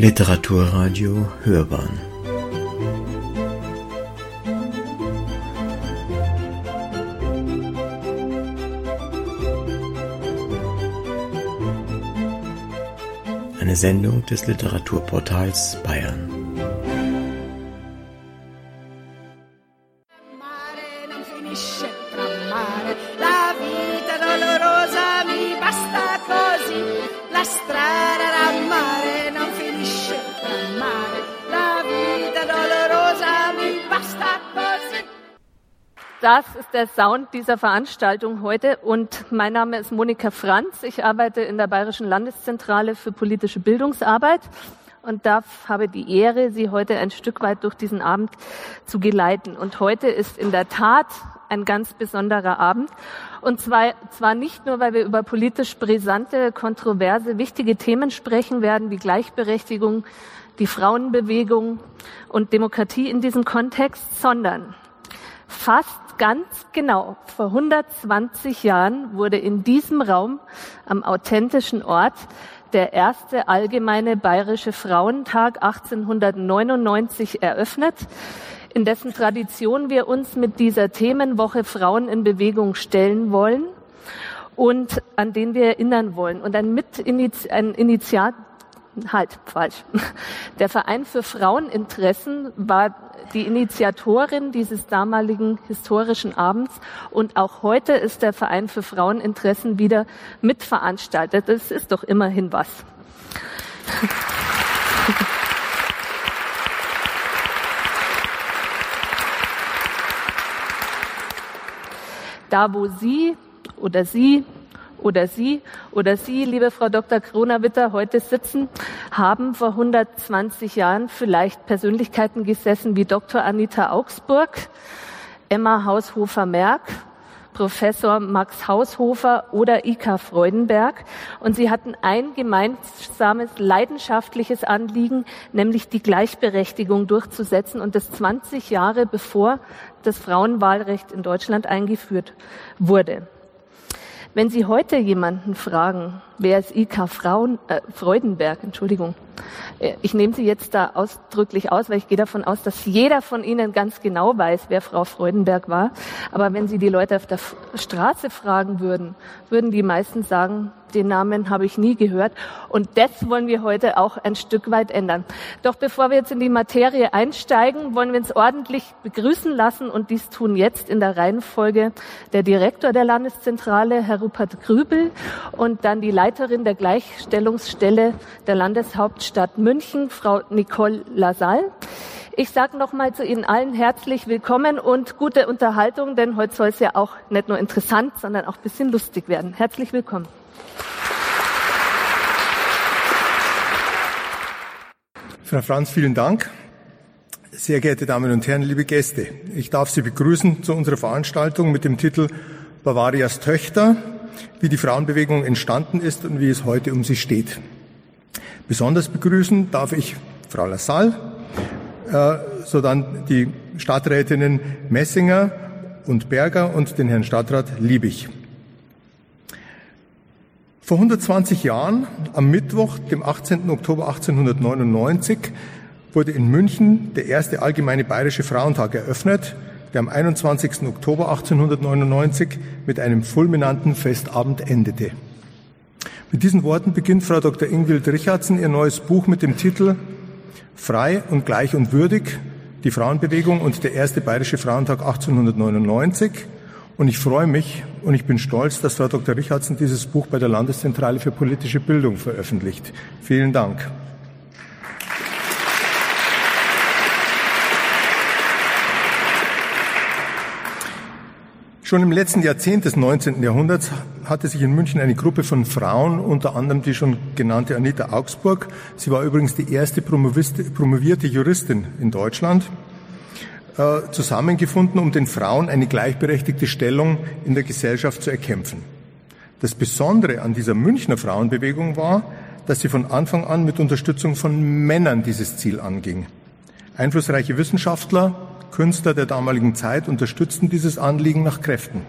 Literaturradio Hörbahn Eine Sendung des Literaturportals Bayern. Der Sound dieser Veranstaltung heute und mein Name ist Monika Franz. Ich arbeite in der Bayerischen Landeszentrale für politische Bildungsarbeit und darf, habe die Ehre, Sie heute ein Stück weit durch diesen Abend zu geleiten. Und heute ist in der Tat ein ganz besonderer Abend. Und zwar, zwar nicht nur, weil wir über politisch brisante, kontroverse, wichtige Themen sprechen werden, wie Gleichberechtigung, die Frauenbewegung und Demokratie in diesem Kontext, sondern fast ganz genau vor 120 Jahren wurde in diesem Raum am authentischen Ort der erste allgemeine bayerische Frauentag 1899 eröffnet, in dessen Tradition wir uns mit dieser Themenwoche Frauen in Bewegung stellen wollen und an den wir erinnern wollen. Und ein, Mitiniti ein Initiat halt falsch. Der Verein für Fraueninteressen war die Initiatorin dieses damaligen historischen Abends und auch heute ist der Verein für Fraueninteressen wieder mitveranstaltet. Das ist doch immerhin was. Da, wo Sie oder Sie oder Sie oder Sie, liebe Frau Dr. Kronawitter, heute sitzen, haben vor 120 Jahren vielleicht Persönlichkeiten gesessen wie Dr. Anita Augsburg, Emma Haushofer-Merck, Professor Max Haushofer oder Ika Freudenberg. Und sie hatten ein gemeinsames, leidenschaftliches Anliegen, nämlich die Gleichberechtigung durchzusetzen und das 20 Jahre bevor das Frauenwahlrecht in Deutschland eingeführt wurde. Wenn Sie heute jemanden fragen, wer ist Ika Frauen, äh, Freudenberg, Entschuldigung, äh, ich nehme Sie jetzt da ausdrücklich aus, weil ich gehe davon aus, dass jeder von Ihnen ganz genau weiß, wer Frau Freudenberg war. Aber wenn Sie die Leute auf der Straße fragen würden, würden die meisten sagen, den Namen habe ich nie gehört. Und das wollen wir heute auch ein Stück weit ändern. Doch bevor wir jetzt in die Materie einsteigen, wollen wir uns ordentlich begrüßen lassen und dies tun jetzt in der Reihenfolge der Direktor der Landeszentrale, Herr Rupert Grübel, und dann die Leiterin der Gleichstellungsstelle der Landeshauptstadt München, Frau Nicole Lassalle. Ich sage nochmal zu Ihnen allen herzlich willkommen und gute Unterhaltung, denn heute soll es ja auch nicht nur interessant, sondern auch ein bisschen lustig werden. Herzlich willkommen. Frau Franz, vielen Dank. Sehr geehrte Damen und Herren, liebe Gäste, ich darf Sie begrüßen zu unserer Veranstaltung mit dem Titel Bavarias Töchter, wie die Frauenbewegung entstanden ist und wie es heute um sie steht. Besonders begrüßen darf ich Frau Lassalle, äh, sodann die Stadträtinnen Messinger und Berger und den Herrn Stadtrat Liebig. Vor 120 Jahren, am Mittwoch, dem 18. Oktober 1899, wurde in München der erste allgemeine bayerische Frauentag eröffnet, der am 21. Oktober 1899 mit einem fulminanten Festabend endete. Mit diesen Worten beginnt Frau Dr. Ingwild Richardson ihr neues Buch mit dem Titel Frei und gleich und würdig, die Frauenbewegung und der erste bayerische Frauentag 1899 und ich freue mich und ich bin stolz, dass Frau Dr. Richardson dieses Buch bei der Landeszentrale für politische Bildung veröffentlicht. Vielen Dank. Schon im letzten Jahrzehnt des 19. Jahrhunderts hatte sich in München eine Gruppe von Frauen, unter anderem die schon genannte Anita Augsburg, sie war übrigens die erste promovierte Juristin in Deutschland, äh, zusammengefunden, um den Frauen eine gleichberechtigte Stellung in der Gesellschaft zu erkämpfen. Das Besondere an dieser Münchner Frauenbewegung war, dass sie von Anfang an mit Unterstützung von Männern dieses Ziel anging. Einflussreiche Wissenschaftler, Künstler der damaligen Zeit unterstützten dieses Anliegen nach Kräften.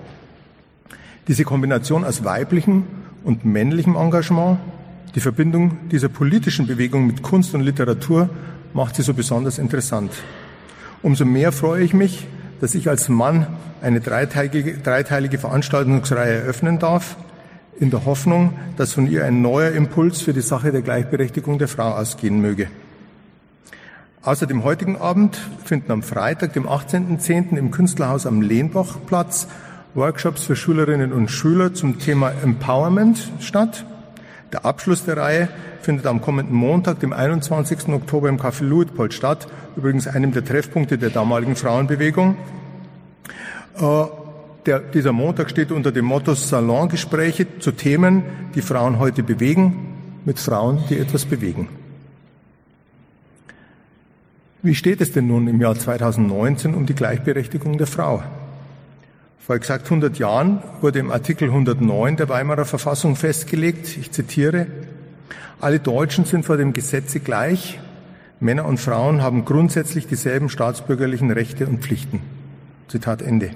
Diese Kombination aus weiblichem und männlichem Engagement Die Verbindung dieser politischen Bewegung mit Kunst und Literatur macht sie so besonders interessant. Umso mehr freue ich mich, dass ich als Mann eine dreiteilige, dreiteilige Veranstaltungsreihe eröffnen darf, in der Hoffnung, dass von ihr ein neuer Impuls für die Sache der Gleichberechtigung der Frau ausgehen möge. Außer dem heutigen Abend finden am Freitag, dem 18.10. im Künstlerhaus am Lehnbachplatz Workshops für Schülerinnen und Schüler zum Thema Empowerment statt. Der Abschluss der Reihe findet am kommenden Montag, dem 21. Oktober im Café Luitpold statt, übrigens einem der Treffpunkte der damaligen Frauenbewegung. Äh, der, dieser Montag steht unter dem Motto Salongespräche zu Themen, die Frauen heute bewegen, mit Frauen, die etwas bewegen. Wie steht es denn nun im Jahr 2019 um die Gleichberechtigung der Frau? Vor exakt 100 Jahren wurde im Artikel 109 der Weimarer Verfassung festgelegt, ich zitiere, alle Deutschen sind vor dem Gesetze gleich, Männer und Frauen haben grundsätzlich dieselben staatsbürgerlichen Rechte und Pflichten. Zitat Ende.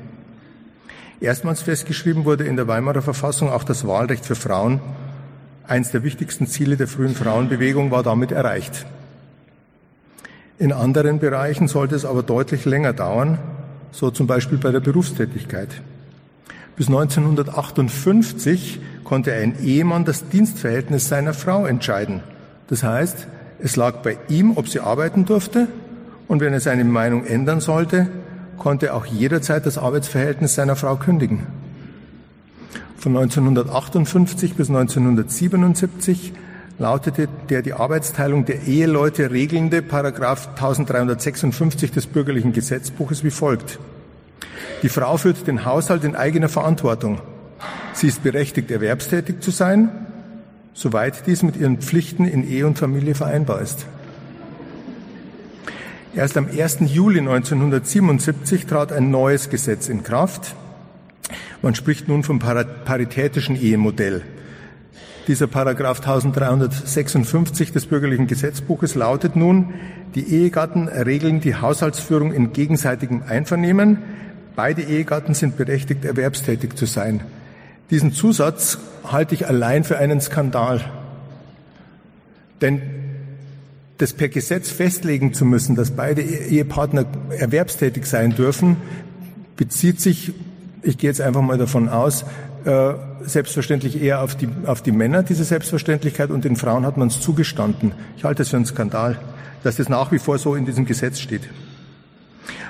Erstmals festgeschrieben wurde in der Weimarer Verfassung auch das Wahlrecht für Frauen. Eins der wichtigsten Ziele der frühen Frauenbewegung war damit erreicht. In anderen Bereichen sollte es aber deutlich länger dauern, so zum Beispiel bei der Berufstätigkeit. Bis 1958 konnte ein Ehemann das Dienstverhältnis seiner Frau entscheiden. Das heißt, es lag bei ihm, ob sie arbeiten durfte, und wenn er seine Meinung ändern sollte, konnte er auch jederzeit das Arbeitsverhältnis seiner Frau kündigen. Von 1958 bis 1977 lautete der die Arbeitsteilung der Eheleute regelnde Paragraph 1356 des bürgerlichen Gesetzbuches wie folgt. Die Frau führt den Haushalt in eigener Verantwortung. Sie ist berechtigt, erwerbstätig zu sein, soweit dies mit ihren Pflichten in Ehe und Familie vereinbar ist. Erst am 1. Juli 1977 trat ein neues Gesetz in Kraft. Man spricht nun vom paritätischen Ehemodell. Dieser Paragraph 1356 des bürgerlichen Gesetzbuches lautet nun, die Ehegatten regeln die Haushaltsführung in gegenseitigem Einvernehmen. Beide Ehegatten sind berechtigt, erwerbstätig zu sein. Diesen Zusatz halte ich allein für einen Skandal. Denn das per Gesetz festlegen zu müssen, dass beide Ehepartner erwerbstätig sein dürfen, bezieht sich, ich gehe jetzt einfach mal davon aus, äh, selbstverständlich eher auf die, auf die Männer, diese Selbstverständlichkeit, und den Frauen hat man es zugestanden. Ich halte es für einen Skandal, dass das nach wie vor so in diesem Gesetz steht.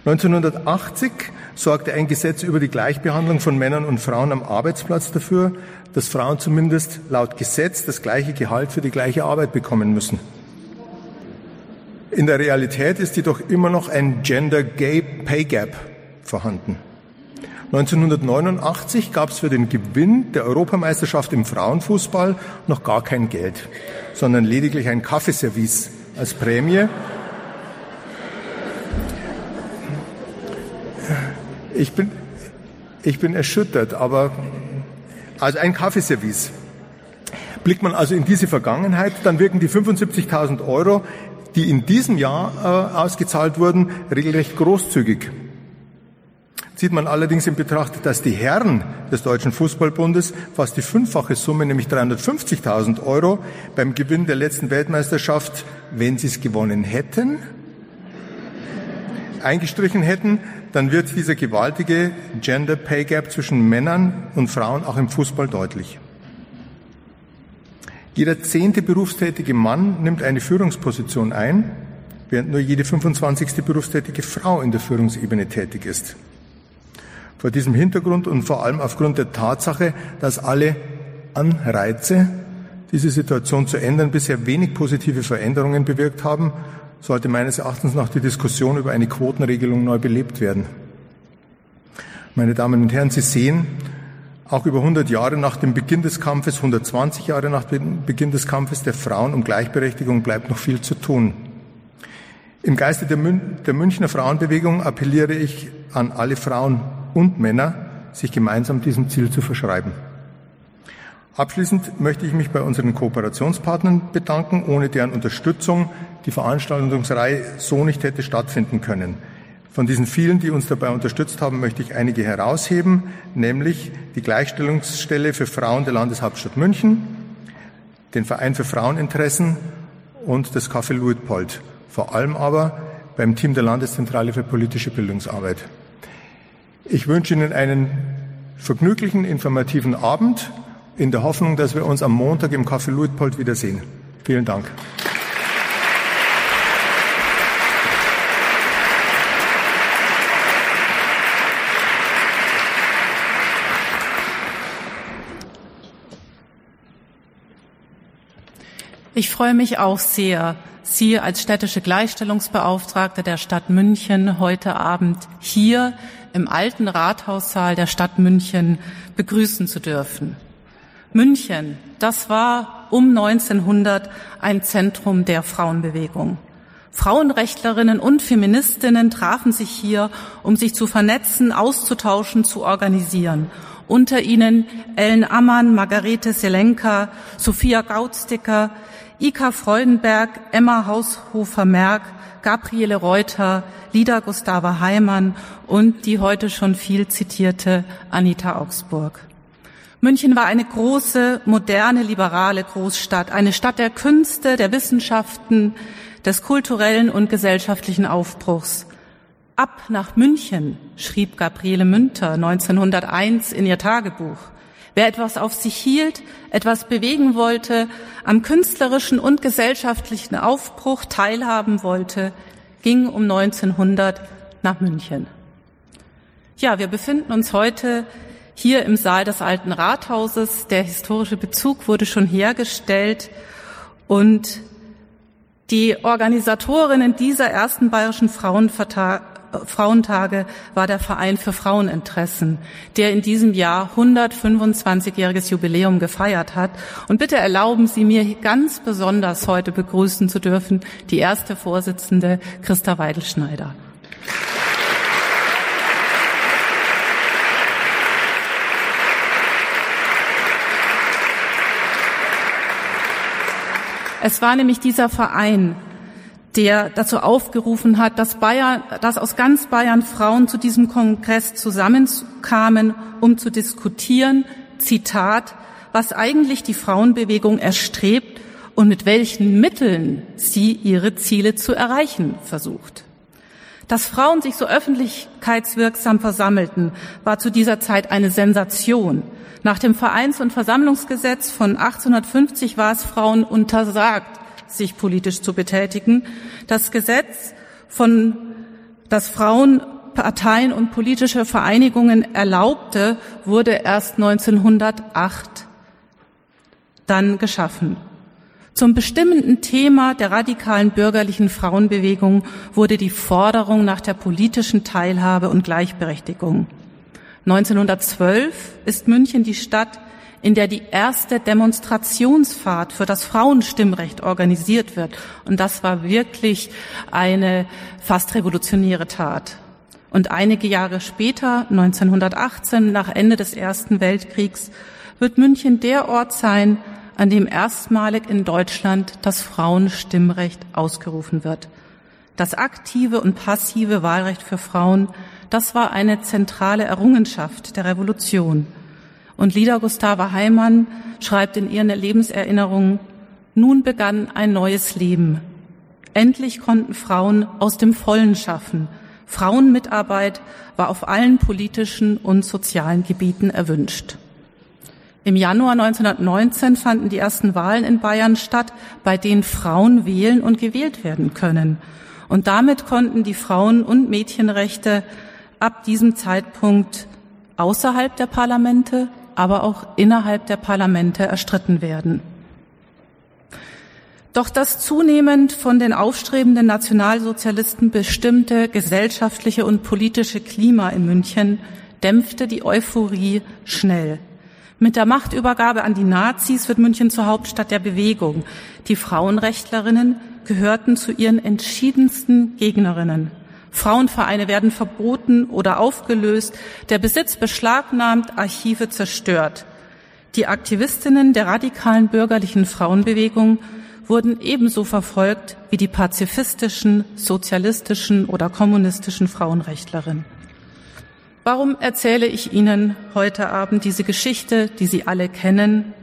1980 sorgte ein Gesetz über die Gleichbehandlung von Männern und Frauen am Arbeitsplatz dafür, dass Frauen zumindest laut Gesetz das gleiche Gehalt für die gleiche Arbeit bekommen müssen. In der Realität ist jedoch immer noch ein Gender Pay Gap vorhanden. 1989 gab es für den Gewinn der Europameisterschaft im Frauenfußball noch gar kein Geld, sondern lediglich ein Kaffeeservice als Prämie. Ich bin, ich bin erschüttert, aber also ein Kaffeeservice. Blickt man also in diese Vergangenheit, dann wirken die 75.000 Euro, die in diesem Jahr äh, ausgezahlt wurden, regelrecht großzügig. Zieht man allerdings in Betracht, dass die Herren des Deutschen Fußballbundes fast die fünffache Summe, nämlich 350.000 Euro, beim Gewinn der letzten Weltmeisterschaft, wenn sie es gewonnen hätten, eingestrichen hätten, dann wird dieser gewaltige Gender Pay Gap zwischen Männern und Frauen auch im Fußball deutlich. Jeder zehnte berufstätige Mann nimmt eine Führungsposition ein, während nur jede 25. berufstätige Frau in der Führungsebene tätig ist. Vor diesem Hintergrund und vor allem aufgrund der Tatsache, dass alle Anreize, diese Situation zu ändern, bisher wenig positive Veränderungen bewirkt haben, sollte meines Erachtens nach die Diskussion über eine Quotenregelung neu belebt werden. Meine Damen und Herren, Sie sehen, auch über 100 Jahre nach dem Beginn des Kampfes, 120 Jahre nach dem Beginn des Kampfes der Frauen um Gleichberechtigung bleibt noch viel zu tun. Im Geiste der, Mün der Münchner Frauenbewegung appelliere ich an alle Frauen und Männer, sich gemeinsam diesem Ziel zu verschreiben. Abschließend möchte ich mich bei unseren Kooperationspartnern bedanken, ohne deren Unterstützung die Veranstaltungsreihe so nicht hätte stattfinden können. Von diesen vielen, die uns dabei unterstützt haben, möchte ich einige herausheben, nämlich die Gleichstellungsstelle für Frauen der Landeshauptstadt München, den Verein für Fraueninteressen und das Café Luitpold. Vor allem aber beim Team der Landeszentrale für politische Bildungsarbeit. Ich wünsche Ihnen einen vergnüglichen, informativen Abend in der Hoffnung, dass wir uns am Montag im Café Luitpold wiedersehen. Vielen Dank. Ich freue mich auch sehr, Sie als städtische Gleichstellungsbeauftragte der Stadt München heute Abend hier im alten Rathaussaal der Stadt München begrüßen zu dürfen. München, das war um 1900 ein Zentrum der Frauenbewegung. Frauenrechtlerinnen und Feministinnen trafen sich hier, um sich zu vernetzen, auszutauschen, zu organisieren. Unter ihnen Ellen Ammann, Margarete Selenka, Sophia Gautsticker, Ika Freudenberg, Emma Haushofer-Merck, Gabriele Reuter, Lida Gustava Heimann und die heute schon viel zitierte Anita Augsburg. München war eine große, moderne, liberale Großstadt, eine Stadt der Künste, der Wissenschaften, des kulturellen und gesellschaftlichen Aufbruchs. Ab nach München, schrieb Gabriele Münter 1901 in ihr Tagebuch. Wer etwas auf sich hielt, etwas bewegen wollte, am künstlerischen und gesellschaftlichen Aufbruch teilhaben wollte, ging um 1900 nach München. Ja, wir befinden uns heute hier im Saal des alten Rathauses. Der historische Bezug wurde schon hergestellt und die Organisatorinnen dieser ersten bayerischen Frauenvertrag Frauentage war der Verein für Fraueninteressen, der in diesem Jahr 125-jähriges Jubiläum gefeiert hat. Und bitte erlauben Sie mir ganz besonders heute begrüßen zu dürfen die erste Vorsitzende Christa Weidelschneider. Es war nämlich dieser Verein, der dazu aufgerufen hat, dass, Bayern, dass aus ganz Bayern Frauen zu diesem Kongress zusammenkamen, um zu diskutieren, Zitat, was eigentlich die Frauenbewegung erstrebt und mit welchen Mitteln sie ihre Ziele zu erreichen versucht. Dass Frauen sich so öffentlichkeitswirksam versammelten, war zu dieser Zeit eine Sensation. Nach dem Vereins- und Versammlungsgesetz von 1850 war es Frauen untersagt, sich politisch zu betätigen. Das Gesetz von, das Frauen Parteien und politische Vereinigungen erlaubte, wurde erst 1908 dann geschaffen. Zum bestimmenden Thema der radikalen bürgerlichen Frauenbewegung wurde die Forderung nach der politischen Teilhabe und Gleichberechtigung. 1912 ist München die Stadt, in der die erste Demonstrationsfahrt für das Frauenstimmrecht organisiert wird. Und das war wirklich eine fast revolutionäre Tat. Und einige Jahre später, 1918, nach Ende des Ersten Weltkriegs, wird München der Ort sein, an dem erstmalig in Deutschland das Frauenstimmrecht ausgerufen wird. Das aktive und passive Wahlrecht für Frauen, das war eine zentrale Errungenschaft der Revolution. Und Lida Gustava Heimann schreibt in ihren Lebenserinnerungen, nun begann ein neues Leben. Endlich konnten Frauen aus dem Vollen schaffen. Frauenmitarbeit war auf allen politischen und sozialen Gebieten erwünscht. Im Januar 1919 fanden die ersten Wahlen in Bayern statt, bei denen Frauen wählen und gewählt werden können. Und damit konnten die Frauen- und Mädchenrechte ab diesem Zeitpunkt außerhalb der Parlamente aber auch innerhalb der Parlamente erstritten werden. Doch das zunehmend von den aufstrebenden Nationalsozialisten bestimmte gesellschaftliche und politische Klima in München dämpfte die Euphorie schnell. Mit der Machtübergabe an die Nazis wird München zur Hauptstadt der Bewegung. Die Frauenrechtlerinnen gehörten zu ihren entschiedensten Gegnerinnen. Frauenvereine werden verboten oder aufgelöst, der Besitz beschlagnahmt, Archive zerstört. Die Aktivistinnen der radikalen bürgerlichen Frauenbewegung wurden ebenso verfolgt wie die pazifistischen, sozialistischen oder kommunistischen Frauenrechtlerinnen. Warum erzähle ich Ihnen heute Abend diese Geschichte, die Sie alle kennen?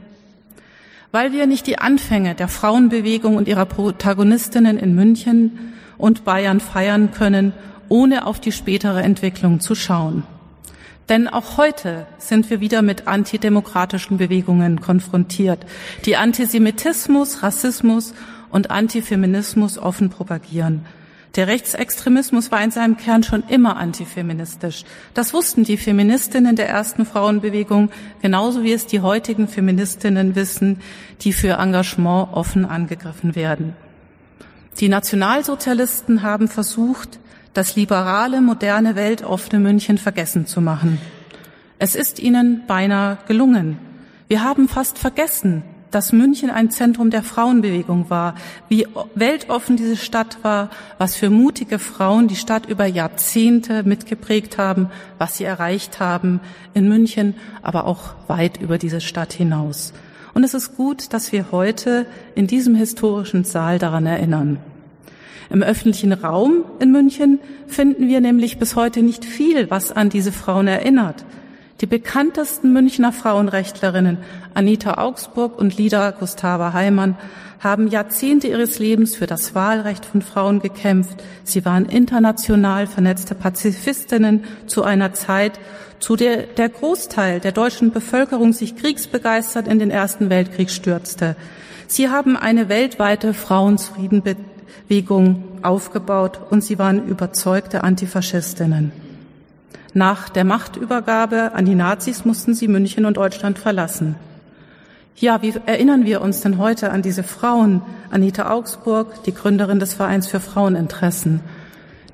weil wir nicht die Anfänge der Frauenbewegung und ihrer Protagonistinnen in München und Bayern feiern können, ohne auf die spätere Entwicklung zu schauen. Denn auch heute sind wir wieder mit antidemokratischen Bewegungen konfrontiert, die Antisemitismus, Rassismus und Antifeminismus offen propagieren. Der Rechtsextremismus war in seinem Kern schon immer antifeministisch. Das wussten die Feministinnen der ersten Frauenbewegung, genauso wie es die heutigen Feministinnen wissen, die für Engagement offen angegriffen werden. Die Nationalsozialisten haben versucht, das liberale, moderne, weltoffene München vergessen zu machen. Es ist ihnen beinahe gelungen. Wir haben fast vergessen, dass München ein Zentrum der Frauenbewegung war, wie weltoffen diese Stadt war, was für mutige Frauen die Stadt über Jahrzehnte mitgeprägt haben, was sie erreicht haben in München, aber auch weit über diese Stadt hinaus. Und es ist gut, dass wir heute in diesem historischen Saal daran erinnern. Im öffentlichen Raum in München finden wir nämlich bis heute nicht viel, was an diese Frauen erinnert. Die bekanntesten Münchner Frauenrechtlerinnen Anita Augsburg und Lida Gustava Heimann haben Jahrzehnte ihres Lebens für das Wahlrecht von Frauen gekämpft. Sie waren international vernetzte Pazifistinnen zu einer Zeit, zu der der Großteil der deutschen Bevölkerung sich kriegsbegeistert in den Ersten Weltkrieg stürzte. Sie haben eine weltweite Frauenfriedenbewegung aufgebaut und sie waren überzeugte Antifaschistinnen. Nach der Machtübergabe an die Nazis mussten sie München und Deutschland verlassen. Ja, wie erinnern wir uns denn heute an diese Frauen? Anita Augsburg, die Gründerin des Vereins für Fraueninteressen.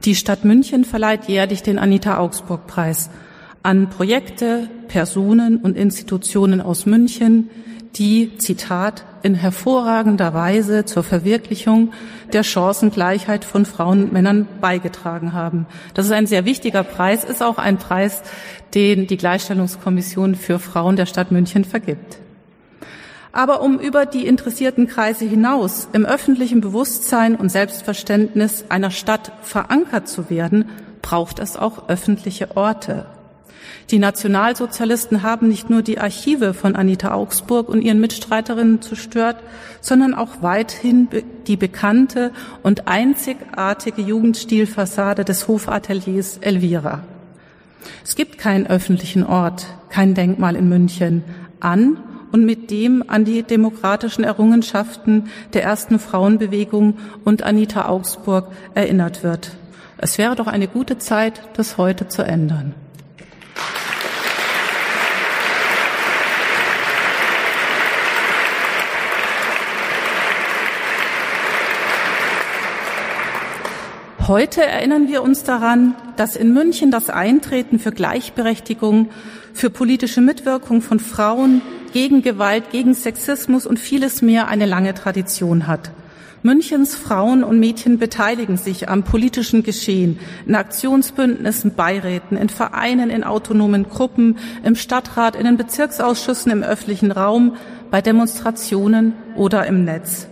Die Stadt München verleiht jährlich den Anita Augsburg Preis an Projekte, Personen und Institutionen aus München, die, Zitat, in hervorragender Weise zur Verwirklichung der Chancengleichheit von Frauen und Männern beigetragen haben. Das ist ein sehr wichtiger Preis, ist auch ein Preis, den die Gleichstellungskommission für Frauen der Stadt München vergibt. Aber um über die interessierten Kreise hinaus im öffentlichen Bewusstsein und Selbstverständnis einer Stadt verankert zu werden, braucht es auch öffentliche Orte, die Nationalsozialisten haben nicht nur die Archive von Anita Augsburg und ihren Mitstreiterinnen zerstört, sondern auch weithin die bekannte und einzigartige Jugendstilfassade des Hofateliers Elvira. Es gibt keinen öffentlichen Ort, kein Denkmal in München an und mit dem an die demokratischen Errungenschaften der ersten Frauenbewegung und Anita Augsburg erinnert wird. Es wäre doch eine gute Zeit, das heute zu ändern. Heute erinnern wir uns daran, dass in München das Eintreten für Gleichberechtigung, für politische Mitwirkung von Frauen, gegen Gewalt, gegen Sexismus und vieles mehr eine lange Tradition hat. Münchens Frauen und Mädchen beteiligen sich am politischen Geschehen, in Aktionsbündnissen, Beiräten, in Vereinen, in autonomen Gruppen, im Stadtrat, in den Bezirksausschüssen, im öffentlichen Raum, bei Demonstrationen oder im Netz.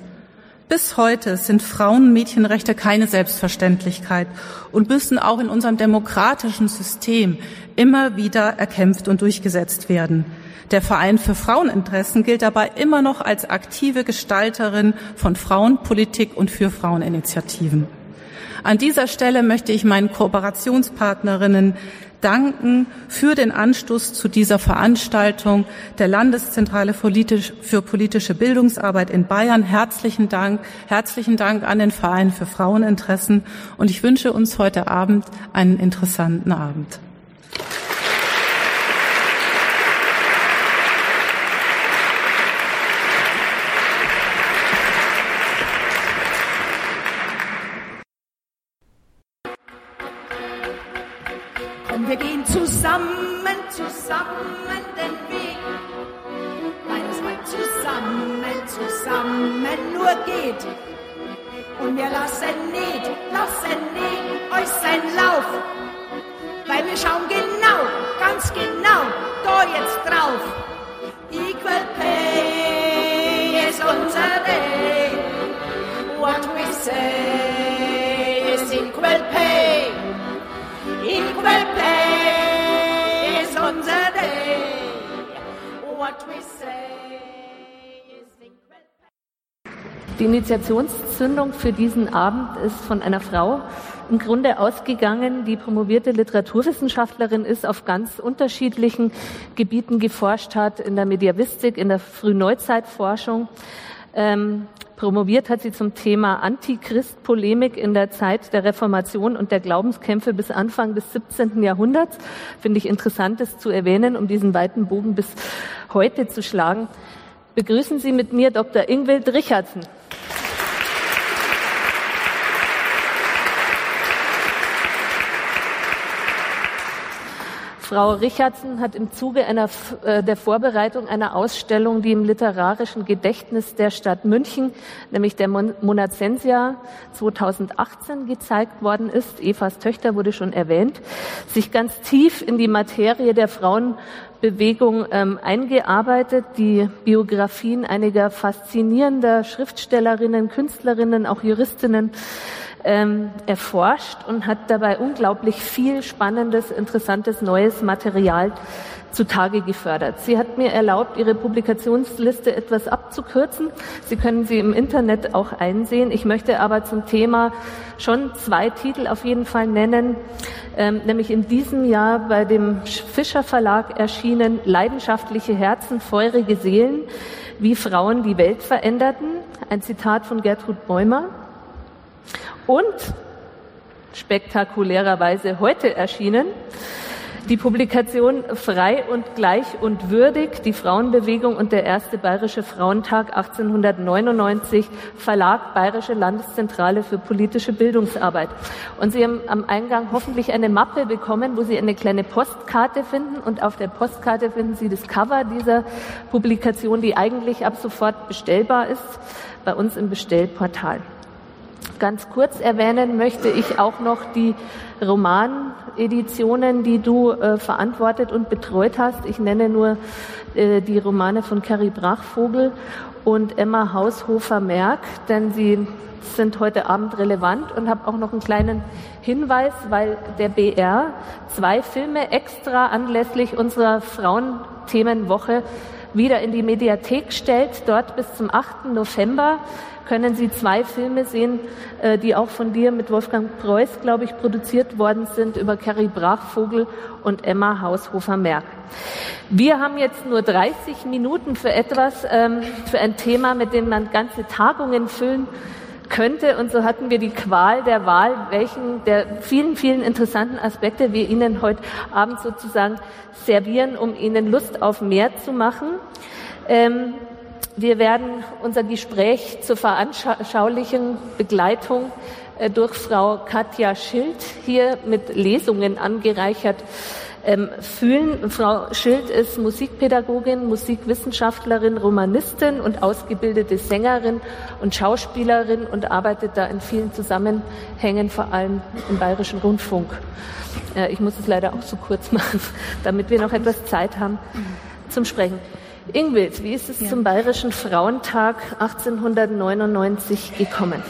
Bis heute sind Frauen- und Mädchenrechte keine Selbstverständlichkeit und müssen auch in unserem demokratischen System immer wieder erkämpft und durchgesetzt werden. Der Verein für Fraueninteressen gilt dabei immer noch als aktive Gestalterin von Frauenpolitik und für Fraueninitiativen. An dieser Stelle möchte ich meinen Kooperationspartnerinnen danken für den Anstoß zu dieser Veranstaltung der Landeszentrale für politische Bildungsarbeit in Bayern. Herzlichen Dank, herzlichen Dank an den Verein für Fraueninteressen und ich wünsche uns heute Abend einen interessanten Abend. Zusammen, zusammen den Weg, weil es mal zusammen, zusammen nur geht. Und wir lassen nicht, lassen nicht euch sein Lauf, weil wir schauen genau, ganz genau, da jetzt drauf. Equal pay is unser Day. What we say is equal pay. Equal pay Die Initiationszündung für diesen Abend ist von einer Frau im Grunde ausgegangen, die promovierte Literaturwissenschaftlerin ist, auf ganz unterschiedlichen Gebieten geforscht hat, in der Mediavistik, in der Frühneuzeitforschung. Ähm, promoviert hat sie zum Thema Antichrist-Polemik in der Zeit der Reformation und der Glaubenskämpfe bis Anfang des 17. Jahrhunderts. Finde ich interessant, das zu erwähnen, um diesen weiten Bogen bis heute zu schlagen. Begrüßen Sie mit mir Dr. Ingwild Richardson. Frau Richardson hat im Zuge einer, äh, der Vorbereitung einer Ausstellung, die im literarischen Gedächtnis der Stadt München, nämlich der Monazensia 2018 gezeigt worden ist, Evas Töchter wurde schon erwähnt, sich ganz tief in die Materie der Frauenbewegung ähm, eingearbeitet, die Biografien einiger faszinierender Schriftstellerinnen, Künstlerinnen, auch Juristinnen ähm, erforscht und hat dabei unglaublich viel spannendes, interessantes, neues Material zutage gefördert. Sie hat mir erlaubt, ihre Publikationsliste etwas abzukürzen. Sie können sie im Internet auch einsehen. Ich möchte aber zum Thema schon zwei Titel auf jeden Fall nennen, ähm, nämlich in diesem Jahr bei dem Fischer Verlag erschienen Leidenschaftliche Herzen, feurige Seelen, wie Frauen die Welt veränderten. Ein Zitat von Gertrud Bäumer. Und spektakulärerweise heute erschienen, die Publikation Frei und gleich und würdig, die Frauenbewegung und der erste Bayerische Frauentag 1899, Verlag Bayerische Landeszentrale für politische Bildungsarbeit. Und Sie haben am Eingang hoffentlich eine Mappe bekommen, wo Sie eine kleine Postkarte finden und auf der Postkarte finden Sie das Cover dieser Publikation, die eigentlich ab sofort bestellbar ist bei uns im Bestellportal. Ganz kurz erwähnen möchte ich auch noch die Romaneditionen, die du äh, verantwortet und betreut hast. Ich nenne nur äh, die Romane von Carrie Brachvogel und Emma Haushofer-Merck, denn sie sind heute Abend relevant und habe auch noch einen kleinen Hinweis, weil der BR zwei Filme extra anlässlich unserer Frauenthemenwoche wieder in die Mediathek stellt, dort bis zum 8. November können Sie zwei Filme sehen, äh, die auch von dir mit Wolfgang Preuß, glaube ich, produziert worden sind über Carrie Brachvogel und Emma Haushofer-Merck. Wir haben jetzt nur 30 Minuten für etwas, ähm, für ein Thema, mit dem man ganze Tagungen füllen könnte. Und so hatten wir die Qual der Wahl, welchen der vielen, vielen interessanten Aspekte wir Ihnen heute Abend sozusagen servieren, um Ihnen Lust auf mehr zu machen. Ähm, wir werden unser Gespräch zur veranschaulichen Begleitung äh, durch Frau Katja Schild hier mit Lesungen angereichert ähm, fühlen. Frau Schild ist Musikpädagogin, Musikwissenschaftlerin, Romanistin und ausgebildete Sängerin und Schauspielerin und arbeitet da in vielen Zusammenhängen, vor allem im Bayerischen Rundfunk. Äh, ich muss es leider auch so kurz machen, damit wir noch etwas Zeit haben zum Sprechen. Ingwild, wie ist es ja. zum Bayerischen Frauentag 1899 gekommen?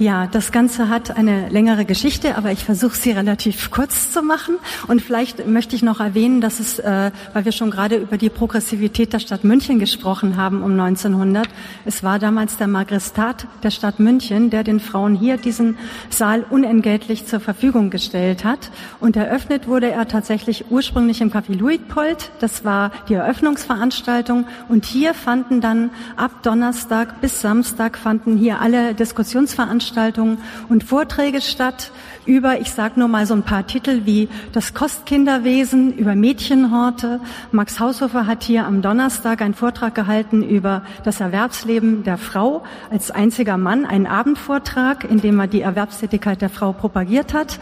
Ja, das Ganze hat eine längere Geschichte, aber ich versuche sie relativ kurz zu machen. Und vielleicht möchte ich noch erwähnen, dass es, äh, weil wir schon gerade über die Progressivität der Stadt München gesprochen haben um 1900, es war damals der Magistrat der Stadt München, der den Frauen hier diesen Saal unentgeltlich zur Verfügung gestellt hat. Und eröffnet wurde er tatsächlich ursprünglich im Café Luitpold. Das war die Eröffnungsveranstaltung. Und hier fanden dann ab Donnerstag bis Samstag fanden hier alle Diskussionsveranstaltungen Veranstaltungen und Vorträge statt über, ich sage nur mal so ein paar Titel wie das Kostkinderwesen, über Mädchenhorte. Max Haushofer hat hier am Donnerstag einen Vortrag gehalten über das Erwerbsleben der Frau als einziger Mann, einen Abendvortrag, in dem er die Erwerbstätigkeit der Frau propagiert hat.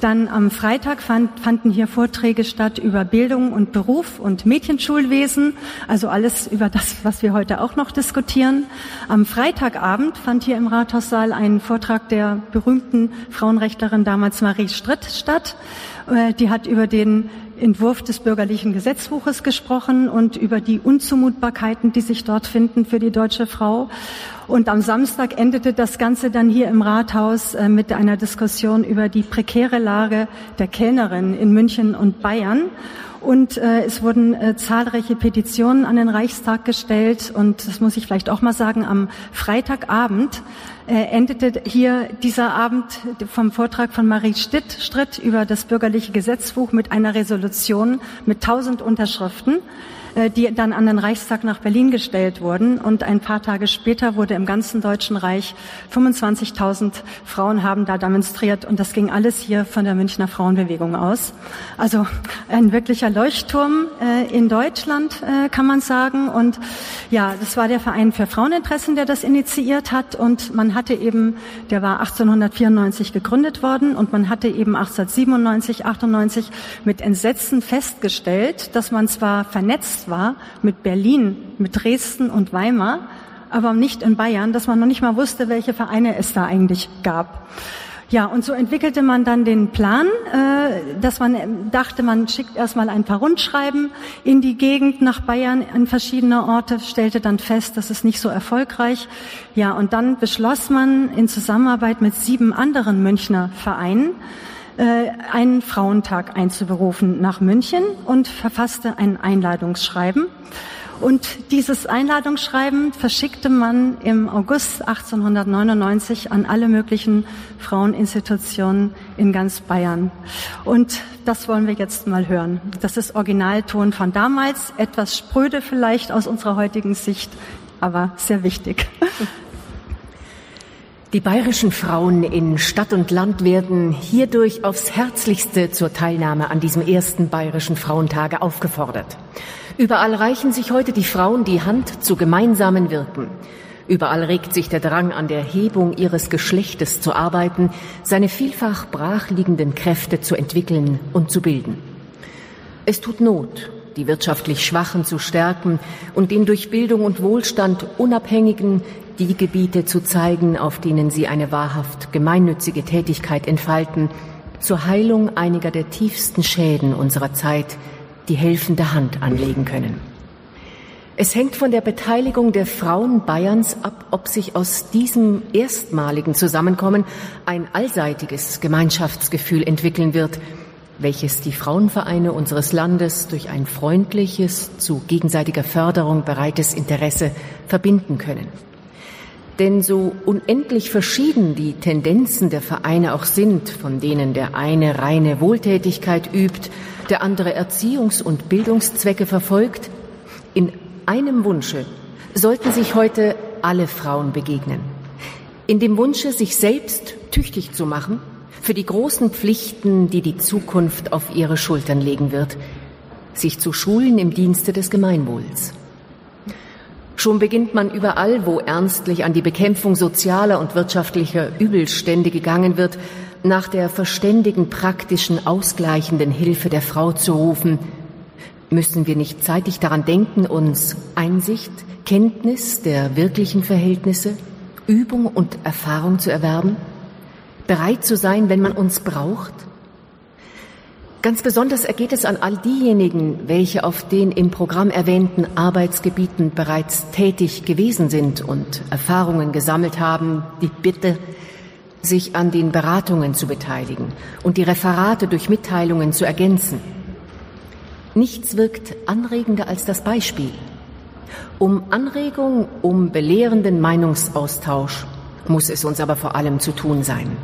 Dann am Freitag fand, fanden hier Vorträge statt über Bildung und Beruf und Mädchenschulwesen, also alles über das, was wir heute auch noch diskutieren. Am Freitagabend fand hier im Rathaussaal ein Vortrag der berühmten Frauenrechtlerin damals Marie Stritt statt. Äh, die hat über den Entwurf des bürgerlichen Gesetzbuches gesprochen und über die Unzumutbarkeiten, die sich dort finden für die deutsche Frau. Und am Samstag endete das Ganze dann hier im Rathaus äh, mit einer Diskussion über die prekäre Lage der Kellnerin in München und Bayern. Und äh, es wurden äh, zahlreiche Petitionen an den Reichstag gestellt. Und das muss ich vielleicht auch mal sagen, am Freitagabend äh, endete hier dieser Abend vom Vortrag von Marie Stitt, Stritt über das bürgerliche Gesetzbuch mit einer Resolution mit tausend Unterschriften. Äh, die dann an den Reichstag nach Berlin gestellt wurden. Und ein paar Tage später wurde im ganzen Deutschen Reich 25.000 Frauen haben da demonstriert. Und das ging alles hier von der Münchner Frauenbewegung aus. Also ein wirklicher Leuchtturm äh, in Deutschland, äh, kann man sagen. Und ja, das war der Verein für Fraueninteressen, der das initiiert hat. Und man hatte eben, der war 1894 gegründet worden und man hatte eben 1897, 98 mit Entsetzen festgestellt, dass man zwar vernetzt war mit Berlin, mit Dresden und Weimar, aber nicht in Bayern, dass man noch nicht mal wusste, welche Vereine es da eigentlich gab. Ja, und so entwickelte man dann den Plan, äh, dass man dachte, man schickt erstmal ein paar Rundschreiben in die Gegend nach Bayern an verschiedene Orte, stellte dann fest, das ist nicht so erfolgreich. Ja, und dann beschloss man in Zusammenarbeit mit sieben anderen Münchner Vereinen, einen Frauentag einzuberufen nach München und verfasste ein Einladungsschreiben. Und dieses Einladungsschreiben verschickte man im August 1899 an alle möglichen Fraueninstitutionen in ganz Bayern. Und das wollen wir jetzt mal hören. Das ist Originalton von damals, etwas spröde vielleicht aus unserer heutigen Sicht, aber sehr wichtig. Die bayerischen Frauen in Stadt und Land werden hierdurch aufs Herzlichste zur Teilnahme an diesem ersten bayerischen Frauentage aufgefordert. Überall reichen sich heute die Frauen die Hand zu gemeinsamen Wirken. Überall regt sich der Drang an der Hebung ihres Geschlechtes zu arbeiten, seine vielfach brachliegenden Kräfte zu entwickeln und zu bilden. Es tut Not, die wirtschaftlich Schwachen zu stärken und den durch Bildung und Wohlstand Unabhängigen die Gebiete zu zeigen, auf denen sie eine wahrhaft gemeinnützige Tätigkeit entfalten, zur Heilung einiger der tiefsten Schäden unserer Zeit die helfende Hand anlegen können. Es hängt von der Beteiligung der Frauen Bayerns ab, ob sich aus diesem erstmaligen Zusammenkommen ein allseitiges Gemeinschaftsgefühl entwickeln wird, welches die Frauenvereine unseres Landes durch ein freundliches, zu gegenseitiger Förderung bereites Interesse verbinden können. Denn so unendlich verschieden die Tendenzen der Vereine auch sind, von denen der eine reine Wohltätigkeit übt, der andere Erziehungs- und Bildungszwecke verfolgt, in einem Wunsche sollten sich heute alle Frauen begegnen. In dem Wunsche, sich selbst tüchtig zu machen für die großen Pflichten, die die Zukunft auf ihre Schultern legen wird, sich zu schulen im Dienste des Gemeinwohls. Schon beginnt man überall, wo ernstlich an die Bekämpfung sozialer und wirtschaftlicher Übelstände gegangen wird, nach der verständigen, praktischen, ausgleichenden Hilfe der Frau zu rufen, müssen wir nicht zeitig daran denken, uns Einsicht, Kenntnis der wirklichen Verhältnisse, Übung und Erfahrung zu erwerben, bereit zu sein, wenn man uns braucht, Ganz besonders ergeht es an all diejenigen, welche auf den im Programm erwähnten Arbeitsgebieten bereits tätig gewesen sind und Erfahrungen gesammelt haben, die Bitte, sich an den Beratungen zu beteiligen und die Referate durch Mitteilungen zu ergänzen. Nichts wirkt anregender als das Beispiel. Um Anregung, um belehrenden Meinungsaustausch muss es uns aber vor allem zu tun sein.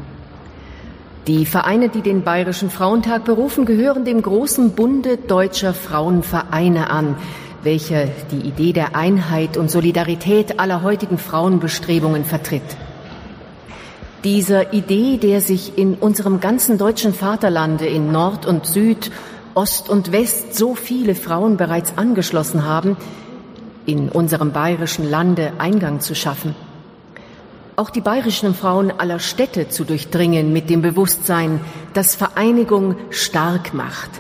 Die Vereine, die den Bayerischen Frauentag berufen, gehören dem großen Bunde deutscher Frauenvereine an, welcher die Idee der Einheit und Solidarität aller heutigen Frauenbestrebungen vertritt. Dieser Idee, der sich in unserem ganzen deutschen Vaterlande in Nord und Süd, Ost und West so viele Frauen bereits angeschlossen haben, in unserem bayerischen Lande Eingang zu schaffen auch die bayerischen Frauen aller Städte zu durchdringen mit dem Bewusstsein, dass Vereinigung stark macht.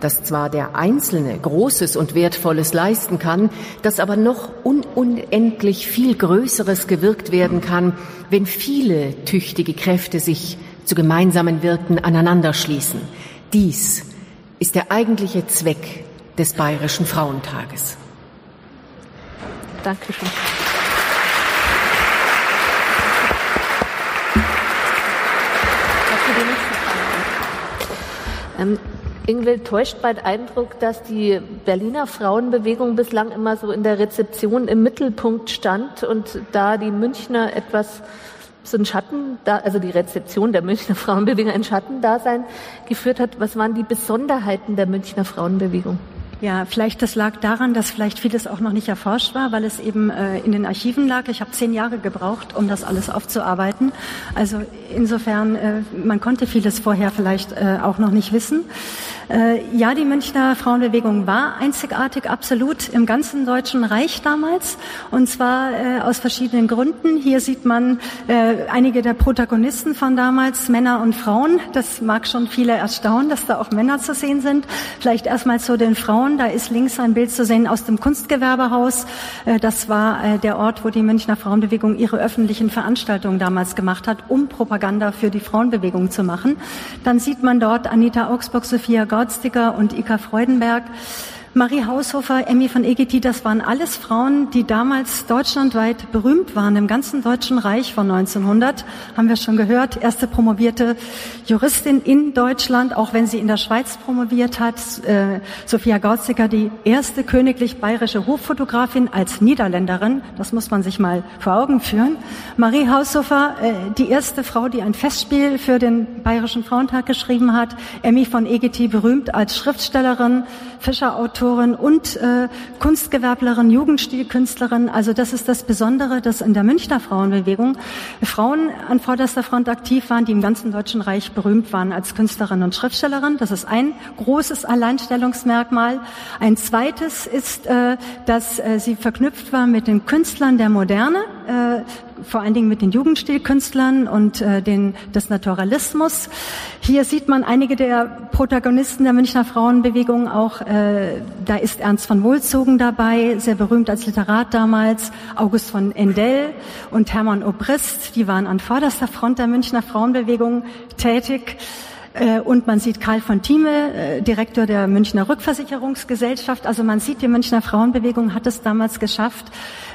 Dass zwar der Einzelne Großes und Wertvolles leisten kann, dass aber noch unendlich viel Größeres gewirkt werden kann, wenn viele tüchtige Kräfte sich zu gemeinsamen Wirken aneinanderschließen. Dies ist der eigentliche Zweck des Bayerischen Frauentages. Dankeschön. Ähm, Ingwild täuscht bald Eindruck, dass die Berliner Frauenbewegung bislang immer so in der Rezeption im Mittelpunkt stand und da die Münchner etwas so ein Schatten, da, also die Rezeption der Münchner Frauenbewegung ein Schattendasein geführt hat. Was waren die Besonderheiten der Münchner Frauenbewegung? Ja, vielleicht das lag daran, dass vielleicht vieles auch noch nicht erforscht war, weil es eben äh, in den Archiven lag. Ich habe zehn Jahre gebraucht, um das alles aufzuarbeiten. Also insofern, äh, man konnte vieles vorher vielleicht äh, auch noch nicht wissen. Äh, ja, die Münchner Frauenbewegung war einzigartig, absolut im ganzen Deutschen Reich damals. Und zwar äh, aus verschiedenen Gründen. Hier sieht man äh, einige der Protagonisten von damals, Männer und Frauen. Das mag schon viele erstaunen, dass da auch Männer zu sehen sind. Vielleicht erstmal zu den Frauen. Da ist links ein Bild zu sehen aus dem Kunstgewerbehaus. Äh, das war äh, der Ort, wo die Münchner Frauenbewegung ihre öffentlichen Veranstaltungen damals gemacht hat, um Propaganda für die Frauenbewegung zu machen. Dann sieht man dort Anita Augsburg, Sophia Gauzdicker und Ika Freudenberg. Marie Haushofer, Emmy von Egeti, das waren alles Frauen, die damals deutschlandweit berühmt waren, im ganzen Deutschen Reich von 1900, haben wir schon gehört, erste promovierte Juristin in Deutschland, auch wenn sie in der Schweiz promoviert hat. Äh, Sophia Gautziger, die erste königlich bayerische Hochfotografin als Niederländerin, das muss man sich mal vor Augen führen. Marie Haushofer, äh, die erste Frau, die ein Festspiel für den Bayerischen Frauentag geschrieben hat. Emmy von Egeti, berühmt als Schriftstellerin, Fischerautor, Autorin und äh, Kunstgewerblerin, Jugendstilkünstlerin. Also das ist das Besondere, dass in der Münchner Frauenbewegung Frauen an vorderster Front aktiv waren, die im ganzen Deutschen Reich berühmt waren als Künstlerin und Schriftstellerin. Das ist ein großes Alleinstellungsmerkmal. Ein zweites ist, äh, dass äh, sie verknüpft war mit den Künstlern der Moderne. Äh, vor allen Dingen mit den Jugendstilkünstlern und äh, den, des Naturalismus. Hier sieht man einige der Protagonisten der Münchner Frauenbewegung auch. Äh, da ist Ernst von Wohlzogen dabei, sehr berühmt als Literat damals, August von Endell und Hermann Obrist. Die waren an vorderster Front der Münchner Frauenbewegung tätig. Äh, und man sieht Karl von Thieme, äh, Direktor der Münchner Rückversicherungsgesellschaft. Also man sieht, die Münchner Frauenbewegung hat es damals geschafft,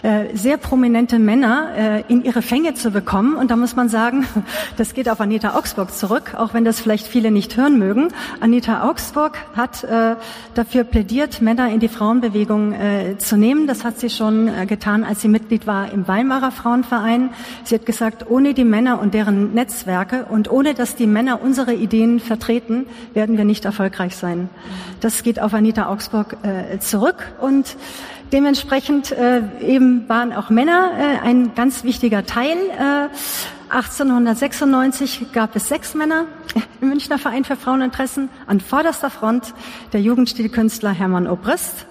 äh, sehr prominente Männer in ihre Fänge zu bekommen. Und da muss man sagen, das geht auf Anita Augsburg zurück, auch wenn das vielleicht viele nicht hören mögen. Anita Augsburg hat dafür plädiert, Männer in die Frauenbewegung zu nehmen. Das hat sie schon getan, als sie Mitglied war im Weimarer Frauenverein. Sie hat gesagt, ohne die Männer und deren Netzwerke und ohne dass die Männer unsere Ideen vertreten, werden wir nicht erfolgreich sein. Das geht auf Anita Augsburg äh, zurück und dementsprechend äh, eben waren auch Männer äh, ein ganz wichtiger Teil. Äh, 1896 gab es sechs Männer im Münchner Verein für Fraueninteressen an vorderster Front der Jugendstilkünstler Hermann Obrist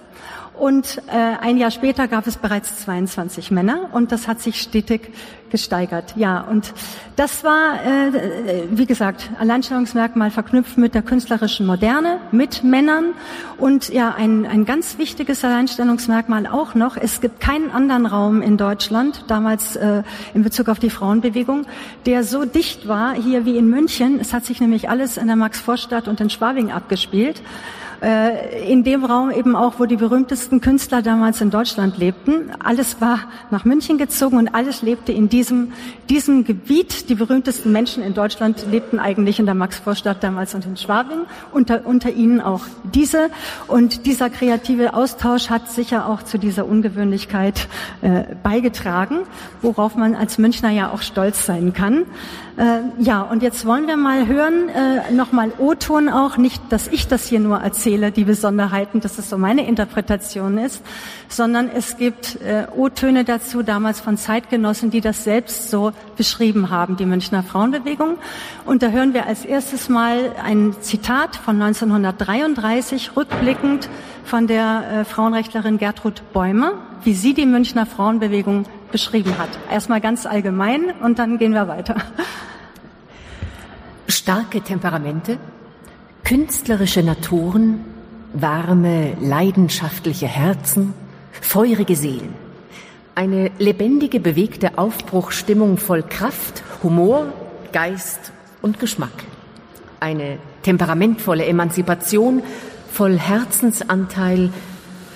und äh, ein Jahr später gab es bereits 22 Männer und das hat sich stetig gesteigert. Ja, und das war, äh, wie gesagt, Alleinstellungsmerkmal verknüpft mit der künstlerischen Moderne, mit Männern und ja, ein, ein ganz wichtiges Alleinstellungsmerkmal auch noch. Es gibt keinen anderen Raum in Deutschland, damals äh, in Bezug auf die Frauenbewegung, der so dicht war hier wie in München. Es hat sich nämlich alles in der Max-Vorstadt und in Schwabing abgespielt äh, in dem Raum eben auch, wo die berühmtesten Künstler damals in Deutschland lebten. Alles war nach München gezogen und alles lebte in diesem, diesem Gebiet. Die berühmtesten Menschen in Deutschland lebten eigentlich in der Max-Vorstadt damals und in Schwabing, unter, unter ihnen auch diese. Und dieser kreative Austausch hat sicher auch zu dieser Ungewöhnlichkeit äh, beigetragen, worauf man als Münchner ja auch stolz sein kann. Äh, ja, und jetzt wollen wir mal hören, äh, nochmal O-Ton auch, nicht, dass ich das hier nur erzähle, die Besonderheiten, dass es so meine Interpretation ist, sondern es gibt äh, O-Töne dazu, damals von Zeitgenossen, die das selbst so beschrieben haben, die Münchner Frauenbewegung. Und da hören wir als erstes mal ein Zitat von 1933, rückblickend von der äh, Frauenrechtlerin Gertrud Bäumer, wie sie die Münchner Frauenbewegung beschrieben hat. Erstmal ganz allgemein und dann gehen wir weiter. Starke Temperamente, künstlerische Naturen, warme, leidenschaftliche Herzen, feurige Seelen. Eine lebendige, bewegte Aufbruchstimmung voll Kraft, Humor, Geist und Geschmack. Eine temperamentvolle Emanzipation voll Herzensanteil,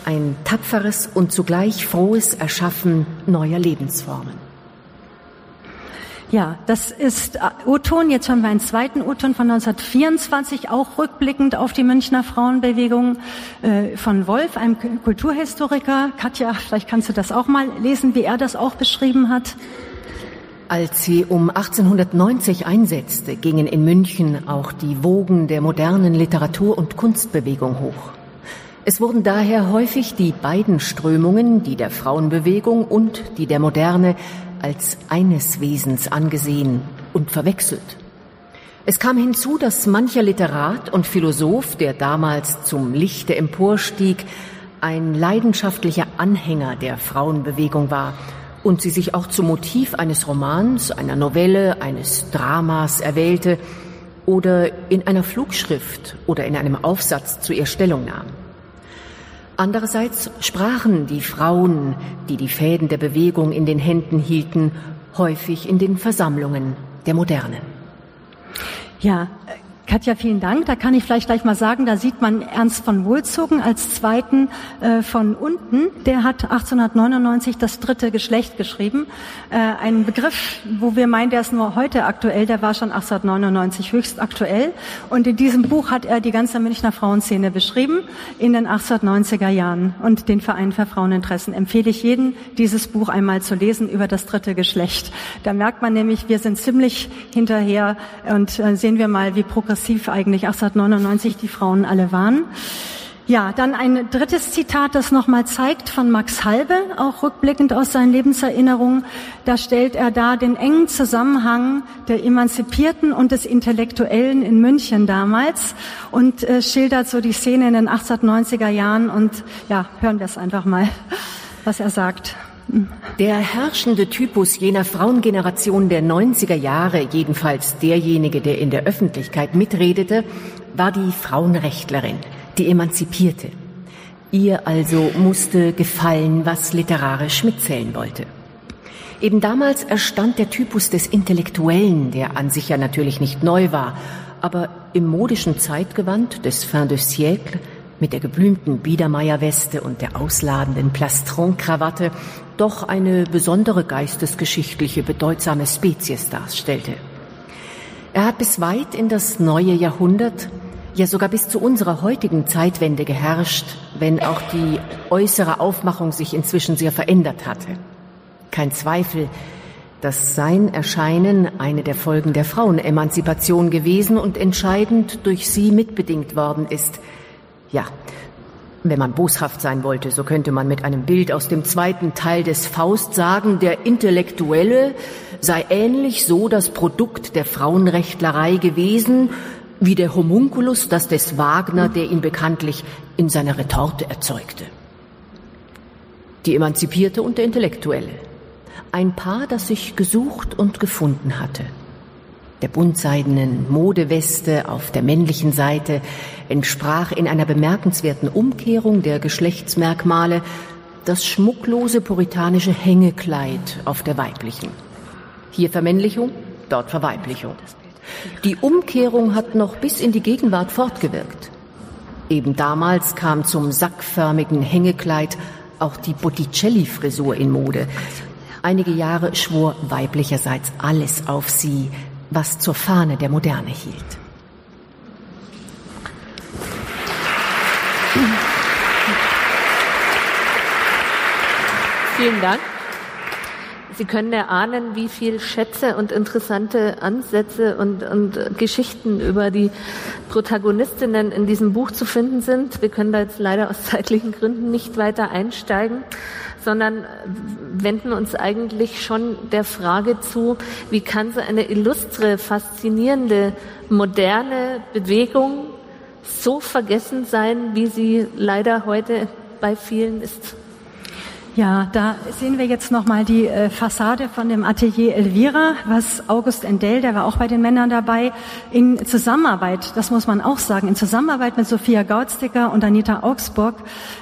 ein tapferes und zugleich frohes Erschaffen neuer Lebensformen. Ja, das ist O-Ton. Jetzt haben wir einen zweiten O-Ton von 1924, auch rückblickend auf die Münchner Frauenbewegung äh, von Wolf, einem Kulturhistoriker. Katja, vielleicht kannst du das auch mal lesen, wie er das auch beschrieben hat. Als sie um 1890 einsetzte, gingen in München auch die Wogen der modernen Literatur- und Kunstbewegung hoch. Es wurden daher häufig die beiden Strömungen, die der Frauenbewegung und die der Moderne, als eines Wesens angesehen und verwechselt. Es kam hinzu, dass mancher Literat und Philosoph, der damals zum Lichte emporstieg, ein leidenschaftlicher Anhänger der Frauenbewegung war und sie sich auch zum Motiv eines Romans, einer Novelle, eines Dramas erwählte oder in einer Flugschrift oder in einem Aufsatz zu ihr Stellung nahm. Andererseits sprachen die Frauen, die die Fäden der Bewegung in den Händen hielten, häufig in den Versammlungen der Modernen. Ja, Katja, vielen Dank. Da kann ich vielleicht gleich mal sagen, da sieht man Ernst von Wohlzogen als zweiten äh, von unten. Der hat 1899 das dritte Geschlecht geschrieben. Äh, ein Begriff, wo wir meinen, der ist nur heute aktuell, der war schon 1899 höchst aktuell. Und in diesem Buch hat er die ganze Münchner Frauenszene beschrieben in den 1890er Jahren und den Verein für Fraueninteressen. Empfehle ich jeden, dieses Buch einmal zu lesen über das dritte Geschlecht. Da merkt man nämlich, wir sind ziemlich hinterher und äh, sehen wir mal, wie progressiv progressiv eigentlich 1899 die Frauen alle waren. Ja, dann ein drittes Zitat, das nochmal zeigt von Max Halbe, auch rückblickend aus seinen Lebenserinnerungen. Da stellt er da den engen Zusammenhang der Emanzipierten und des Intellektuellen in München damals und äh, schildert so die Szene in den 1890er Jahren und ja, hören wir es einfach mal, was er sagt. Der herrschende Typus jener Frauengeneration der 90er Jahre, jedenfalls derjenige, der in der Öffentlichkeit mitredete, war die Frauenrechtlerin, die Emanzipierte. Ihr also musste gefallen, was literarisch mitzählen wollte. Eben damals erstand der Typus des Intellektuellen, der an sich ja natürlich nicht neu war, aber im modischen Zeitgewand des Fin de siècle mit der geblümten Biedermeierweste und der ausladenden Plastron-Krawatte doch eine besondere geistesgeschichtliche bedeutsame Spezies darstellte. Er hat bis weit in das neue Jahrhundert, ja sogar bis zu unserer heutigen Zeitwende geherrscht, wenn auch die äußere Aufmachung sich inzwischen sehr verändert hatte. Kein Zweifel, dass sein Erscheinen eine der Folgen der Frauenemanzipation gewesen und entscheidend durch sie mitbedingt worden ist – ja, wenn man boshaft sein wollte, so könnte man mit einem Bild aus dem zweiten Teil des Faust sagen, der Intellektuelle sei ähnlich so das Produkt der Frauenrechtlerei gewesen, wie der Homunculus das des Wagner, der ihn bekanntlich in seiner Retorte erzeugte. Die Emanzipierte und der Intellektuelle. Ein Paar, das sich gesucht und gefunden hatte der buntseidenen Modeweste auf der männlichen Seite entsprach in einer bemerkenswerten Umkehrung der Geschlechtsmerkmale das schmucklose puritanische Hängekleid auf der weiblichen. Hier Vermännlichung, dort Verweiblichung. Die Umkehrung hat noch bis in die Gegenwart fortgewirkt. Eben damals kam zum sackförmigen Hängekleid auch die Botticelli-Frisur in Mode. Einige Jahre schwor weiblicherseits alles auf sie, was zur Fahne der Moderne hielt. Vielen Dank. Sie können erahnen, wie viel Schätze und interessante Ansätze und, und Geschichten über die Protagonistinnen in diesem Buch zu finden sind. Wir können da jetzt leider aus zeitlichen Gründen nicht weiter einsteigen sondern wenden uns eigentlich schon der Frage zu, wie kann so eine illustre, faszinierende, moderne Bewegung so vergessen sein, wie sie leider heute bei vielen ist. Ja, da sehen wir jetzt nochmal die äh, Fassade von dem Atelier Elvira, was August Endell, der war auch bei den Männern dabei, in Zusammenarbeit, das muss man auch sagen, in Zusammenarbeit mit Sophia Gautsticker und Anita Augsburg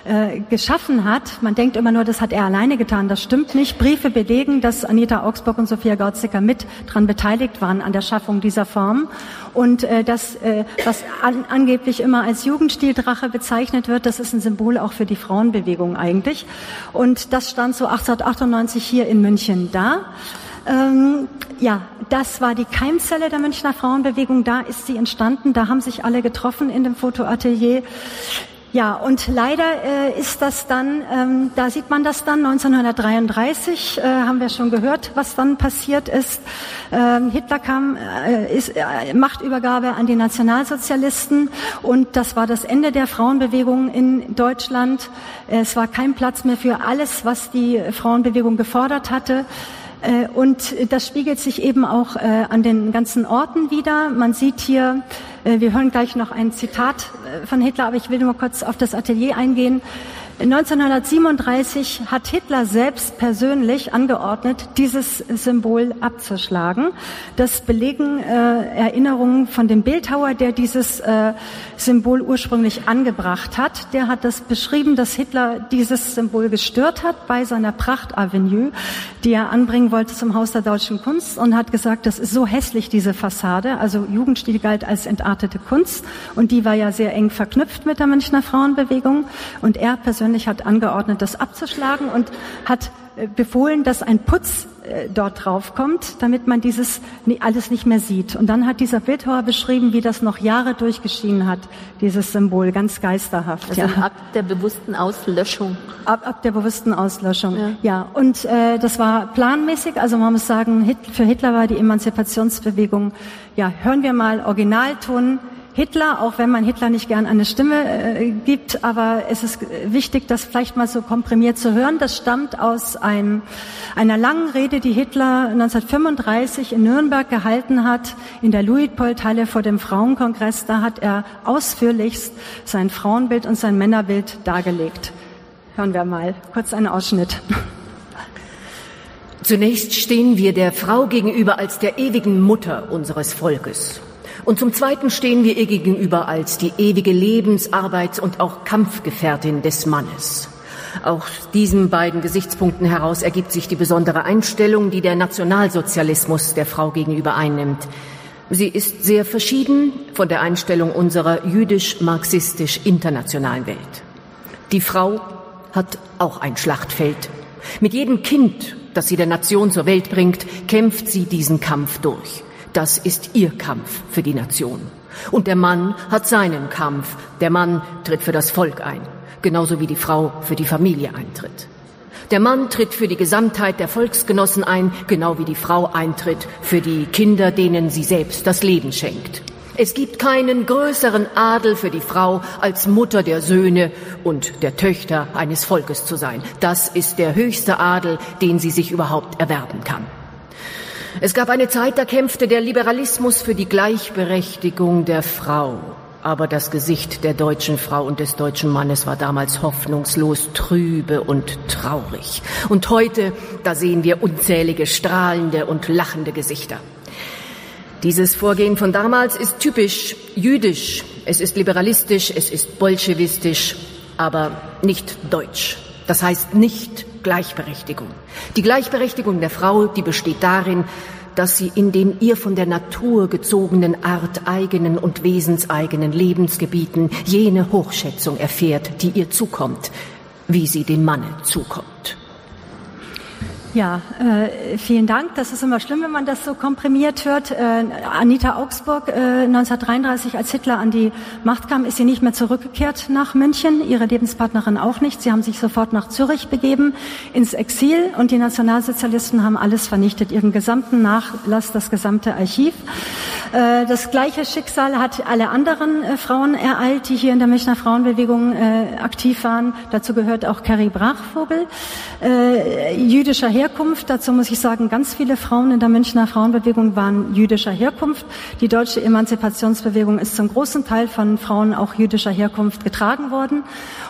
äh, geschaffen hat. Man denkt immer nur, das hat er alleine getan. Das stimmt nicht. Briefe belegen, dass Anita Augsburg und Sophia Gautsticker mit dran beteiligt waren an der Schaffung dieser Form. Und äh, das, äh, was an, angeblich immer als Jugendstildrache bezeichnet wird, das ist ein Symbol auch für die Frauenbewegung eigentlich. Und das stand so 1898 hier in München da. Ähm, ja, das war die Keimzelle der Münchner Frauenbewegung. Da ist sie entstanden. Da haben sich alle getroffen in dem Fotoatelier. Ja, und leider äh, ist das dann, ähm, da sieht man das dann, 1933 äh, haben wir schon gehört, was dann passiert ist. Ähm, Hitler kam, äh, ist, äh, Machtübergabe an die Nationalsozialisten und das war das Ende der Frauenbewegung in Deutschland. Es war kein Platz mehr für alles, was die Frauenbewegung gefordert hatte. Äh, und das spiegelt sich eben auch äh, an den ganzen Orten wieder. Man sieht hier, wir hören gleich noch ein Zitat von Hitler, aber ich will nur kurz auf das Atelier eingehen. 1937 hat Hitler selbst persönlich angeordnet, dieses Symbol abzuschlagen. Das belegen äh, Erinnerungen von dem Bildhauer, der dieses äh, Symbol ursprünglich angebracht hat. Der hat das beschrieben, dass Hitler dieses Symbol gestört hat bei seiner Prachtavenue, die er anbringen wollte zum Haus der deutschen Kunst und hat gesagt, das ist so hässlich, diese Fassade. Also Jugendstil galt als entartete Kunst und die war ja sehr eng verknüpft mit der Münchner Frauenbewegung und er persönlich persönlich hat angeordnet, das abzuschlagen und hat äh, befohlen, dass ein Putz äh, dort drauf kommt, damit man dieses alles nicht mehr sieht. Und dann hat dieser Bildhauer beschrieben, wie das noch Jahre durchgeschienen hat, dieses Symbol, ganz geisterhaft. Also ja. ein Akt der bewussten Auslöschung. Ab, ab der bewussten Auslöschung, ja. ja. Und äh, das war planmäßig, also man muss sagen, für Hitler war die Emanzipationsbewegung, ja, hören wir mal Originalton Hitler, auch wenn man Hitler nicht gern eine Stimme äh, gibt, aber es ist wichtig, das vielleicht mal so komprimiert zu hören. Das stammt aus ein, einer langen Rede, die Hitler 1935 in Nürnberg gehalten hat, in der Luitpoldhalle vor dem Frauenkongress. Da hat er ausführlichst sein Frauenbild und sein Männerbild dargelegt. Hören wir mal kurz einen Ausschnitt. Zunächst stehen wir der Frau gegenüber als der ewigen Mutter unseres Volkes. Und zum Zweiten stehen wir ihr gegenüber als die ewige Lebens-, Arbeits- und auch Kampfgefährtin des Mannes. Aus diesen beiden Gesichtspunkten heraus ergibt sich die besondere Einstellung, die der Nationalsozialismus der Frau gegenüber einnimmt. Sie ist sehr verschieden von der Einstellung unserer jüdisch-marxistisch-internationalen Welt. Die Frau hat auch ein Schlachtfeld. Mit jedem Kind, das sie der Nation zur Welt bringt, kämpft sie diesen Kampf durch. Das ist ihr Kampf für die Nation. Und der Mann hat seinen Kampf. Der Mann tritt für das Volk ein, genauso wie die Frau für die Familie eintritt. Der Mann tritt für die Gesamtheit der Volksgenossen ein, genau wie die Frau eintritt für die Kinder, denen sie selbst das Leben schenkt. Es gibt keinen größeren Adel für die Frau, als Mutter der Söhne und der Töchter eines Volkes zu sein. Das ist der höchste Adel, den sie sich überhaupt erwerben kann. Es gab eine Zeit, da kämpfte der Liberalismus für die Gleichberechtigung der Frau. Aber das Gesicht der deutschen Frau und des deutschen Mannes war damals hoffnungslos trübe und traurig. Und heute, da sehen wir unzählige strahlende und lachende Gesichter. Dieses Vorgehen von damals ist typisch jüdisch, es ist liberalistisch, es ist bolschewistisch, aber nicht deutsch. Das heißt nicht Gleichberechtigung. Die Gleichberechtigung der Frau, die besteht darin, dass sie in den ihr von der Natur gezogenen arteigenen und wesenseigenen Lebensgebieten jene Hochschätzung erfährt, die ihr zukommt, wie sie dem Manne zukommt. Ja, äh, vielen Dank. Das ist immer schlimm, wenn man das so komprimiert hört. Äh, Anita Augsburg, äh, 1933, als Hitler an die Macht kam, ist sie nicht mehr zurückgekehrt nach München, ihre Lebenspartnerin auch nicht. Sie haben sich sofort nach Zürich begeben, ins Exil und die Nationalsozialisten haben alles vernichtet, ihren gesamten Nachlass, das gesamte Archiv. Äh, das gleiche Schicksal hat alle anderen äh, Frauen ereilt, die hier in der Münchner Frauenbewegung äh, aktiv waren. Dazu gehört auch Carrie Brachvogel, äh, jüdischer Herkunft Herkunft. Dazu muss ich sagen, ganz viele Frauen in der Münchner Frauenbewegung waren jüdischer Herkunft. Die deutsche Emanzipationsbewegung ist zum großen Teil von Frauen auch jüdischer Herkunft getragen worden.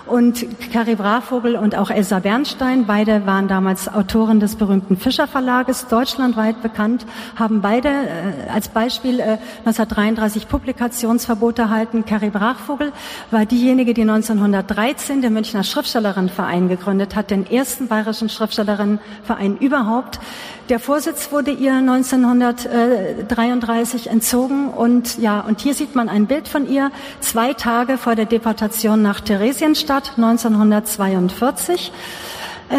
Und Carrie Brachvogel und auch Elsa Bernstein, beide waren damals Autoren des berühmten Fischer Verlages, deutschlandweit bekannt, haben beide äh, als Beispiel äh, 1933 Publikationsverbot erhalten. Carrie Brachvogel war diejenige, die 1913 den Münchner Schriftstellerinnenverein gegründet hat, den ersten bayerischen Schriftstellerinnenverein Verein überhaupt. Der Vorsitz wurde ihr 1933 entzogen und ja, und hier sieht man ein Bild von ihr, zwei Tage vor der Deportation nach Theresienstadt 1942. Äh,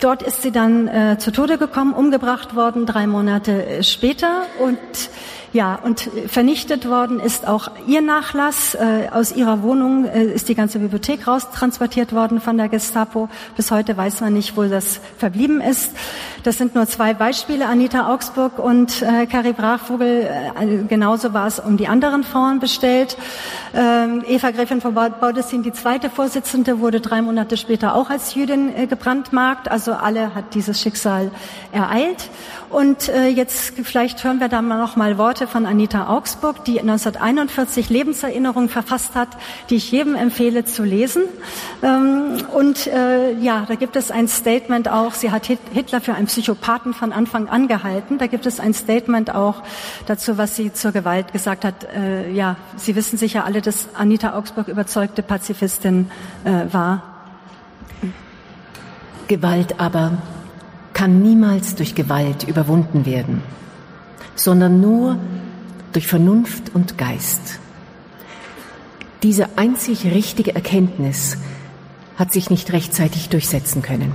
dort ist sie dann äh, zu Tode gekommen, umgebracht worden, drei Monate äh, später. Und ja, und vernichtet worden ist auch ihr Nachlass. Äh, aus ihrer Wohnung äh, ist die ganze Bibliothek raustransportiert worden von der Gestapo. Bis heute weiß man nicht, wo das verblieben ist. Das sind nur zwei Beispiele, Anita Augsburg und äh, Carrie Brachvogel. Äh, genauso war es um die anderen Frauen bestellt. Ähm, Eva Gräfin von Baudessin, die zweite Vorsitzende, wurde drei Monate später auch als Jüdin äh, gebrandmarkt. Also alle hat dieses Schicksal ereilt. Und äh, jetzt vielleicht hören wir da mal noch mal Worte von Anita Augsburg, die 1941 Lebenserinnerungen verfasst hat, die ich jedem empfehle zu lesen. Ähm, und äh, ja, da gibt es ein Statement auch. Sie hat Hitler für einen Psychopathen von Anfang an gehalten. Da gibt es ein Statement auch dazu, was sie zur Gewalt gesagt hat. Äh, ja, Sie wissen sicher alle, dass Anita Augsburg überzeugte Pazifistin äh, war. Gewalt aber kann niemals durch Gewalt überwunden werden, sondern nur durch Vernunft und Geist. Diese einzig richtige Erkenntnis hat sich nicht rechtzeitig durchsetzen können.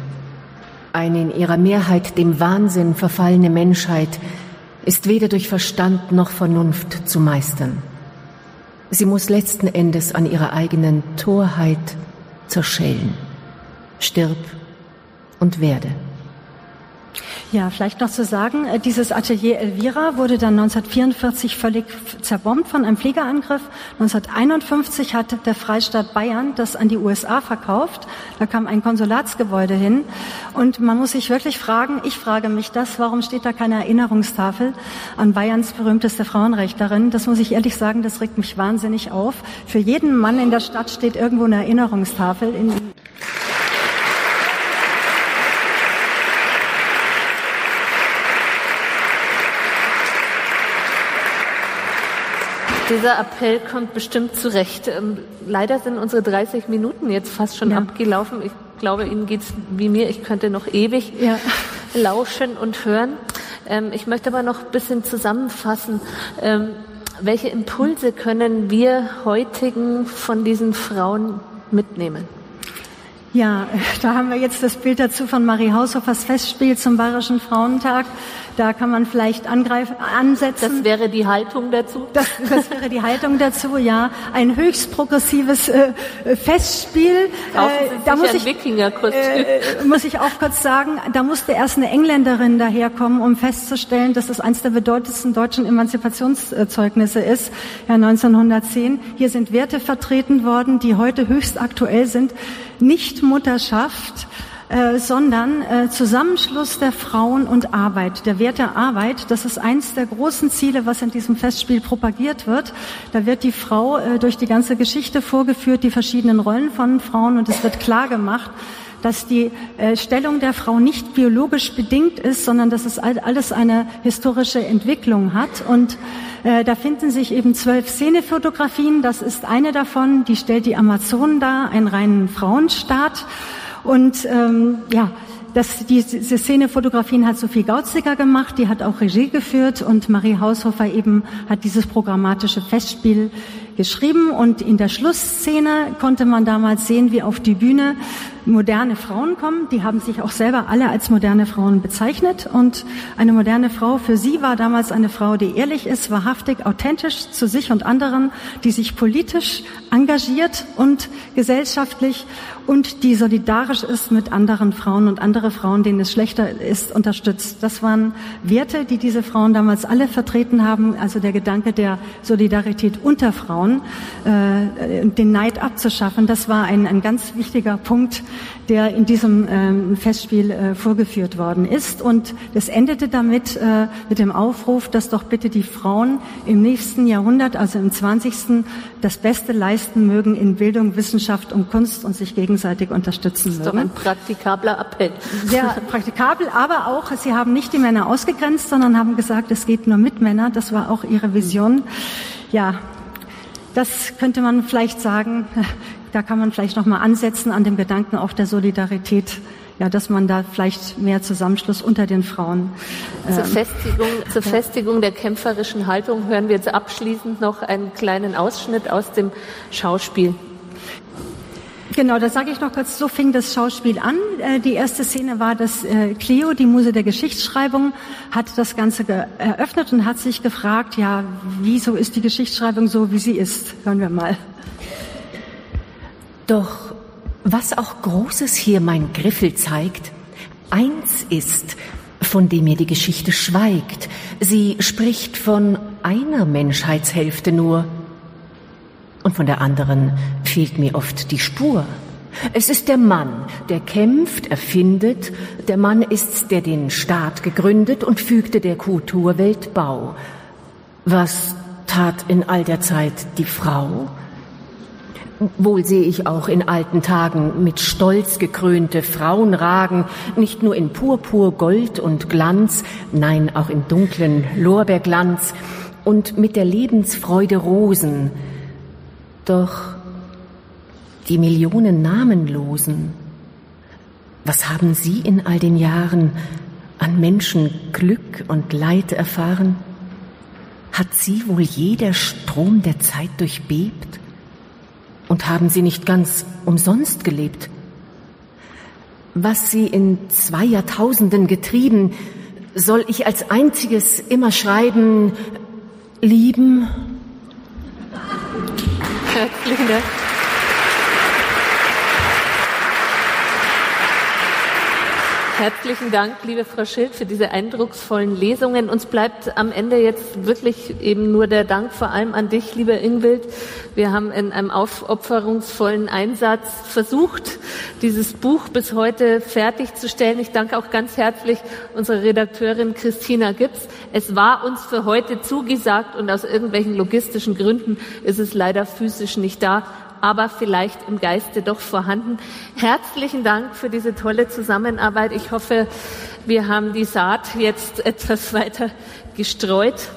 Eine in ihrer Mehrheit dem Wahnsinn verfallene Menschheit ist weder durch Verstand noch Vernunft zu meistern. Sie muss letzten Endes an ihrer eigenen Torheit zerschellen. Stirb und werde. Ja, vielleicht noch zu sagen, äh, dieses Atelier Elvira wurde dann 1944 völlig zerbombt von einem Fliegerangriff. 1951 hat der Freistaat Bayern das an die USA verkauft. Da kam ein Konsulatsgebäude hin. Und man muss sich wirklich fragen, ich frage mich das, warum steht da keine Erinnerungstafel an Bayerns berühmteste Frauenrechtlerin? Das muss ich ehrlich sagen, das regt mich wahnsinnig auf. Für jeden Mann in der Stadt steht irgendwo eine Erinnerungstafel. In Dieser Appell kommt bestimmt zurecht. Ähm, leider sind unsere 30 Minuten jetzt fast schon ja. abgelaufen. Ich glaube, Ihnen geht es wie mir. Ich könnte noch ewig ja. lauschen und hören. Ähm, ich möchte aber noch ein bisschen zusammenfassen. Ähm, welche Impulse können wir heutigen von diesen Frauen mitnehmen? Ja, da haben wir jetzt das Bild dazu von Marie Haushofers Festspiel zum Bayerischen Frauentag. Da kann man vielleicht angreifen, ansetzen. Das wäre die Haltung dazu? Das, das wäre die Haltung dazu, ja. Ein höchst progressives äh, Festspiel. Äh, da muss ich, äh, muss ich auch kurz sagen, da musste erst eine Engländerin daherkommen, um festzustellen, dass es eines der bedeutendsten deutschen Emanzipationszeugnisse ist, ja 1910. Hier sind Werte vertreten worden, die heute höchst aktuell sind. Nicht Mutterschaft, äh, sondern äh, Zusammenschluss der Frauen und Arbeit, der Wert der Arbeit. Das ist eins der großen Ziele, was in diesem Festspiel propagiert wird. Da wird die Frau äh, durch die ganze Geschichte vorgeführt, die verschiedenen Rollen von Frauen und es wird klar gemacht, dass die äh, Stellung der Frau nicht biologisch bedingt ist, sondern dass es alles eine historische Entwicklung hat. Und äh, da finden sich eben zwölf Szenefotografien. Das ist eine davon, die stellt die Amazonen dar, einen reinen Frauenstaat. Und ähm, ja, das, diese Szenefotografien hat Sophie Gautziger gemacht, die hat auch Regie geführt und Marie Haushofer eben hat dieses programmatische Festspiel geschrieben und in der Schlussszene konnte man damals sehen, wie auf die Bühne moderne Frauen kommen. Die haben sich auch selber alle als moderne Frauen bezeichnet. Und eine moderne Frau für sie war damals eine Frau, die ehrlich ist, wahrhaftig, authentisch zu sich und anderen, die sich politisch engagiert und gesellschaftlich und die solidarisch ist mit anderen Frauen und andere Frauen, denen es schlechter ist, unterstützt. Das waren Werte, die diese Frauen damals alle vertreten haben. Also der Gedanke der Solidarität unter Frauen äh, den Neid abzuschaffen. Das war ein, ein ganz wichtiger Punkt, der in diesem ähm, Festspiel äh, vorgeführt worden ist. Und es endete damit äh, mit dem Aufruf, dass doch bitte die Frauen im nächsten Jahrhundert, also im 20. das Beste leisten mögen in Bildung, Wissenschaft und Kunst und sich gegenseitig unterstützen mögen. Das ist doch ein praktikabler Appell. Sehr praktikabel, aber auch, sie haben nicht die Männer ausgegrenzt, sondern haben gesagt, es geht nur mit Männern. Das war auch ihre Vision. Ja, das könnte man vielleicht sagen, da kann man vielleicht noch mal ansetzen an dem Gedanken auch der Solidarität, ja, dass man da vielleicht mehr Zusammenschluss unter den Frauen. Ähm, zur Festigung, zur Festigung der kämpferischen Haltung hören wir jetzt abschließend noch einen kleinen Ausschnitt aus dem Schauspiel. Genau, da sage ich noch kurz, so fing das Schauspiel an. Äh, die erste Szene war, dass äh, Cleo, die Muse der Geschichtsschreibung, hat das Ganze eröffnet und hat sich gefragt, ja, wieso ist die Geschichtsschreibung so, wie sie ist? Hören wir mal. Doch was auch Großes hier mein Griffel zeigt, eins ist, von dem mir die Geschichte schweigt. Sie spricht von einer Menschheitshälfte nur, und von der anderen fehlt mir oft die Spur. Es ist der Mann, der kämpft, erfindet. Der Mann ist's, der den Staat gegründet und fügte der Kulturwelt Bau. Was tat in all der Zeit die Frau? Wohl sehe ich auch in alten Tagen mit Stolz gekrönte Frauen ragen, nicht nur in Purpur, Gold und Glanz, nein, auch in dunklen Lorbeerglanz und mit der Lebensfreude Rosen, doch die Millionen Namenlosen, was haben Sie in all den Jahren an Menschen Glück und Leid erfahren? Hat Sie wohl je der Strom der Zeit durchbebt? Und haben Sie nicht ganz umsonst gelebt? Was Sie in zwei Jahrtausenden getrieben, soll ich als einziges immer schreiben, lieben Herzlichen Dank. Herzlichen Dank, liebe Frau Schild, für diese eindrucksvollen Lesungen. Uns bleibt am Ende jetzt wirklich eben nur der Dank vor allem an dich, lieber Ingwild. Wir haben in einem aufopferungsvollen Einsatz versucht, dieses Buch bis heute fertigzustellen. Ich danke auch ganz herzlich unserer Redakteurin Christina Gibbs. Es war uns für heute zugesagt und aus irgendwelchen logistischen Gründen ist es leider physisch nicht da aber vielleicht im Geiste doch vorhanden. Herzlichen Dank für diese tolle Zusammenarbeit. Ich hoffe, wir haben die Saat jetzt etwas weiter gestreut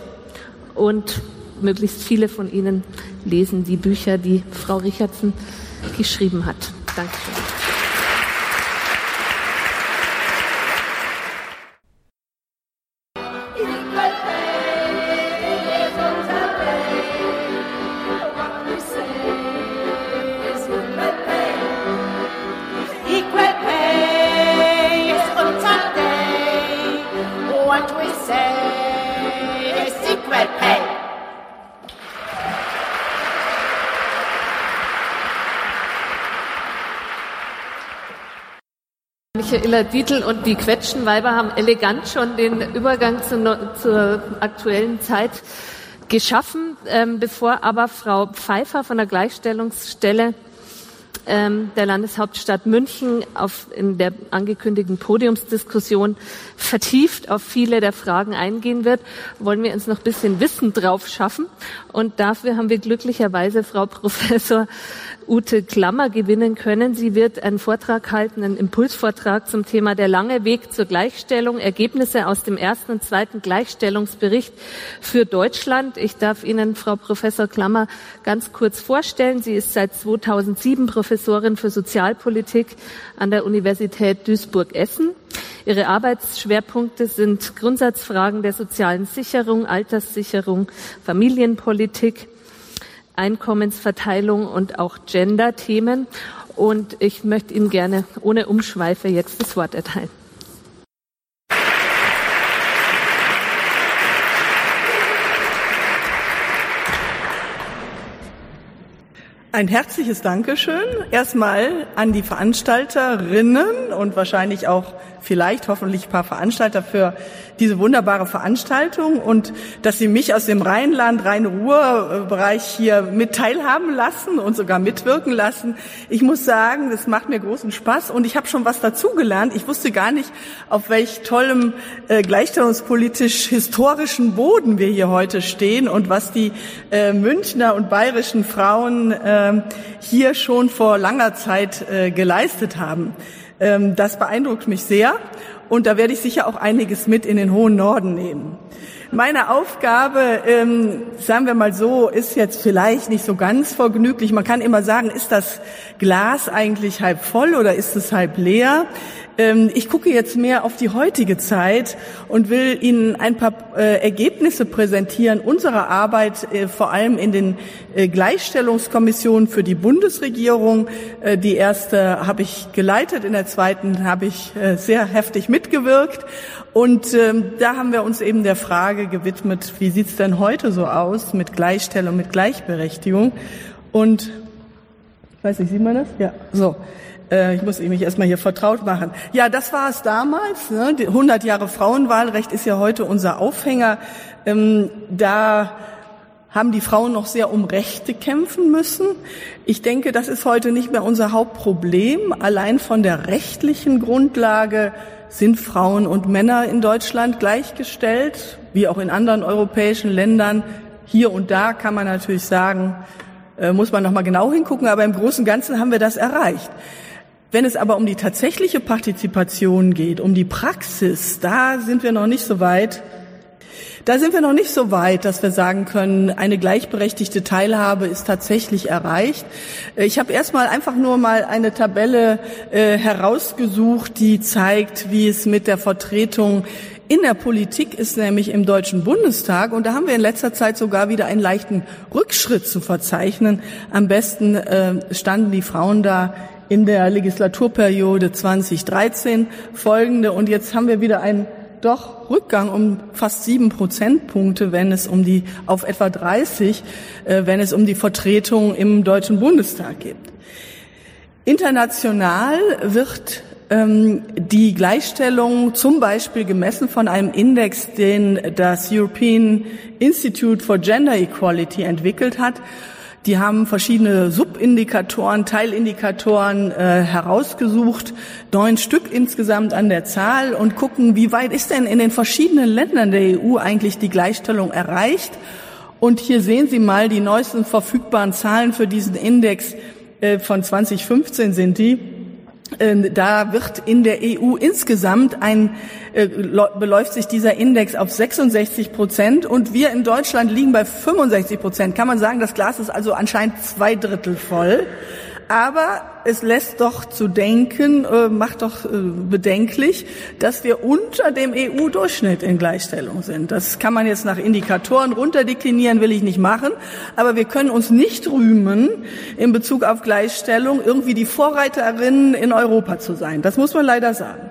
und möglichst viele von Ihnen lesen die Bücher, die Frau Richardson geschrieben hat. Dankeschön. Michaela Dietl und die Quetschenweiber haben elegant schon den Übergang zu, zur aktuellen Zeit geschaffen, ähm, bevor aber Frau Pfeiffer von der Gleichstellungsstelle ähm, der Landeshauptstadt München auf, in der angekündigten Podiumsdiskussion vertieft auf viele der Fragen eingehen wird, wollen wir uns noch ein bisschen Wissen drauf schaffen. Und dafür haben wir glücklicherweise Frau Professor Ute Klammer gewinnen können. Sie wird einen Vortrag halten, einen Impulsvortrag zum Thema der lange Weg zur Gleichstellung, Ergebnisse aus dem ersten und zweiten Gleichstellungsbericht für Deutschland. Ich darf Ihnen Frau Professor Klammer ganz kurz vorstellen. Sie ist seit 2007 Professorin für Sozialpolitik an der Universität Duisburg-Essen. Ihre Arbeitsschwerpunkte sind Grundsatzfragen der sozialen Sicherung, Alterssicherung, Familienpolitik, Einkommensverteilung und auch Gender-Themen. Und ich möchte Ihnen gerne ohne Umschweife jetzt das Wort erteilen. Ein herzliches Dankeschön erstmal an die Veranstalterinnen und wahrscheinlich auch vielleicht hoffentlich ein paar Veranstalter für diese wunderbare Veranstaltung und dass Sie mich aus dem Rheinland, Rhein-Ruhr-Bereich hier mit teilhaben lassen und sogar mitwirken lassen. Ich muss sagen, das macht mir großen Spaß und ich habe schon was dazugelernt. Ich wusste gar nicht, auf welch tollem äh, gleichstellungspolitisch historischen Boden wir hier heute stehen und was die äh, Münchner und bayerischen Frauen äh, hier schon vor langer Zeit äh, geleistet haben. Ähm, das beeindruckt mich sehr und da werde ich sicher auch einiges mit in den hohen Norden nehmen. Meine Aufgabe, ähm, sagen wir mal so, ist jetzt vielleicht nicht so ganz vergnüglich. Man kann immer sagen, ist das Glas eigentlich halb voll oder ist es halb leer? Ähm, ich gucke jetzt mehr auf die heutige Zeit und will Ihnen ein paar äh, Ergebnisse präsentieren unserer Arbeit, äh, vor allem in den äh, Gleichstellungskommissionen für die Bundesregierung. Die erste habe ich geleitet, in der zweiten habe ich sehr heftig mitgewirkt. Und ähm, da haben wir uns eben der Frage gewidmet, wie sieht's denn heute so aus mit Gleichstellung, mit Gleichberechtigung? Und weiß nicht, sieht man das? Ja, so. Äh, ich muss mich erstmal hier vertraut machen. Ja, das war es damals. Ne? 100 Jahre Frauenwahlrecht ist ja heute unser Aufhänger. Ähm, da haben die Frauen noch sehr um Rechte kämpfen müssen. Ich denke, das ist heute nicht mehr unser Hauptproblem. Allein von der rechtlichen Grundlage sind Frauen und Männer in Deutschland gleichgestellt, wie auch in anderen europäischen Ländern. Hier und da kann man natürlich sagen, äh, muss man noch mal genau hingucken, aber im Großen und Ganzen haben wir das erreicht. Wenn es aber um die tatsächliche Partizipation geht, um die Praxis, da sind wir noch nicht so weit. Da sind wir noch nicht so weit, dass wir sagen können, eine gleichberechtigte Teilhabe ist tatsächlich erreicht. Ich habe erstmal einfach nur mal eine Tabelle äh, herausgesucht, die zeigt, wie es mit der Vertretung in der Politik ist, nämlich im Deutschen Bundestag. Und da haben wir in letzter Zeit sogar wieder einen leichten Rückschritt zu verzeichnen. Am besten äh, standen die Frauen da in der Legislaturperiode 2013 folgende. Und jetzt haben wir wieder einen doch Rückgang um fast sieben Prozentpunkte, wenn es um die, auf etwa 30, äh, wenn es um die Vertretung im Deutschen Bundestag geht. International wird ähm, die Gleichstellung zum Beispiel gemessen von einem Index, den das European Institute for Gender Equality entwickelt hat. Die haben verschiedene Subindikatoren, Teilindikatoren äh, herausgesucht, neun Stück insgesamt an der Zahl und gucken, wie weit ist denn in den verschiedenen Ländern der EU eigentlich die Gleichstellung erreicht. Und hier sehen Sie mal die neuesten verfügbaren Zahlen für diesen Index äh, von 2015 sind die. Ähm, da wird in der EU insgesamt ein, äh, beläuft sich dieser Index auf 66 Prozent und wir in Deutschland liegen bei 65 Prozent. Kann man sagen, das Glas ist also anscheinend zwei Drittel voll. Aber es lässt doch zu denken, äh, macht doch äh, bedenklich, dass wir unter dem EU-Durchschnitt in Gleichstellung sind. Das kann man jetzt nach Indikatoren runterdeklinieren, will ich nicht machen. Aber wir können uns nicht rühmen, in Bezug auf Gleichstellung irgendwie die Vorreiterinnen in Europa zu sein. Das muss man leider sagen.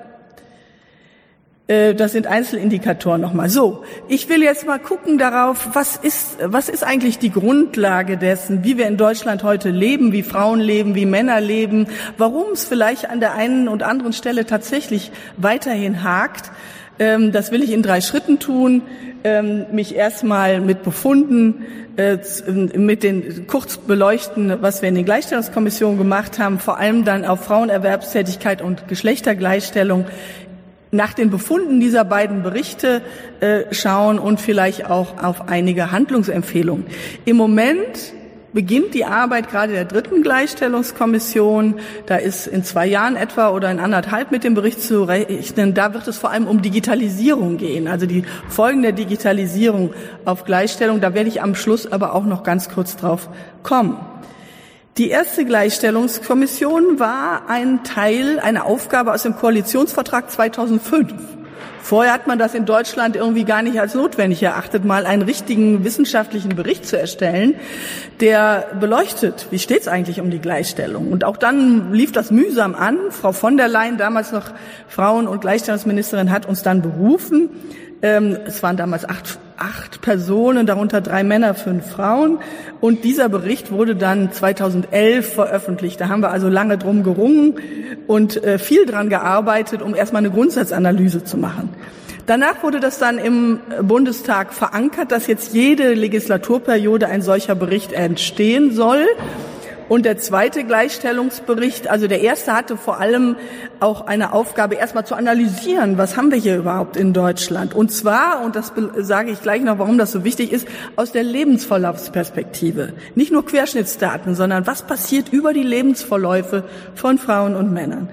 Äh, das sind Einzelindikatoren nochmal. So, ich will jetzt mal gucken darauf, was ist, was ist eigentlich die Grundlage dessen, wie wir in Deutschland heute leben, wie Frauen leben, wie Männer leben, warum es vielleicht an der einen und anderen Stelle tatsächlich weiterhin hakt. Ähm, das will ich in drei Schritten tun. Ähm, mich erstmal mit Befunden, äh, mit den kurz beleuchten, was wir in den Gleichstellungskommissionen gemacht haben, vor allem dann auf Frauenerwerbstätigkeit und Geschlechtergleichstellung nach den Befunden dieser beiden Berichte äh, schauen und vielleicht auch auf einige Handlungsempfehlungen. Im Moment beginnt die Arbeit gerade der dritten Gleichstellungskommission. Da ist in zwei Jahren etwa oder in anderthalb mit dem Bericht zu rechnen. Da wird es vor allem um Digitalisierung gehen, also die Folgen der Digitalisierung auf Gleichstellung. Da werde ich am Schluss aber auch noch ganz kurz drauf kommen. Die erste Gleichstellungskommission war ein Teil, eine Aufgabe aus dem Koalitionsvertrag 2005. Vorher hat man das in Deutschland irgendwie gar nicht als notwendig erachtet, mal einen richtigen wissenschaftlichen Bericht zu erstellen, der beleuchtet, wie steht es eigentlich um die Gleichstellung. Und auch dann lief das mühsam an. Frau von der Leyen, damals noch Frauen- und Gleichstellungsministerin, hat uns dann berufen. Ähm, es waren damals acht, acht Personen, darunter drei Männer, fünf Frauen. Und dieser Bericht wurde dann 2011 veröffentlicht. Da haben wir also lange drum gerungen und äh, viel dran gearbeitet, um erstmal eine Grundsatzanalyse zu machen. Danach wurde das dann im Bundestag verankert, dass jetzt jede Legislaturperiode ein solcher Bericht entstehen soll. Und der zweite Gleichstellungsbericht, also der erste hatte vor allem auch eine Aufgabe, erstmal zu analysieren, was haben wir hier überhaupt in Deutschland. Und zwar, und das sage ich gleich noch, warum das so wichtig ist, aus der Lebensverlaufsperspektive. Nicht nur Querschnittsdaten, sondern was passiert über die Lebensverläufe von Frauen und Männern.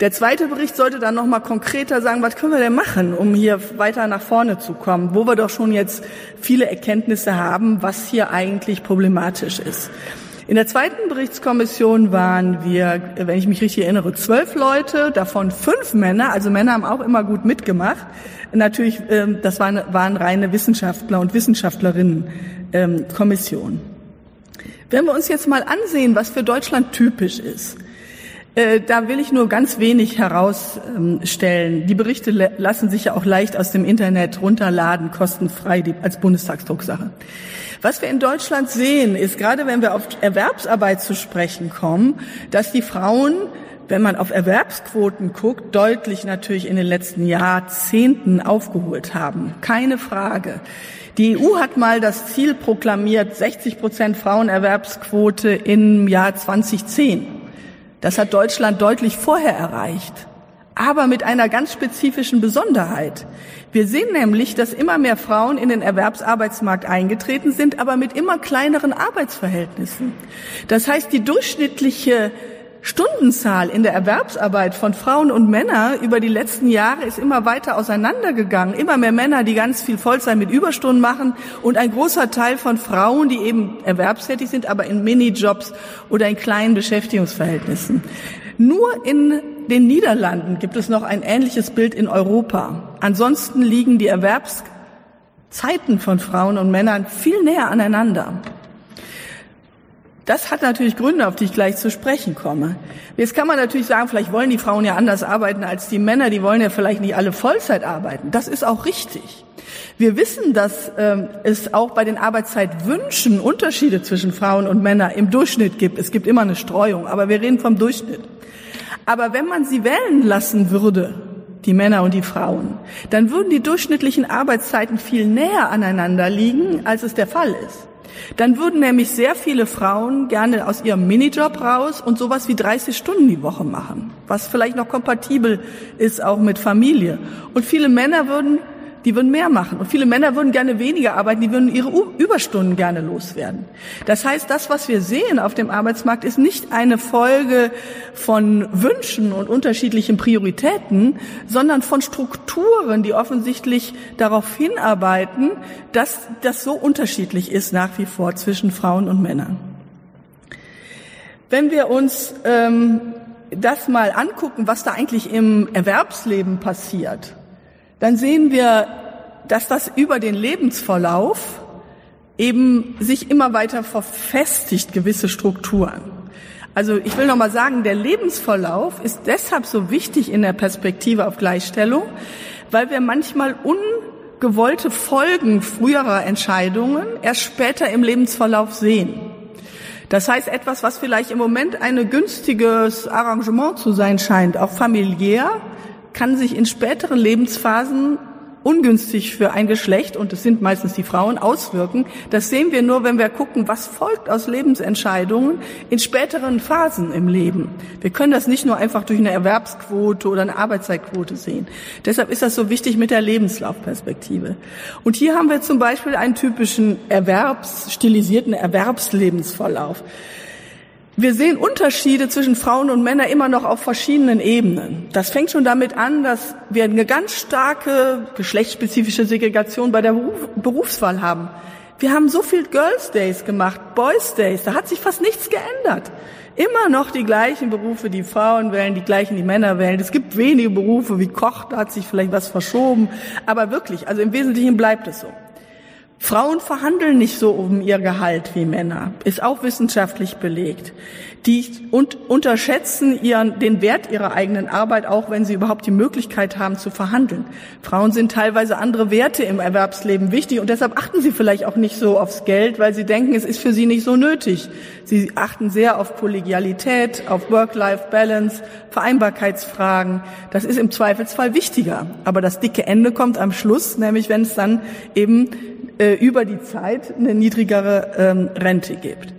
Der zweite Bericht sollte dann noch mal konkreter sagen, was können wir denn machen, um hier weiter nach vorne zu kommen, wo wir doch schon jetzt viele Erkenntnisse haben, was hier eigentlich problematisch ist. In der zweiten Berichtskommission waren wir, wenn ich mich richtig erinnere, zwölf Leute, davon fünf Männer. Also Männer haben auch immer gut mitgemacht. Natürlich, ähm, das waren, waren reine Wissenschaftler und Wissenschaftlerinnen ähm, Kommission. Wenn wir uns jetzt mal ansehen, was für Deutschland typisch ist, da will ich nur ganz wenig herausstellen. Die Berichte lassen sich ja auch leicht aus dem Internet runterladen, kostenfrei als Bundestagsdrucksache. Was wir in Deutschland sehen, ist gerade wenn wir auf Erwerbsarbeit zu sprechen kommen, dass die Frauen wenn man auf Erwerbsquoten guckt, deutlich natürlich in den letzten Jahrzehnten aufgeholt haben. Keine Frage. Die EU hat mal das Ziel proklamiert, 60 Prozent Frauenerwerbsquote im Jahr 2010. Das hat Deutschland deutlich vorher erreicht, aber mit einer ganz spezifischen Besonderheit. Wir sehen nämlich, dass immer mehr Frauen in den Erwerbsarbeitsmarkt eingetreten sind, aber mit immer kleineren Arbeitsverhältnissen. Das heißt, die durchschnittliche Stundenzahl in der Erwerbsarbeit von Frauen und Männern über die letzten Jahre ist immer weiter auseinandergegangen. Immer mehr Männer, die ganz viel Vollzeit mit Überstunden machen und ein großer Teil von Frauen, die eben erwerbstätig sind, aber in Minijobs oder in kleinen Beschäftigungsverhältnissen. Nur in den Niederlanden gibt es noch ein ähnliches Bild in Europa. Ansonsten liegen die Erwerbszeiten von Frauen und Männern viel näher aneinander. Das hat natürlich Gründe, auf die ich gleich zu sprechen komme. Jetzt kann man natürlich sagen, vielleicht wollen die Frauen ja anders arbeiten als die Männer, die wollen ja vielleicht nicht alle Vollzeit arbeiten. Das ist auch richtig. Wir wissen, dass ähm, es auch bei den Arbeitszeitwünschen Unterschiede zwischen Frauen und Männern im Durchschnitt gibt. Es gibt immer eine Streuung, aber wir reden vom Durchschnitt. Aber wenn man sie wählen lassen würde, die Männer und die Frauen, dann würden die durchschnittlichen Arbeitszeiten viel näher aneinander liegen, als es der Fall ist. Dann würden nämlich sehr viele Frauen gerne aus ihrem Minijob raus und sowas wie 30 Stunden die Woche machen, was vielleicht noch kompatibel ist auch mit Familie. Und viele Männer würden die würden mehr machen. Und viele Männer würden gerne weniger arbeiten, die würden ihre Überstunden gerne loswerden. Das heißt, das, was wir sehen auf dem Arbeitsmarkt, ist nicht eine Folge von Wünschen und unterschiedlichen Prioritäten, sondern von Strukturen, die offensichtlich darauf hinarbeiten, dass das so unterschiedlich ist nach wie vor zwischen Frauen und Männern. Wenn wir uns ähm, das mal angucken, was da eigentlich im Erwerbsleben passiert, dann sehen wir, dass das über den Lebensverlauf eben sich immer weiter verfestigt, gewisse Strukturen. Also ich will noch mal sagen, der Lebensverlauf ist deshalb so wichtig in der Perspektive auf Gleichstellung, weil wir manchmal ungewollte Folgen früherer Entscheidungen erst später im Lebensverlauf sehen. Das heißt, etwas, was vielleicht im Moment ein günstiges Arrangement zu sein scheint, auch familiär, kann sich in späteren Lebensphasen ungünstig für ein Geschlecht, und es sind meistens die Frauen, auswirken. Das sehen wir nur, wenn wir gucken, was folgt aus Lebensentscheidungen in späteren Phasen im Leben. Wir können das nicht nur einfach durch eine Erwerbsquote oder eine Arbeitszeitquote sehen. Deshalb ist das so wichtig mit der Lebenslaufperspektive. Und hier haben wir zum Beispiel einen typischen Erwerbs, stilisierten Erwerbslebensverlauf. Wir sehen Unterschiede zwischen Frauen und Männern immer noch auf verschiedenen Ebenen. Das fängt schon damit an, dass wir eine ganz starke geschlechtsspezifische Segregation bei der Beruf, Berufswahl haben. Wir haben so viel Girls Days gemacht, Boys Days, da hat sich fast nichts geändert. Immer noch die gleichen Berufe, die Frauen wählen, die gleichen, die Männer wählen. Es gibt wenige Berufe wie Koch, da hat sich vielleicht was verschoben. Aber wirklich, also im Wesentlichen bleibt es so. Frauen verhandeln nicht so um ihr Gehalt wie Männer, ist auch wissenschaftlich belegt. Die und unterschätzen ihren, den Wert ihrer eigenen Arbeit, auch wenn sie überhaupt die Möglichkeit haben zu verhandeln. Frauen sind teilweise andere Werte im Erwerbsleben wichtig und deshalb achten sie vielleicht auch nicht so aufs Geld, weil sie denken, es ist für sie nicht so nötig. Sie achten sehr auf Kollegialität, auf Work-Life-Balance, Vereinbarkeitsfragen. Das ist im Zweifelsfall wichtiger. Aber das dicke Ende kommt am Schluss, nämlich wenn es dann eben über die Zeit eine niedrigere ähm, Rente gibt.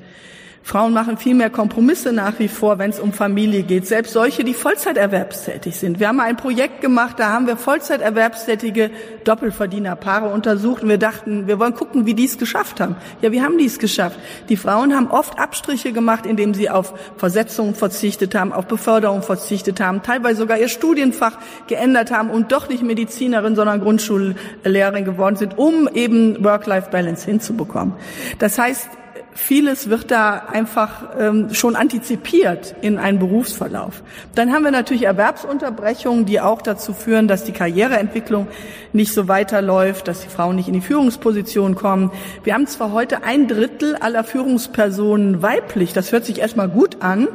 Frauen machen viel mehr Kompromisse nach wie vor, wenn es um Familie geht. Selbst solche, die Vollzeiterwerbstätig sind. Wir haben ein Projekt gemacht, da haben wir Vollzeiterwerbstätige Doppelverdienerpaare untersucht und wir dachten, wir wollen gucken, wie die es geschafft haben. Ja, wie haben die es geschafft? Die Frauen haben oft Abstriche gemacht, indem sie auf Versetzungen verzichtet haben, auf Beförderung verzichtet haben, teilweise sogar ihr Studienfach geändert haben und doch nicht Medizinerin, sondern Grundschullehrerin geworden sind, um eben Work-Life-Balance hinzubekommen. Das heißt, vieles wird da einfach ähm, schon antizipiert in einen Berufsverlauf. Dann haben wir natürlich Erwerbsunterbrechungen, die auch dazu führen, dass die Karriereentwicklung nicht so weiterläuft, dass die Frauen nicht in die Führungsposition kommen. Wir haben zwar heute ein Drittel aller Führungspersonen weiblich, das hört sich erstmal gut an,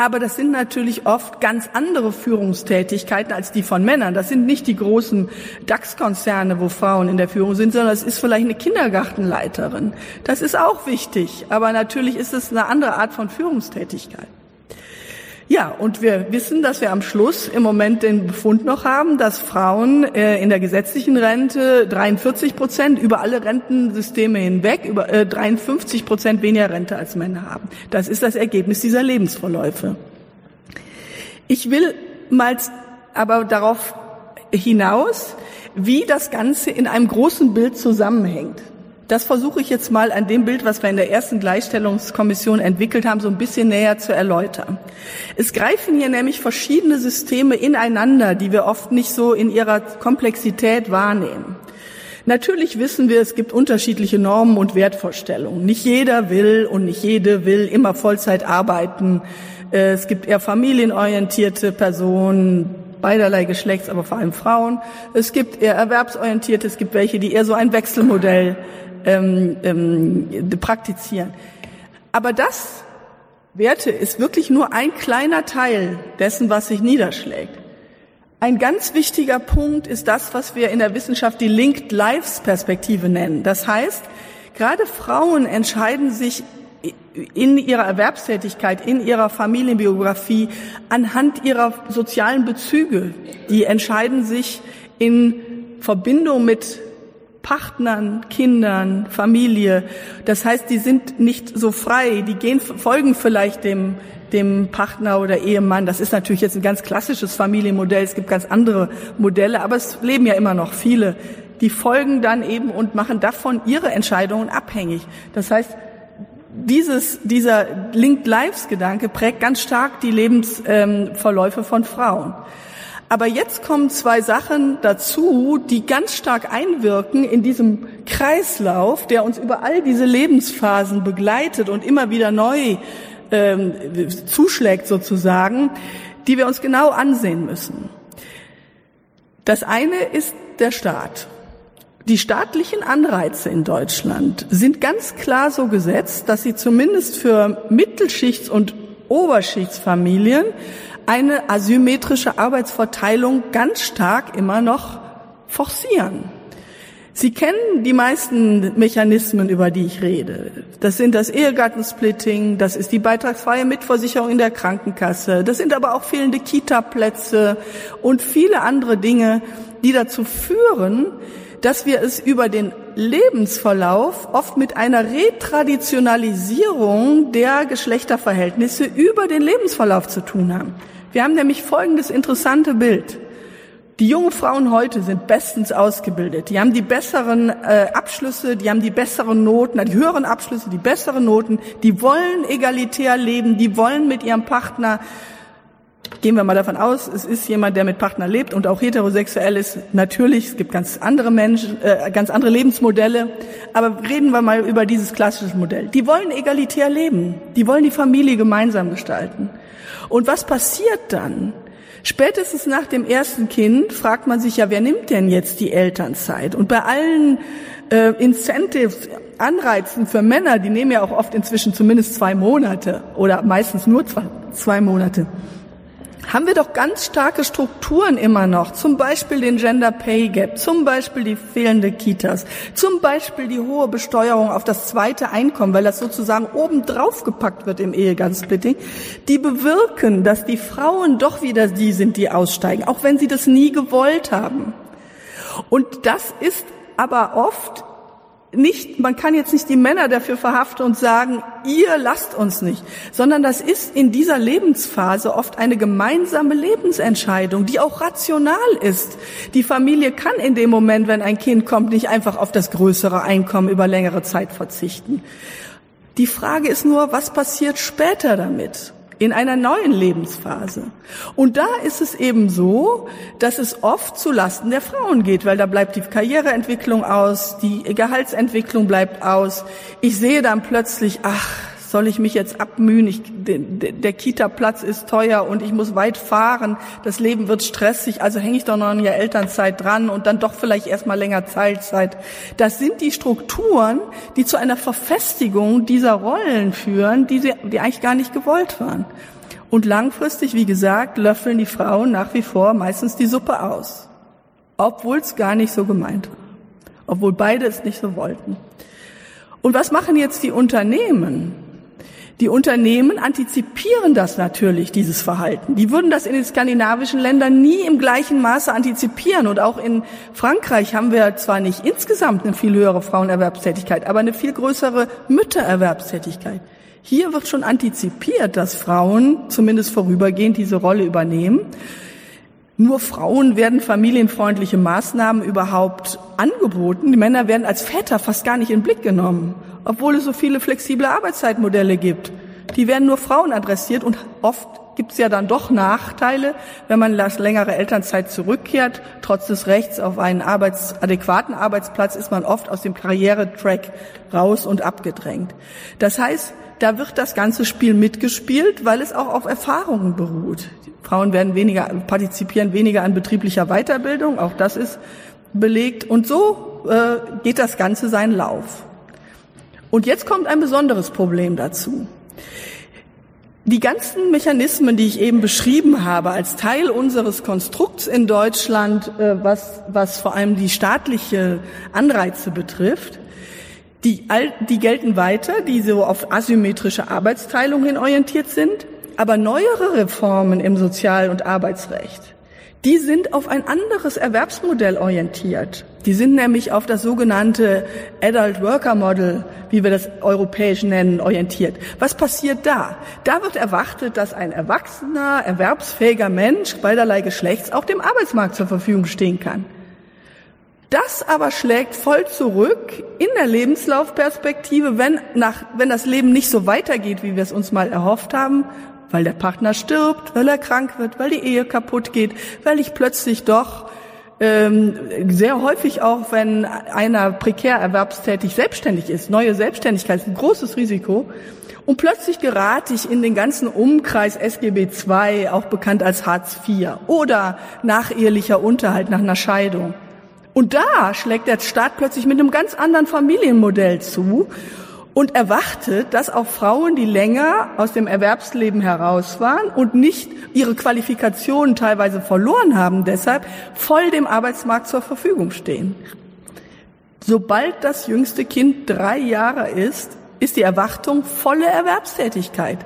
aber das sind natürlich oft ganz andere Führungstätigkeiten als die von Männern. Das sind nicht die großen DAX-Konzerne, wo Frauen in der Führung sind, sondern es ist vielleicht eine Kindergartenleiterin. Das ist auch wichtig, aber natürlich ist es eine andere Art von Führungstätigkeit. Ja, und wir wissen, dass wir am Schluss im Moment den Befund noch haben, dass Frauen äh, in der gesetzlichen Rente 43 Prozent über alle Rentensysteme hinweg, über äh, 53 Prozent weniger Rente als Männer haben. Das ist das Ergebnis dieser Lebensverläufe. Ich will mal aber darauf hinaus, wie das Ganze in einem großen Bild zusammenhängt. Das versuche ich jetzt mal an dem Bild, was wir in der ersten Gleichstellungskommission entwickelt haben, so ein bisschen näher zu erläutern. Es greifen hier nämlich verschiedene Systeme ineinander, die wir oft nicht so in ihrer Komplexität wahrnehmen. Natürlich wissen wir, es gibt unterschiedliche Normen und Wertvorstellungen. Nicht jeder will und nicht jede will immer Vollzeit arbeiten. Äh, es gibt eher familienorientierte Personen, beiderlei Geschlechts, aber vor allem Frauen. Es gibt eher erwerbsorientierte, es gibt welche, die eher so ein Wechselmodell ähm, ähm, praktizieren. Aber das, Werte, ist wirklich nur ein kleiner Teil dessen, was sich niederschlägt. Ein ganz wichtiger Punkt ist das, was wir in der Wissenschaft die Linked Lives Perspektive nennen. Das heißt, gerade Frauen entscheiden sich in ihrer Erwerbstätigkeit, in ihrer Familienbiografie anhand ihrer sozialen Bezüge. Die entscheiden sich in Verbindung mit Partnern, Kindern, Familie. Das heißt, die sind nicht so frei, die gehen, folgen vielleicht dem, dem Partner oder Ehemann. Das ist natürlich jetzt ein ganz klassisches Familienmodell. Es gibt ganz andere Modelle, aber es leben ja immer noch viele. Die folgen dann eben und machen davon ihre Entscheidungen abhängig. Das heißt, dieses, dieser Linked Lives Gedanke prägt ganz stark die Lebensverläufe ähm, von Frauen. Aber jetzt kommen zwei Sachen dazu, die ganz stark einwirken in diesem Kreislauf, der uns über all diese Lebensphasen begleitet und immer wieder neu ähm, zuschlägt sozusagen, die wir uns genau ansehen müssen. Das eine ist der Staat. Die staatlichen Anreize in Deutschland sind ganz klar so gesetzt, dass sie zumindest für Mittelschichts- und Oberschichtsfamilien eine asymmetrische Arbeitsverteilung ganz stark immer noch forcieren. Sie kennen die meisten Mechanismen, über die ich rede. Das sind das Ehegattensplitting, das ist die beitragsfreie Mitversicherung in der Krankenkasse, das sind aber auch fehlende Kita-Plätze und viele andere Dinge, die dazu führen, dass wir es über den Lebensverlauf oft mit einer Retraditionalisierung der Geschlechterverhältnisse über den Lebensverlauf zu tun haben. Wir haben nämlich folgendes interessante Bild. Die jungen Frauen heute sind bestens ausgebildet. Die haben die besseren äh, Abschlüsse, die haben die besseren Noten, die höheren Abschlüsse, die besseren Noten. Die wollen egalitär leben, die wollen mit ihrem Partner Gehen wir mal davon aus, es ist jemand, der mit Partner lebt und auch heterosexuell ist. Natürlich, es gibt ganz andere Menschen, äh, ganz andere Lebensmodelle. Aber reden wir mal über dieses klassische Modell. Die wollen egalitär leben. Die wollen die Familie gemeinsam gestalten. Und was passiert dann? Spätestens nach dem ersten Kind fragt man sich ja, wer nimmt denn jetzt die Elternzeit? Und bei allen äh, Incentives, Anreizen für Männer, die nehmen ja auch oft inzwischen zumindest zwei Monate oder meistens nur zwei, zwei Monate haben wir doch ganz starke Strukturen immer noch, zum Beispiel den Gender Pay Gap, zum Beispiel die fehlende Kitas, zum Beispiel die hohe Besteuerung auf das zweite Einkommen, weil das sozusagen oben drauf gepackt wird im Ehegattensplitting, die bewirken, dass die Frauen doch wieder die sind, die aussteigen, auch wenn sie das nie gewollt haben. Und das ist aber oft nicht, man kann jetzt nicht die Männer dafür verhaften und sagen, ihr lasst uns nicht, sondern das ist in dieser Lebensphase oft eine gemeinsame Lebensentscheidung, die auch rational ist. Die Familie kann in dem Moment, wenn ein Kind kommt, nicht einfach auf das größere Einkommen über längere Zeit verzichten. Die Frage ist nur, was passiert später damit? In einer neuen Lebensphase. Und da ist es eben so, dass es oft zu Lasten der Frauen geht, weil da bleibt die Karriereentwicklung aus, die Gehaltsentwicklung bleibt aus. Ich sehe dann plötzlich, ach, soll ich mich jetzt abmühen? Ich, der, der Kita-Platz ist teuer und ich muss weit fahren. Das Leben wird stressig, also hänge ich doch noch in der Elternzeit dran und dann doch vielleicht erstmal länger Teilzeit. Das sind die Strukturen, die zu einer Verfestigung dieser Rollen führen, die, die eigentlich gar nicht gewollt waren. Und langfristig, wie gesagt, löffeln die Frauen nach wie vor meistens die Suppe aus. Obwohl es gar nicht so gemeint war. Obwohl beide es nicht so wollten. Und was machen jetzt die Unternehmen? Die Unternehmen antizipieren das natürlich, dieses Verhalten. Die würden das in den skandinavischen Ländern nie im gleichen Maße antizipieren. Und auch in Frankreich haben wir zwar nicht insgesamt eine viel höhere Frauenerwerbstätigkeit, aber eine viel größere Müttererwerbstätigkeit. Hier wird schon antizipiert, dass Frauen zumindest vorübergehend diese Rolle übernehmen. Nur Frauen werden familienfreundliche Maßnahmen überhaupt angeboten. Die Männer werden als Väter fast gar nicht in den Blick genommen obwohl es so viele flexible Arbeitszeitmodelle gibt. Die werden nur Frauen adressiert und oft gibt es ja dann doch Nachteile, wenn man das längere Elternzeit zurückkehrt. Trotz des Rechts auf einen arbeits adäquaten Arbeitsplatz ist man oft aus dem Karrieretrack raus und abgedrängt. Das heißt, da wird das ganze Spiel mitgespielt, weil es auch auf Erfahrungen beruht. Frauen werden weniger, partizipieren weniger an betrieblicher Weiterbildung, auch das ist belegt. Und so äh, geht das Ganze seinen Lauf. Und jetzt kommt ein besonderes Problem dazu. Die ganzen Mechanismen, die ich eben beschrieben habe, als Teil unseres Konstrukts in Deutschland, äh, was, was vor allem die staatliche Anreize betrifft, die, die gelten weiter, die so auf asymmetrische Arbeitsteilung hin orientiert sind, aber neuere Reformen im Sozial- und Arbeitsrecht, die sind auf ein anderes Erwerbsmodell orientiert. Die sind nämlich auf das sogenannte Adult Worker Model, wie wir das europäisch nennen, orientiert. Was passiert da? Da wird erwartet, dass ein erwachsener, erwerbsfähiger Mensch beiderlei Geschlechts auch dem Arbeitsmarkt zur Verfügung stehen kann. Das aber schlägt voll zurück in der Lebenslaufperspektive, wenn, nach, wenn das Leben nicht so weitergeht, wie wir es uns mal erhofft haben, weil der Partner stirbt, weil er krank wird, weil die Ehe kaputt geht, weil ich plötzlich doch ähm, sehr häufig auch, wenn einer prekär erwerbstätig selbstständig ist, neue Selbstständigkeit ist ein großes Risiko. Und plötzlich gerate ich in den ganzen Umkreis SGB II, auch bekannt als Hartz IV, oder nachehelicher Unterhalt nach einer Scheidung. Und da schlägt der Staat plötzlich mit einem ganz anderen Familienmodell zu und erwartet, dass auch Frauen, die länger aus dem Erwerbsleben heraus waren und nicht ihre Qualifikationen teilweise verloren haben, deshalb voll dem Arbeitsmarkt zur Verfügung stehen. Sobald das jüngste Kind drei Jahre ist, ist die Erwartung volle Erwerbstätigkeit.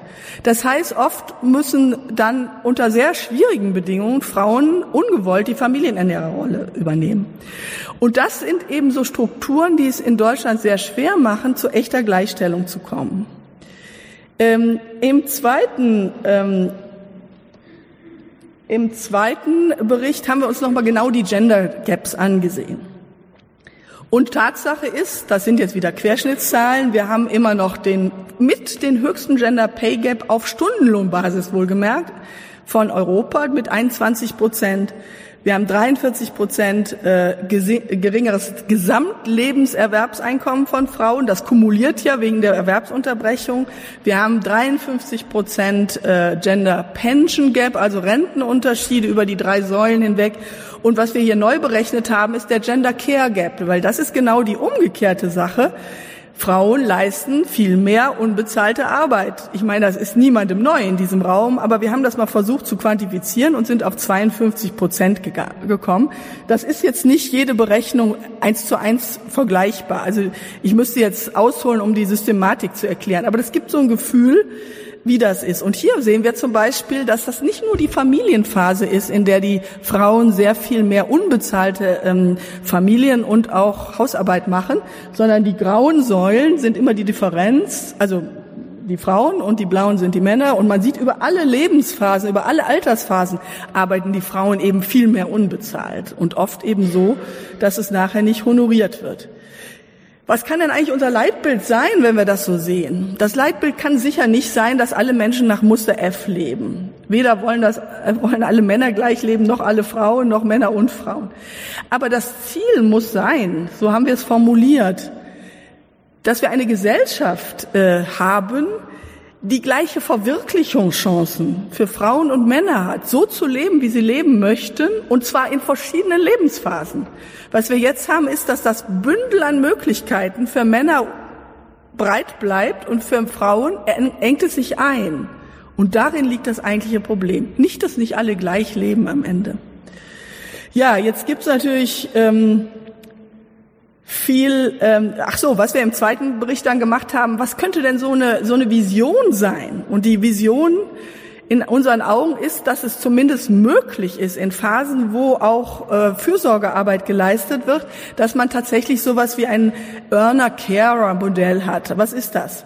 Das heißt, oft müssen dann unter sehr schwierigen Bedingungen Frauen ungewollt die Familienernährerrolle übernehmen. Und das sind eben so Strukturen, die es in Deutschland sehr schwer machen, zu echter Gleichstellung zu kommen. Ähm, Im zweiten ähm, im zweiten Bericht haben wir uns nochmal genau die Gender Gaps angesehen. Und Tatsache ist, das sind jetzt wieder Querschnittszahlen, wir haben immer noch den, mit den höchsten Gender Pay Gap auf Stundenlohnbasis wohlgemerkt von Europa mit 21 Prozent. Wir haben 43 Prozent äh, geringeres Gesamtlebenserwerbseinkommen von Frauen. Das kumuliert ja wegen der Erwerbsunterbrechung. Wir haben 53 Prozent äh, Gender Pension Gap, also Rentenunterschiede über die drei Säulen hinweg. Und was wir hier neu berechnet haben, ist der Gender Care Gap, weil das ist genau die umgekehrte Sache. Frauen leisten viel mehr unbezahlte Arbeit. Ich meine, das ist niemandem neu in diesem Raum, aber wir haben das mal versucht zu quantifizieren und sind auf 52 Prozent gekommen. Das ist jetzt nicht jede Berechnung eins zu eins vergleichbar. Also ich müsste jetzt ausholen, um die Systematik zu erklären. Aber es gibt so ein Gefühl, wie das ist. Und hier sehen wir zum Beispiel, dass das nicht nur die Familienphase ist, in der die Frauen sehr viel mehr unbezahlte ähm, Familien und auch Hausarbeit machen, sondern die grauen Säulen sind immer die Differenz, also die Frauen und die blauen sind die Männer und man sieht über alle Lebensphasen, über alle Altersphasen arbeiten die Frauen eben viel mehr unbezahlt und oft eben so, dass es nachher nicht honoriert wird. Was kann denn eigentlich unser Leitbild sein, wenn wir das so sehen? Das Leitbild kann sicher nicht sein, dass alle Menschen nach Muster F leben. Weder wollen das, äh, wollen alle Männer gleich leben, noch alle Frauen, noch Männer und Frauen. Aber das Ziel muss sein, so haben wir es formuliert, dass wir eine Gesellschaft äh, haben, die gleiche Verwirklichungschancen für Frauen und Männer hat, so zu leben, wie sie leben möchten, und zwar in verschiedenen Lebensphasen. Was wir jetzt haben, ist, dass das Bündel an Möglichkeiten für Männer breit bleibt und für Frauen engt es sich ein. Und darin liegt das eigentliche Problem. Nicht, dass nicht alle gleich leben am Ende. Ja, jetzt gibt's natürlich ähm, viel, ähm, ach so, was wir im zweiten Bericht dann gemacht haben, was könnte denn so eine, so eine Vision sein? Und die Vision in unseren Augen ist, dass es zumindest möglich ist, in Phasen, wo auch äh, Fürsorgearbeit geleistet wird, dass man tatsächlich sowas wie ein Earner-Carer-Modell hat. Was ist das?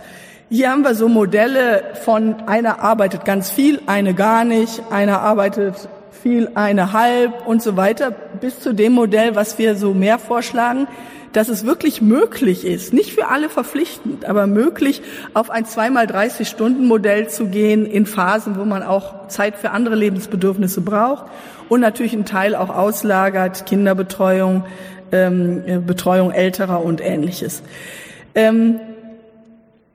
Hier haben wir so Modelle von einer arbeitet ganz viel, eine gar nicht, einer arbeitet viel, eine halb und so weiter, bis zu dem Modell, was wir so mehr vorschlagen, dass es wirklich möglich ist, nicht für alle verpflichtend, aber möglich, auf ein zweimal 30 Stunden Modell zu gehen in Phasen, wo man auch Zeit für andere Lebensbedürfnisse braucht und natürlich einen Teil auch auslagert, Kinderbetreuung, ähm, Betreuung älterer und ähnliches. Ähm,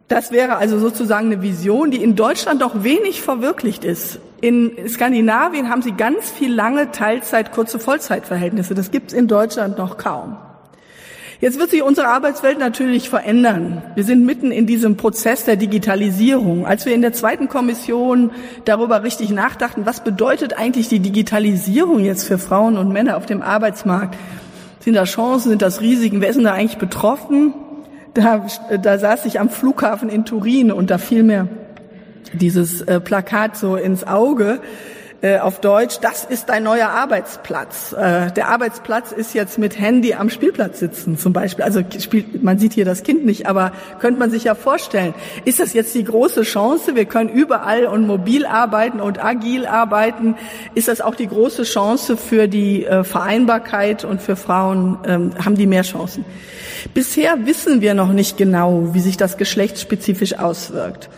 das wäre also sozusagen eine Vision, die in Deutschland doch wenig verwirklicht ist. In Skandinavien haben sie ganz viel lange Teilzeit, kurze Vollzeitverhältnisse. Das gibt es in Deutschland noch kaum. Jetzt wird sich unsere Arbeitswelt natürlich verändern. Wir sind mitten in diesem Prozess der Digitalisierung. Als wir in der zweiten Kommission darüber richtig nachdachten, was bedeutet eigentlich die Digitalisierung jetzt für Frauen und Männer auf dem Arbeitsmarkt? Sind da Chancen, sind das Risiken? Wer ist denn da eigentlich betroffen? Da, da saß ich am Flughafen in Turin und da fiel mir dieses äh, Plakat so ins Auge äh, auf Deutsch, das ist dein neuer Arbeitsplatz. Äh, der Arbeitsplatz ist jetzt mit Handy am Spielplatz sitzen zum Beispiel. Also man sieht hier das Kind nicht, aber könnte man sich ja vorstellen. Ist das jetzt die große Chance? Wir können überall und mobil arbeiten und agil arbeiten. Ist das auch die große Chance für die äh, Vereinbarkeit und für Frauen? Ähm, haben die mehr Chancen? Bisher wissen wir noch nicht genau, wie sich das geschlechtsspezifisch auswirkt.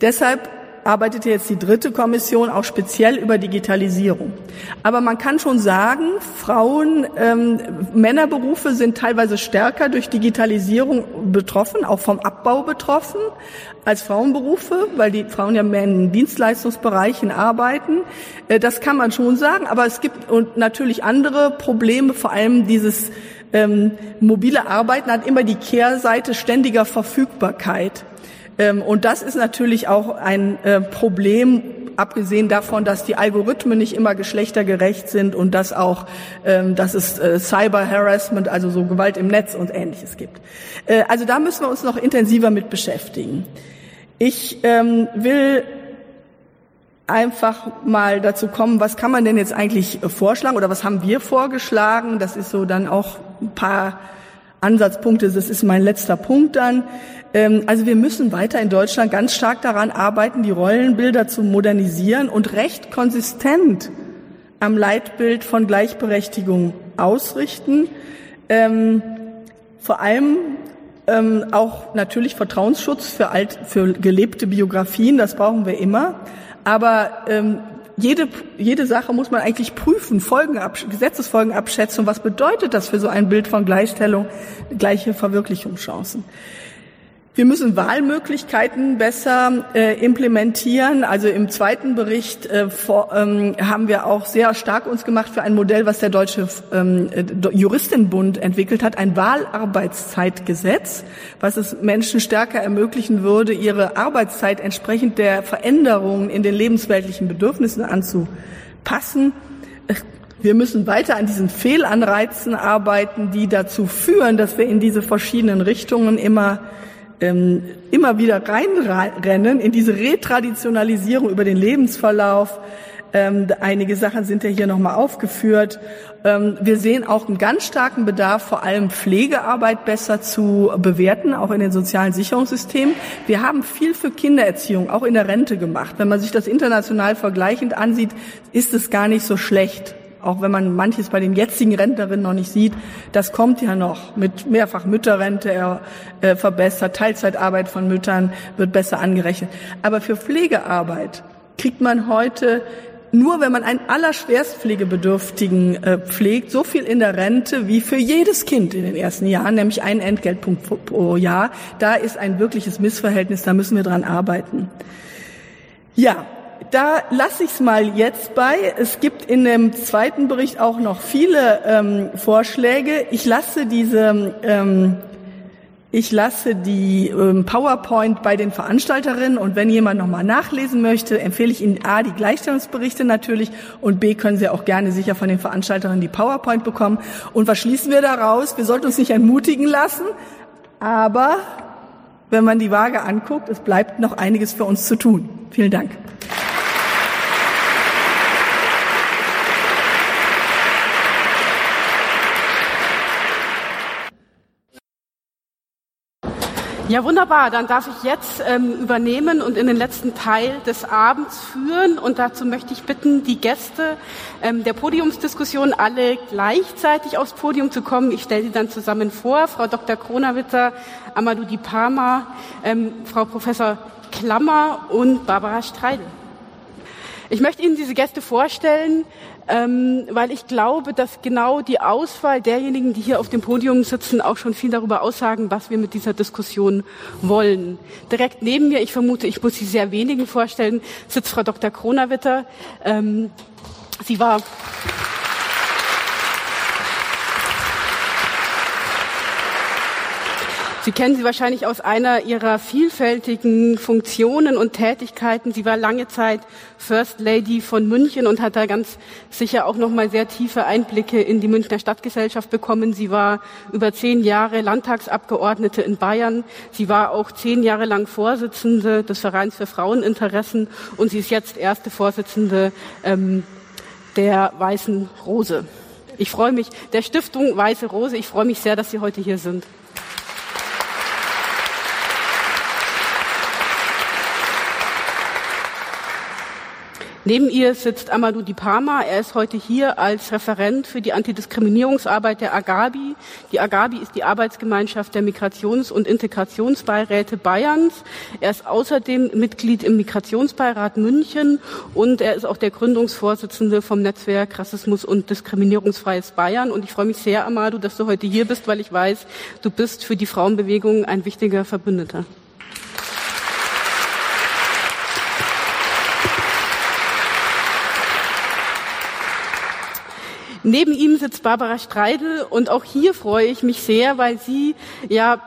Deshalb arbeitet jetzt die dritte Kommission auch speziell über Digitalisierung. Aber man kann schon sagen, Frauen, ähm, Männerberufe sind teilweise stärker durch Digitalisierung betroffen, auch vom Abbau betroffen als Frauenberufe, weil die Frauen ja mehr in Dienstleistungsbereichen arbeiten. Äh, das kann man schon sagen, aber es gibt und natürlich andere Probleme, vor allem dieses ähm, mobile Arbeiten hat immer die Kehrseite ständiger Verfügbarkeit. Ähm, und das ist natürlich auch ein äh, Problem, abgesehen davon, dass die Algorithmen nicht immer geschlechtergerecht sind und dass auch, ähm, dass es äh, Cyber-Harassment, also so Gewalt im Netz und Ähnliches gibt. Äh, also da müssen wir uns noch intensiver mit beschäftigen. Ich ähm, will einfach mal dazu kommen, was kann man denn jetzt eigentlich vorschlagen oder was haben wir vorgeschlagen? Das ist so dann auch ein paar Ansatzpunkte. Das ist mein letzter Punkt dann. Ähm, also wir müssen weiter in Deutschland ganz stark daran arbeiten, die Rollenbilder zu modernisieren und recht konsistent am Leitbild von Gleichberechtigung ausrichten. Ähm, vor allem ähm, auch natürlich Vertrauensschutz für, alt, für gelebte Biografien, das brauchen wir immer. Aber jede, jede Sache muss man eigentlich prüfen, Folgenab Gesetzesfolgenabschätzung. Was bedeutet das für so ein Bild von Gleichstellung, gleiche Verwirklichungschancen? Wir müssen Wahlmöglichkeiten besser äh, implementieren. Also im zweiten Bericht äh, vor, ähm, haben wir auch sehr stark uns gemacht für ein Modell, was der Deutsche ähm, äh, Juristenbund entwickelt hat, ein Wahlarbeitszeitgesetz, was es Menschen stärker ermöglichen würde, ihre Arbeitszeit entsprechend der Veränderungen in den lebensweltlichen Bedürfnissen anzupassen. Wir müssen weiter an diesen Fehlanreizen arbeiten, die dazu führen, dass wir in diese verschiedenen Richtungen immer ähm, immer wieder reinrennen in diese Retraditionalisierung über den Lebensverlauf. Ähm, einige Sachen sind ja hier nochmal aufgeführt. Ähm, wir sehen auch einen ganz starken Bedarf, vor allem Pflegearbeit besser zu bewerten, auch in den sozialen Sicherungssystemen. Wir haben viel für Kindererziehung, auch in der Rente gemacht. Wenn man sich das international vergleichend ansieht, ist es gar nicht so schlecht Auch wenn man manches bei den jetzigen Rentnerinnen noch nicht sieht, das kommt ja noch mit mehrfach Mütterrente äh, verbessert, Teilzeitarbeit von Müttern wird besser angerechnet. Aber für Pflegearbeit kriegt man heute nur wenn man einen allerschwerstpflegebedürftigen äh, pflegt, so viel in der Rente wie für jedes Kind in den ersten Jahren, nämlich einen Entgeltpunkt pro, pro Jahr. Da ist ein wirkliches Missverhältnis, da müssen wir dran arbeiten. Ja, da lasse ich es mal jetzt bei. Es gibt in dem zweiten Bericht auch noch viele ähm, Vorschläge. Ich lasse diese ähm, ich lasse die ähm, PowerPoint bei den Veranstalterinnen und wenn jemand nochmal nachlesen möchte, empfehle ich Ihnen A, die Gleichstellungsberichte natürlich und B, können Sie auch gerne sicher von den Veranstalterinnen die PowerPoint bekommen. Und was schließen wir daraus? Wir sollten uns nicht entmutigen lassen, aber wenn man die Waage anguckt, es bleibt noch einiges für uns zu tun. Vielen Dank. Ja, wunderbar. Dann darf ich jetzt ähm, übernehmen und in den letzten Teil des Abends führen. Und dazu möchte ich bitten, die Gäste ähm, der Podiumsdiskussion alle gleichzeitig aufs Podium zu kommen. Ich stelle sie dann zusammen vor. Frau Dr. Kronawitter, Amadou Di Parma, ähm, Frau Professor Klammer und Barbara Streidel. Ich möchte Ihnen diese Gäste vorstellen, ähm, weil ich glaube, dass genau die Auswahl derjenigen, die hier auf dem Podium sitzen, auch schon viel darüber aussagen, was wir mit dieser Diskussion wollen. Direkt neben mir, ich vermute, ich muss Sie sehr wenigen vorstellen, sitzt Frau Dr. Kronawitter. Ähm, sie war Sie kennen sie wahrscheinlich aus einer ihrer vielfältigen Funktionen und Tätigkeiten. Sie war lange Zeit First Lady von München und hat da ganz sicher auch noch mal sehr tiefe Einblicke in die Münchner Stadtgesellschaft bekommen. Sie war über zehn Jahre Landtagsabgeordnete in Bayern. Sie war auch zehn Jahre lang Vorsitzende des Vereins für Fraueninteressen und sie ist jetzt erste Vorsitzende ähm, der Weißen Rose. Ich freue mich, der Stiftung Weiße Rose, ich freue mich sehr, dass Sie heute hier sind. Neben ihr sitzt Amadou Di Parma. Er ist heute hier als Referent für die Antidiskriminierungsarbeit der Agabi. Die Agabi ist die Arbeitsgemeinschaft der Migrations- und Integrationsbeiräte Bayerns. Er ist außerdem Mitglied im Migrationsbeirat München und er ist auch der Gründungsvorsitzende vom Netzwerk Rassismus und Diskriminierungsfreies Bayern. Und ich freue mich sehr, Amadou, dass du heute hier bist, weil ich weiß, du bist für die Frauenbewegung ein wichtiger Verbündeter. Neben ihm sitzt Barbara Streidel und auch hier freue ich mich sehr, weil sie ja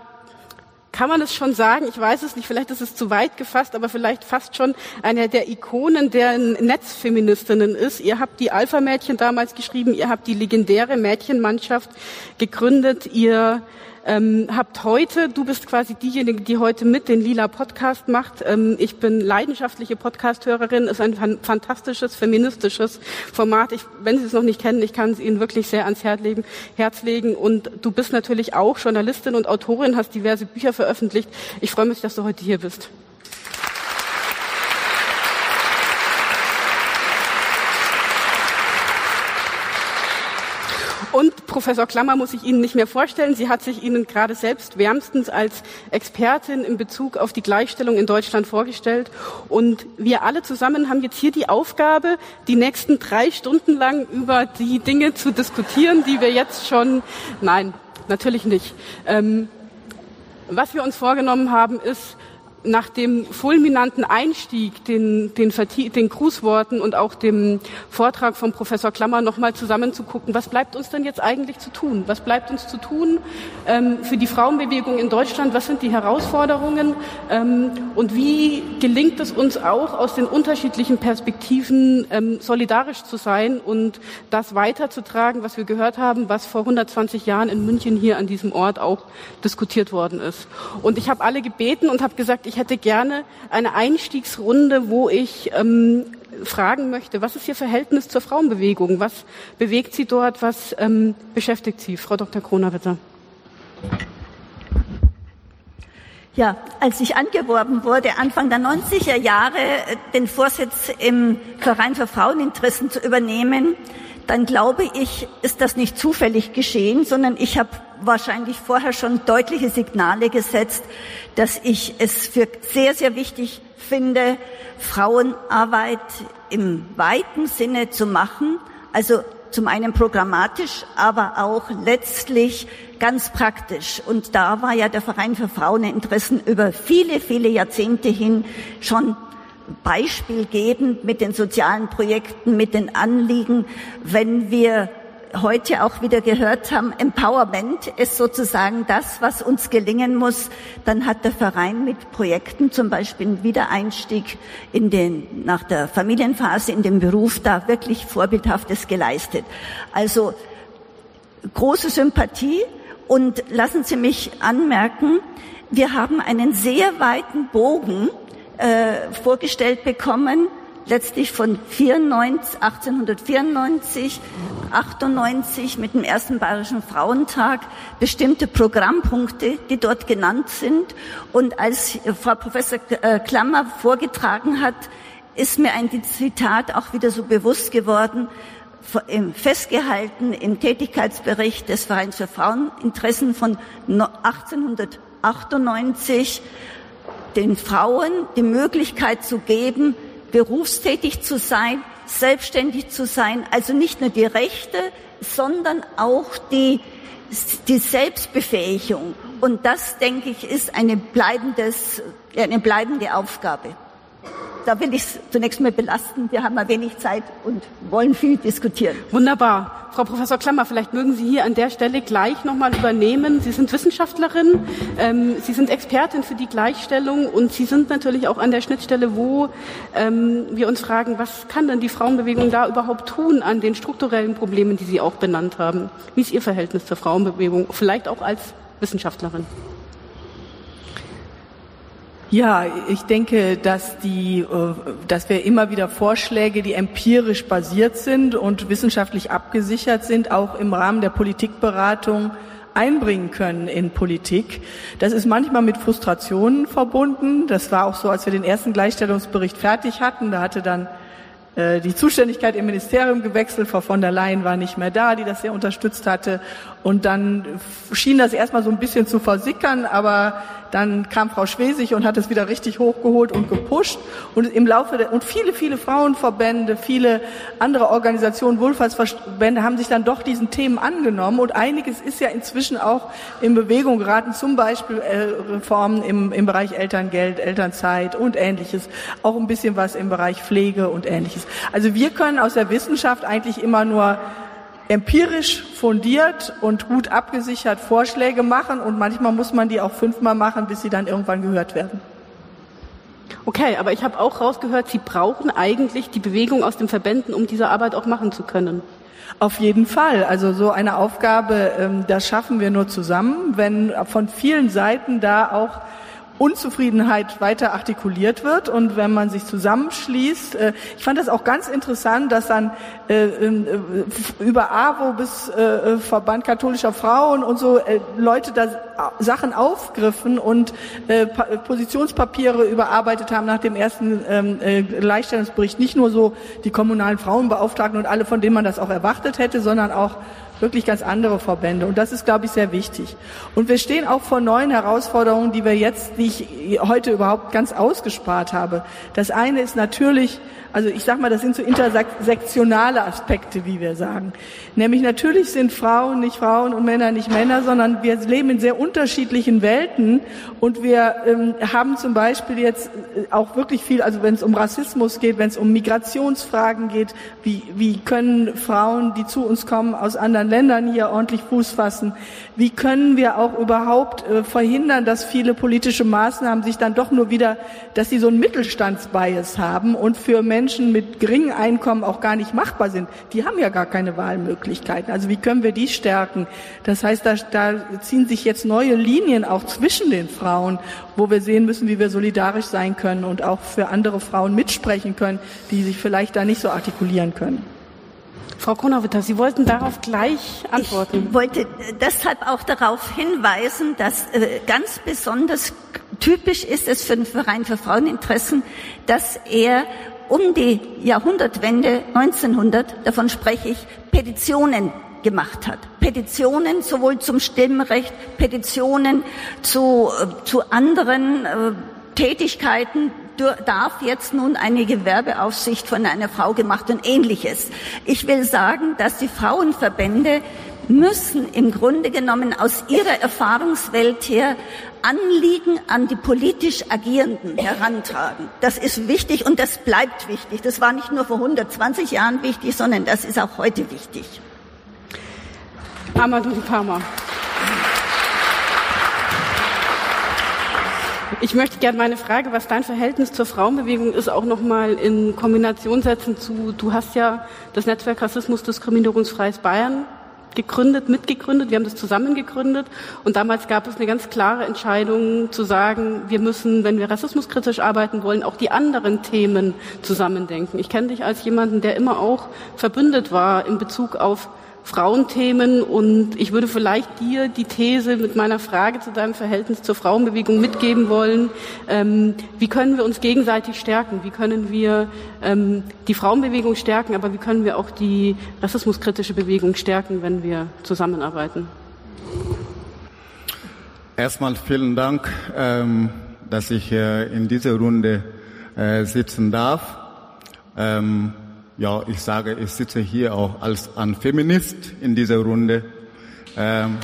kann man es schon sagen? Ich weiß es nicht, vielleicht ist es zu weit gefasst, aber vielleicht fast schon eine der Ikonen der Netzfeministinnen ist. Ihr habt die Alpha-Mädchen damals geschrieben, ihr habt die legendäre Mädchenmannschaft gegründet, ihr ähm, habt heute, du bist quasi diejenige, die heute mit den Lila Podcast macht. Ähm, ich bin leidenschaftliche Podcasthörerin, ist ein fantastisches feministisches Format. Ich, wenn Sie es noch nicht kennen, ich kann es Ihnen wirklich sehr ans Herz legen, Herz legen. Und du bist natürlich auch Journalistin und Autorin, hast diverse Bücher veröffentlicht. Ich freue mich, dass du heute hier bist. Und Professor Klammer muss ich Ihnen nicht mehr vorstellen. Sie hat sich Ihnen gerade selbst wärmstens als Expertin in Bezug auf die Gleichstellung in Deutschland vorgestellt. Und wir alle zusammen haben jetzt hier die Aufgabe, die nächsten drei Stunden lang über die Dinge zu diskutieren, die wir jetzt schon, nein, natürlich nicht. Ähm, was wir uns vorgenommen haben, ist, nach dem fulminanten Einstieg, den, den, den Grußworten und auch dem Vortrag von Professor Klammer nochmal zusammenzugucken, was bleibt uns denn jetzt eigentlich zu tun? Was bleibt uns zu tun ähm, für die Frauenbewegung in Deutschland? Was sind die Herausforderungen? Ähm, und wie gelingt es uns auch, aus den unterschiedlichen Perspektiven ähm, solidarisch zu sein und das weiterzutragen, was wir gehört haben, was vor 120 Jahren in München hier an diesem Ort auch diskutiert worden ist? Und ich habe alle gebeten und habe gesagt, ich hätte gerne eine Einstiegsrunde, wo ich ähm, fragen möchte, was ist Ihr Verhältnis zur Frauenbewegung? Was bewegt Sie dort? Was ähm, beschäftigt Sie? Frau Dr. Kroner, bitte. Ja, als ich angeworben wurde, Anfang der 90er Jahre den Vorsitz im Verein für Fraueninteressen zu übernehmen, dann glaube ich, ist das nicht zufällig geschehen, sondern ich habe wahrscheinlich vorher schon deutliche Signale gesetzt, dass ich es für sehr, sehr wichtig finde, Frauenarbeit im weiten Sinne zu machen. Also zum einen programmatisch, aber auch letztlich ganz praktisch. Und da war ja der Verein für Fraueninteressen über viele, viele Jahrzehnte hin schon beispielgebend mit den sozialen Projekten, mit den Anliegen, wenn wir heute auch wieder gehört haben, Empowerment ist sozusagen das, was uns gelingen muss. Dann hat der Verein mit Projekten, zum Beispiel einen Wiedereinstieg in den, nach der Familienphase in den Beruf, da wirklich Vorbildhaftes geleistet. Also große Sympathie und lassen Sie mich anmerken, wir haben einen sehr weiten Bogen äh, vorgestellt bekommen letztlich von 94, 1894, 98 mit dem ersten Bayerischen Frauentag bestimmte Programmpunkte, die dort genannt sind. Und als Frau Professor äh, Klammer vorgetragen hat, ist mir ein Zitat auch wieder so bewusst geworden, festgehalten im Tätigkeitsbericht des Vereins für Fraueninteressen von 1898, den Frauen die Möglichkeit zu geben, berufstätig zu sein, selbstständig zu sein, also nicht nur die Rechte, sondern auch die, die Selbstbefähigung. Und das, denke ich, ist eine, bleibendes, eine bleibende Aufgabe da will ich es zunächst mal belasten. Wir haben mal wenig Zeit und wollen viel diskutieren. Wunderbar. Frau Professor Klammer, vielleicht mögen Sie hier an der Stelle gleich nochmal übernehmen. Sie sind Wissenschaftlerin, ähm, Sie sind Expertin für die Gleichstellung und Sie sind natürlich auch an der Schnittstelle, wo ähm, wir uns fragen, was kann denn die Frauenbewegung da überhaupt tun an den strukturellen Problemen, die Sie auch benannt haben? Wie ist Ihr Verhältnis zur Frauenbewegung, vielleicht auch als Wissenschaftlerin? Ja, ich denke, dass die, äh, dass wir immer wieder Vorschläge, die empirisch basiert sind und wissenschaftlich abgesichert sind, auch im Rahmen der Politikberatung einbringen können in Politik. Das ist manchmal mit Frustrationen verbunden. Das war auch so, als wir den ersten Gleichstellungsbericht fertig hatten. Da hatte dann äh, die Zuständigkeit im Ministerium gewechselt. Frau von der Leyen war nicht mehr da, die das sehr unterstützt hatte. Und dann schien das erstmal so ein bisschen zu versickern, aber dann kam Frau Schwesig und hat es wieder richtig hochgeholt und gepusht. Und im Laufe der, und viele, viele Frauenverbände, viele andere Organisationen, Wohlfahrtsverbände haben sich dann doch diesen Themen angenommen. Und einiges ist ja inzwischen auch in Bewegung geraten, zum Beispiel äh, Reformen im, im Bereich Elterngeld, Elternzeit und ähnliches. Auch ein bisschen was im Bereich Pflege und ähnliches. Also wir können aus der Wissenschaft eigentlich immer nur empirisch fundiert und gut abgesichert Vorschläge machen und manchmal muss man die auch fünfmal machen, bis sie dann irgendwann gehört werden. Okay, aber ich habe auch rausgehört, Sie brauchen eigentlich die Bewegung aus den Verbänden, um diese Arbeit auch machen zu können. Auf jeden Fall. Also so eine Aufgabe, ähm, das schaffen wir nur zusammen, wenn von vielen Seiten da auch Unzufriedenheit weiter artikuliert wird und wenn man sich zusammenschließt. Äh, ich fand das auch ganz interessant, dass dann äh, äh, über AWO bis Verband katholischer Frauen und so Leute da Sachen aufgriffen und Positionspapiere überarbeitet haben nach dem ersten ähm, Gleichstellungsbericht. Nicht nur so die kommunalen Frauenbeauftragten und alle, von denen man das auch erwartet hätte, sondern auch wirklich ganz andere Verbände. Und das ist, glaube ich, sehr wichtig. Und wir stehen auch vor neuen Herausforderungen, die wir jetzt, die ich heute überhaupt ganz ausgespart habe. Das eine ist natürlich also ich sage mal, das sind so intersektionale Aspekte, wie wir sagen. Nämlich natürlich sind Frauen nicht Frauen und Männer nicht Männer, sondern wir leben in sehr unterschiedlichen Welten und wir ähm, haben zum Beispiel jetzt äh, auch wirklich viel, also wenn es um Rassismus geht, wenn es um Migrationsfragen geht, wie, wie können Frauen, die zu uns kommen, aus anderen Ländern hier ordentlich Fuß fassen? Wie können wir auch überhaupt äh, verhindern, dass viele politische Maßnahmen sich dann doch nur wieder, dass sie so einen Mittelstandsbias haben und für Menschen Menschen mit geringem Einkommen auch gar nicht machbar sind. Die haben ja gar keine Wahlmöglichkeiten. Also wie können wir die stärken? Das heißt, da, da ziehen sich jetzt neue Linien auch zwischen den Frauen, wo wir sehen müssen, wie wir solidarisch sein können und auch für andere Frauen mitsprechen können, die sich vielleicht da nicht so artikulieren können. Frau Kronawitter, Sie wollten darauf gleich antworten. Ich wollte deshalb auch darauf hinweisen, dass äh, ganz besonders typisch ist es für den Verein für Fraueninteressen, dass er um die Jahrhundertwende 1900, davon spreche ich, Petitionen gemacht hat. Petitionen sowohl zum Stimmrecht, Petitionen zu, äh, zu anderen äh, Tätigkeiten, darf jetzt nun eine Gewerbeaufsicht von einer Frau gemacht und ähnliches. Ich will sagen, dass die Frauenverbände müssen im Grunde genommen aus ihrer Erfahrungswelt her Anliegen an die politisch Agierenden herantragen. Das ist wichtig und das bleibt wichtig. Das war nicht nur vor 120 Jahren wichtig, sondern das ist auch heute wichtig. Amadou Pama. Ich möchte gerne meine Frage, was dein Verhältnis zur Frauenbewegung ist, auch nochmal in Kombination setzen zu, du hast ja das Netzwerk Rassismus Diskriminierungsfreies Bayern gegründet, mitgegründet, wir haben das zusammen gegründet und damals gab es eine ganz klare Entscheidung zu sagen, wir müssen, wenn wir rassismuskritisch arbeiten wollen, auch die anderen Themen zusammendenken. Ich kenne dich als jemanden, der immer auch verbündet war in Bezug auf Frauenthemen und ich würde vielleicht dir die These mit meiner Frage zu deinem Verhältnis zur Frauenbewegung mitgeben wollen. Ähm, wie können wir uns gegenseitig stärken? Wie können wir ähm, die Frauenbewegung stärken, aber wie können wir auch die rassismuskritische Bewegung stärken, wenn wir zusammenarbeiten? Erstmal vielen Dank, ähm, dass ich äh, in dieser Runde äh, sitzen darf. Ähm, ja, ich sage, ich sitze hier auch als ein Feminist in dieser Runde. Ähm,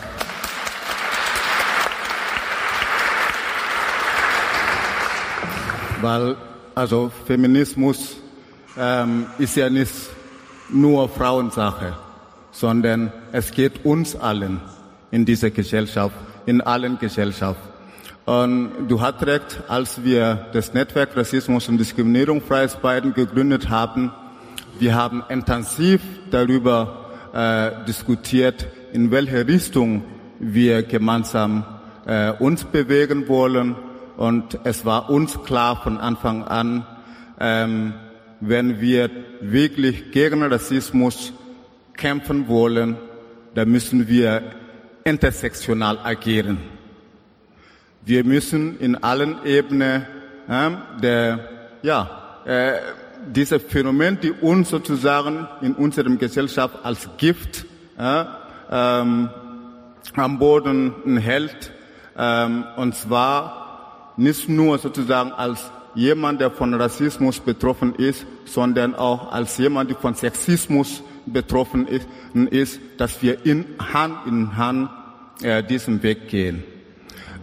weil also Feminismus ähm, ist ja nicht nur Frauensache, sondern es geht uns allen in dieser Gesellschaft, in allen Gesellschaften. Und du hast recht, als wir das Netzwerk Rassismus und Diskriminierung Freies Bayern gegründet haben, wir haben intensiv darüber äh, diskutiert, in welche Richtung wir gemeinsam äh, uns bewegen wollen. Und es war uns klar von Anfang an, ähm, wenn wir wirklich gegen Rassismus kämpfen wollen, dann müssen wir intersektional agieren. Wir müssen in allen Ebenen äh, der ja, äh, diese Phänomen, die uns sozusagen in unserer Gesellschaft als Gift äh, ähm, am Boden hält, ähm, und zwar nicht nur sozusagen als jemand, der von Rassismus betroffen ist, sondern auch als jemand, der von Sexismus betroffen ist, ist dass wir in Hand in Hand äh, diesen Weg gehen.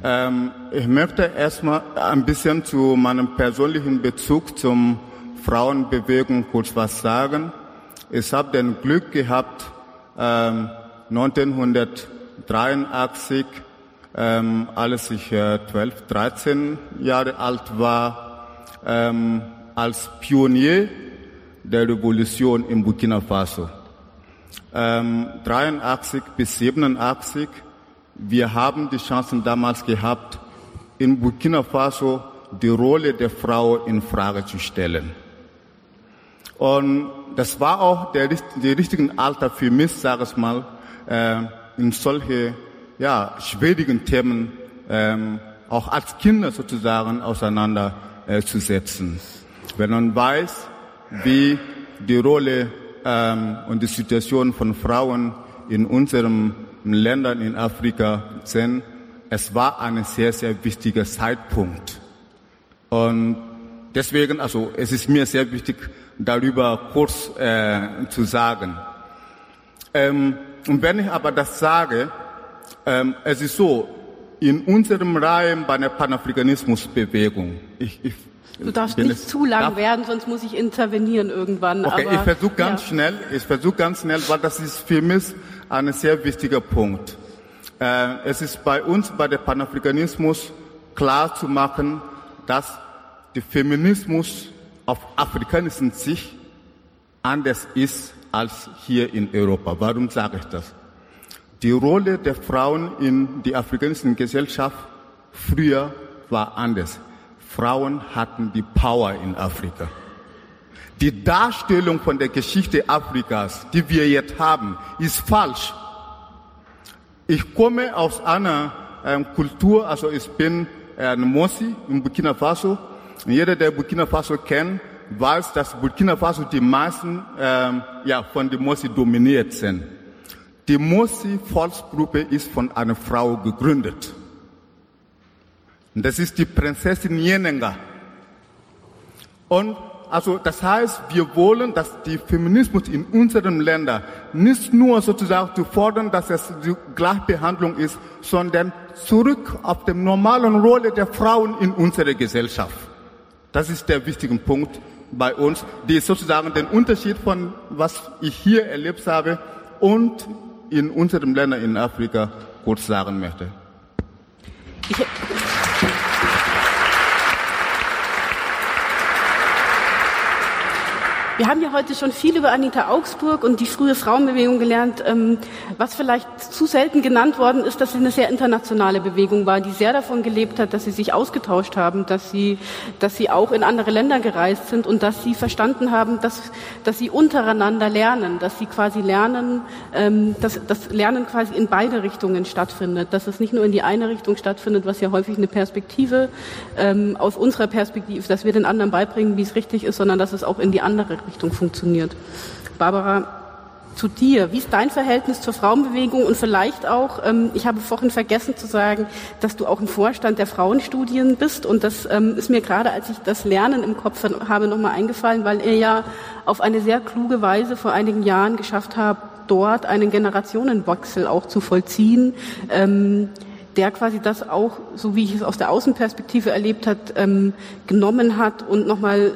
Ähm, ich möchte erstmal ein bisschen zu meinem persönlichen Bezug zum Frauenbewegung kurz was sagen. Ich habe den Glück gehabt, ähm, 1983, ähm, als ich äh, 12, 13 Jahre alt war, ähm, als Pionier der Revolution in Burkina Faso. Ähm, 83 bis 87, wir haben die Chancen damals gehabt, in Burkina Faso die Rolle der Frau in Frage zu stellen. Und das war auch der, der richtige Alter für mich, sage ich mal, äh, in solche ja, schwierigen Themen ähm, auch als Kinder sozusagen auseinanderzusetzen. Äh, Wenn man weiß, wie die Rolle ähm, und die Situation von Frauen in unseren Ländern in Afrika sind, es war ein sehr, sehr wichtiger Zeitpunkt. Und deswegen, also es ist mir sehr wichtig, darüber kurz äh, zu sagen. Ähm, und wenn ich aber das sage, ähm, es ist so, in unserem Reihen bei der Panafrikanismusbewegung, ich, ich Du darfst nicht es, zu lang darf, werden, sonst muss ich intervenieren irgendwann. Okay, aber, ich versuche ganz ja. schnell, ich versuche ganz schnell, weil das ist für mich ein sehr wichtiger Punkt. Äh, es ist bei uns, bei der Panafrikanismus, klar zu machen, dass der Feminismus auf afrikanischen Sicht anders ist als hier in Europa. Warum sage ich das? Die Rolle der Frauen in der afrikanischen Gesellschaft früher war anders. Frauen hatten die Power in Afrika. Die Darstellung von der Geschichte Afrikas, die wir jetzt haben, ist falsch. Ich komme aus einer ähm, Kultur, also ich bin äh, ein Mosi in Burkina Faso, jeder, der Burkina Faso kennt, weiß, dass Burkina Faso die meisten ähm, ja, von den Mossi dominiert sind. Die Mossi-Volksgruppe ist von einer Frau gegründet. Das ist die Prinzessin Yenenga. Und also das heißt, wir wollen, dass die Feminismus in unseren Ländern nicht nur sozusagen zu fordern, dass es die Gleichbehandlung ist, sondern zurück auf die normalen Rolle der Frauen in unserer Gesellschaft. Das ist der wichtige Punkt bei uns, die sozusagen den Unterschied von was ich hier erlebt habe und in unseren Ländern in Afrika kurz sagen möchte. Ich Wir haben ja heute schon viel über Anita Augsburg und die frühe Frauenbewegung gelernt. Ähm, was vielleicht zu selten genannt worden ist, dass sie eine sehr internationale Bewegung war, die sehr davon gelebt hat, dass sie sich ausgetauscht haben, dass sie, dass sie auch in andere Länder gereist sind und dass sie verstanden haben, dass, dass sie untereinander lernen, dass sie quasi lernen, ähm, dass das Lernen quasi in beide Richtungen stattfindet, dass es nicht nur in die eine Richtung stattfindet, was ja häufig eine Perspektive ähm, aus unserer Perspektive, dass wir den anderen beibringen, wie es richtig ist, sondern dass es auch in die andere Richtung funktioniert. Barbara, zu dir. Wie ist dein Verhältnis zur Frauenbewegung und vielleicht auch, ähm, ich habe vorhin vergessen zu sagen, dass du auch im Vorstand der Frauenstudien bist und das ähm, ist mir gerade, als ich das Lernen im Kopf habe, nochmal eingefallen, weil ihr ja auf eine sehr kluge Weise vor einigen Jahren geschafft habt, dort einen Generationenwechsel auch zu vollziehen. Ähm, der quasi das auch, so wie ich es aus der Außenperspektive erlebt hat, ähm, genommen hat und nochmal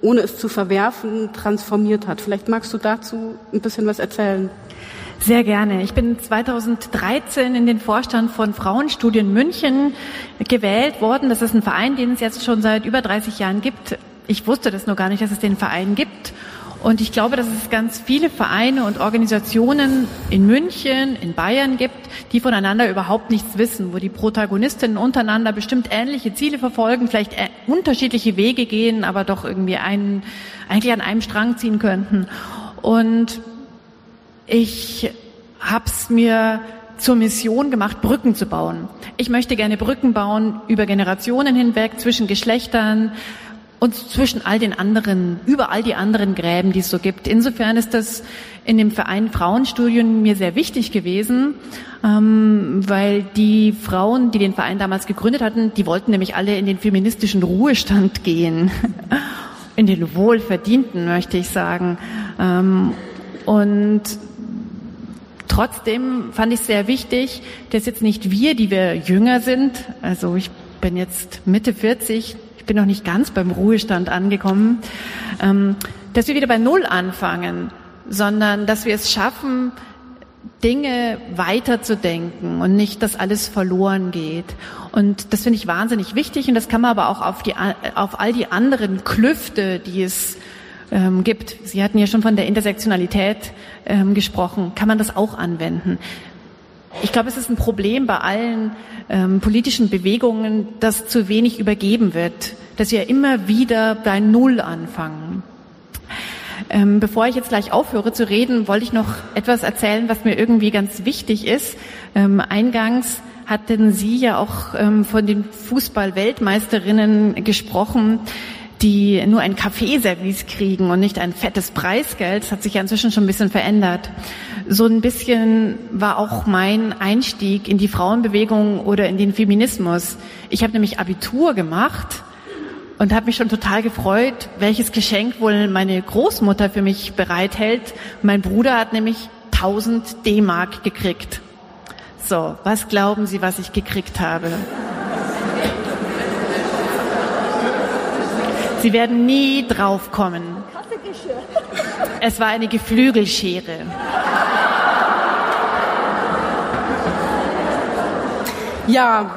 ohne es zu verwerfen, transformiert hat. Vielleicht magst du dazu ein bisschen was erzählen. Sehr gerne. Ich bin 2013 in den Vorstand von Frauenstudien München gewählt worden. Das ist ein Verein, den es jetzt schon seit über 30 Jahren gibt. Ich wusste das nur gar nicht, dass es den Verein gibt. Und ich glaube, dass es ganz viele Vereine und Organisationen in München, in Bayern gibt, die voneinander überhaupt nichts wissen, wo die Protagonistinnen untereinander bestimmt ähnliche Ziele verfolgen, vielleicht unterschiedliche Wege gehen, aber doch irgendwie einen, eigentlich an einem Strang ziehen könnten. Und ich habe es mir zur Mission gemacht, Brücken zu bauen. Ich möchte gerne Brücken bauen über Generationen hinweg, zwischen Geschlechtern, und zwischen all den anderen, über all die anderen Gräben, die es so gibt. Insofern ist das in dem Verein Frauenstudien mir sehr wichtig gewesen, ähm, weil die Frauen, die den Verein damals gegründet hatten, die wollten nämlich alle in den feministischen Ruhestand gehen, in den wohlverdienten, möchte ich sagen. Ähm, und trotzdem fand ich es sehr wichtig, dass jetzt nicht wir, die wir jünger sind, also ich bin jetzt Mitte 40, bin noch nicht ganz beim Ruhestand angekommen, ähm, dass wir wieder bei Null anfangen, sondern dass wir es schaffen, Dinge weiterzudenken und nicht, dass alles verloren geht. Und das finde ich wahnsinnig wichtig und das kann man aber auch auf, die, auf all die anderen Klüfte, die es ähm, gibt. Sie hatten ja schon von der Intersektionalität ähm, gesprochen. Kann man das auch anwenden? Ich glaube, es ist ein Problem bei allen ähm, politischen Bewegungen, dass zu wenig übergeben wird, dass wir immer wieder bei Null anfangen. Ähm, bevor ich jetzt gleich aufhöre zu reden, wollte ich noch etwas erzählen, was mir irgendwie ganz wichtig ist. Ähm, eingangs hatten Sie ja auch ähm, von den Fußball-Weltmeisterinnen gesprochen die nur ein Kaffeeservice kriegen und nicht ein fettes Preisgeld. Das hat sich ja inzwischen schon ein bisschen verändert. So ein bisschen war auch mein Einstieg in die Frauenbewegung oder in den Feminismus. Ich habe nämlich Abitur gemacht und habe mich schon total gefreut, welches Geschenk wohl meine Großmutter für mich bereithält. Mein Bruder hat nämlich 1000 D-Mark gekriegt. So, was glauben Sie, was ich gekriegt habe? Sie werden nie draufkommen. Es war eine Geflügelschere. Ja,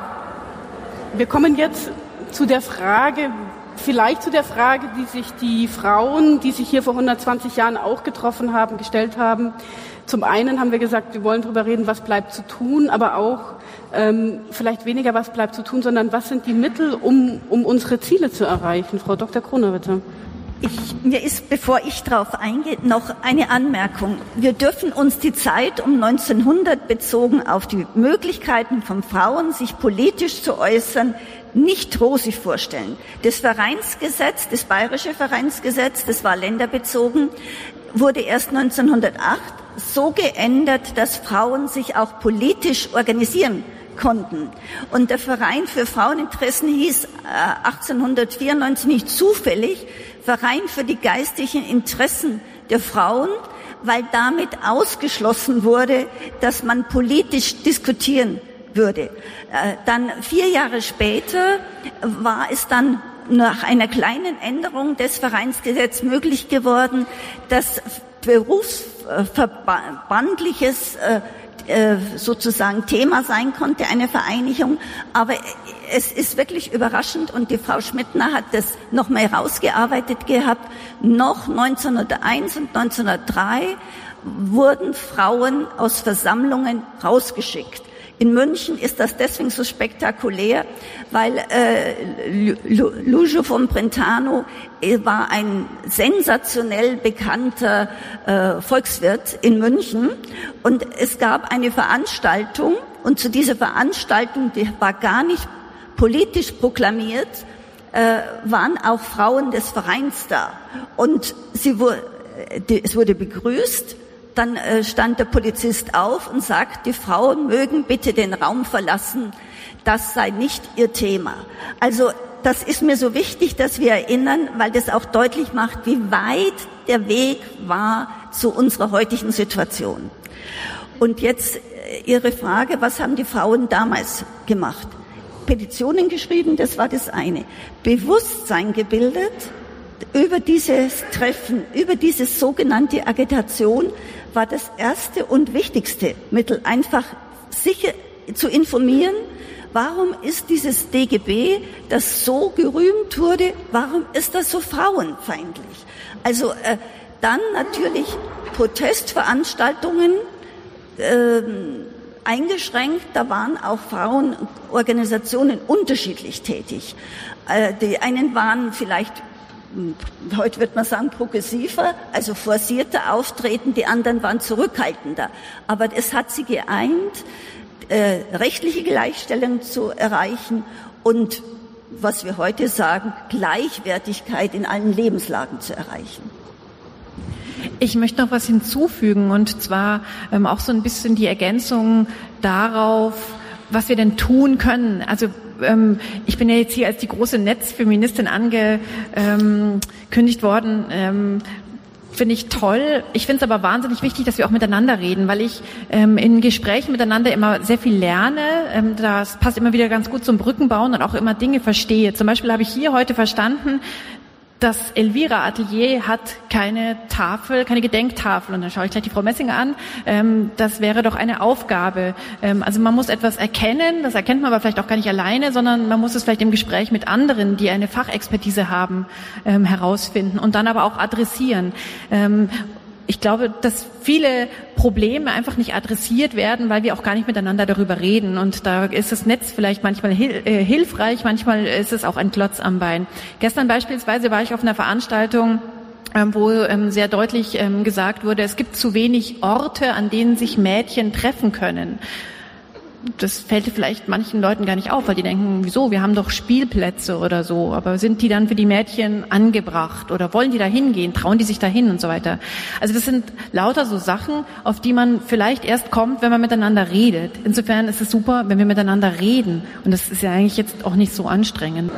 wir kommen jetzt zu der Frage, vielleicht zu der Frage, die sich die Frauen, die sich hier vor 120 Jahren auch getroffen haben, gestellt haben. Zum einen haben wir gesagt, wir wollen darüber reden, was bleibt zu tun, aber auch ähm, vielleicht weniger, was bleibt zu tun, sondern was sind die Mittel, um, um unsere Ziele zu erreichen. Frau Dr. Kroner, bitte. Ich, mir ist, bevor ich darauf eingehe, noch eine Anmerkung. Wir dürfen uns die Zeit um 1900 bezogen auf die Möglichkeiten von Frauen, sich politisch zu äußern, nicht rosig vorstellen. Das Vereinsgesetz, das bayerische Vereinsgesetz, das war länderbezogen, wurde erst 1908 so geändert, dass Frauen sich auch politisch organisieren konnten. Und der Verein für Fraueninteressen hieß 1894 nicht zufällig Verein für die geistigen Interessen der Frauen, weil damit ausgeschlossen wurde, dass man politisch diskutieren würde. Dann vier Jahre später war es dann nach einer kleinen Änderung des Vereinsgesetzes möglich geworden, dass berufsverbandliches äh, sozusagen Thema sein konnte, eine Vereinigung. Aber es ist wirklich überraschend und die Frau Schmidtner hat das noch mal rausgearbeitet gehabt. Noch 1901 und 1903 wurden Frauen aus Versammlungen rausgeschickt. In München ist das deswegen so spektakulär, weil äh, Lucio von Brentano war ein sensationell bekannter äh, Volkswirt in München. Und es gab eine Veranstaltung und zu dieser Veranstaltung, die war gar nicht politisch proklamiert, äh, waren auch Frauen des Vereins da. Und sie wurde, es wurde begrüßt dann äh, stand der Polizist auf und sagt, die Frauen mögen bitte den Raum verlassen. Das sei nicht ihr Thema. Also das ist mir so wichtig, dass wir erinnern, weil das auch deutlich macht, wie weit der Weg war zu unserer heutigen Situation. Und jetzt äh, Ihre Frage, was haben die Frauen damals gemacht? Petitionen geschrieben, das war das eine. Bewusstsein gebildet über dieses Treffen, über diese sogenannte Agitation, war das erste und wichtigste Mittel, einfach sicher zu informieren, warum ist dieses DGB, das so gerühmt wurde, warum ist das so frauenfeindlich? Also äh, dann natürlich Protestveranstaltungen äh, eingeschränkt, da waren auch Frauenorganisationen unterschiedlich tätig. Äh, die einen waren vielleicht heute wird man sagen, progressiver, also forcierter auftreten, die anderen waren zurückhaltender. Aber es hat sie geeint, äh, rechtliche Gleichstellung zu erreichen und, was wir heute sagen, Gleichwertigkeit in allen Lebenslagen zu erreichen. Ich möchte noch was hinzufügen und zwar ähm, auch so ein bisschen die Ergänzung darauf, was wir denn tun können. Also ähm, ich bin ja jetzt hier als die große Netzfeministin angekündigt worden. Ähm, finde ich toll. Ich finde es aber wahnsinnig wichtig, dass wir auch miteinander reden, weil ich ähm, in Gesprächen miteinander immer sehr viel lerne. Ähm, das passt immer wieder ganz gut zum Brückenbauen und auch immer Dinge verstehe. Zum Beispiel habe ich hier heute verstanden, das Elvira Atelier hat keine Tafel, keine Gedenktafel. Und dann schaue ich gleich die Frau Messinger an. Ähm, das wäre doch eine Aufgabe. Ähm, also man muss etwas erkennen, das erkennt man aber vielleicht auch gar nicht alleine, sondern man muss es vielleicht im Gespräch mit anderen, die eine Fachexpertise haben, ähm, herausfinden und dann aber auch adressieren. Ich glaube, dass viele Probleme einfach nicht adressiert werden, weil wir auch gar nicht miteinander darüber reden. Und da ist das Netz vielleicht manchmal hil äh, hilfreich, manchmal ist es auch ein Klotz am Bein. Gestern beispielsweise war ich auf einer Veranstaltung, ähm, wo ähm, sehr deutlich ähm, gesagt wurde, es gibt zu wenig Orte, an denen sich Mädchen treffen können das fällt vielleicht manchen Leuten gar nicht auf, weil die denken, wieso, wir haben doch Spielplätze oder so, aber sind die dann für die Mädchen angebracht oder wollen die da hingehen, trauen die sich da hin und so weiter. Also das sind lauter so Sachen, auf die man vielleicht erst kommt, wenn man miteinander redet. Insofern ist es super, wenn wir miteinander reden und das ist ja eigentlich jetzt auch nicht so anstrengend.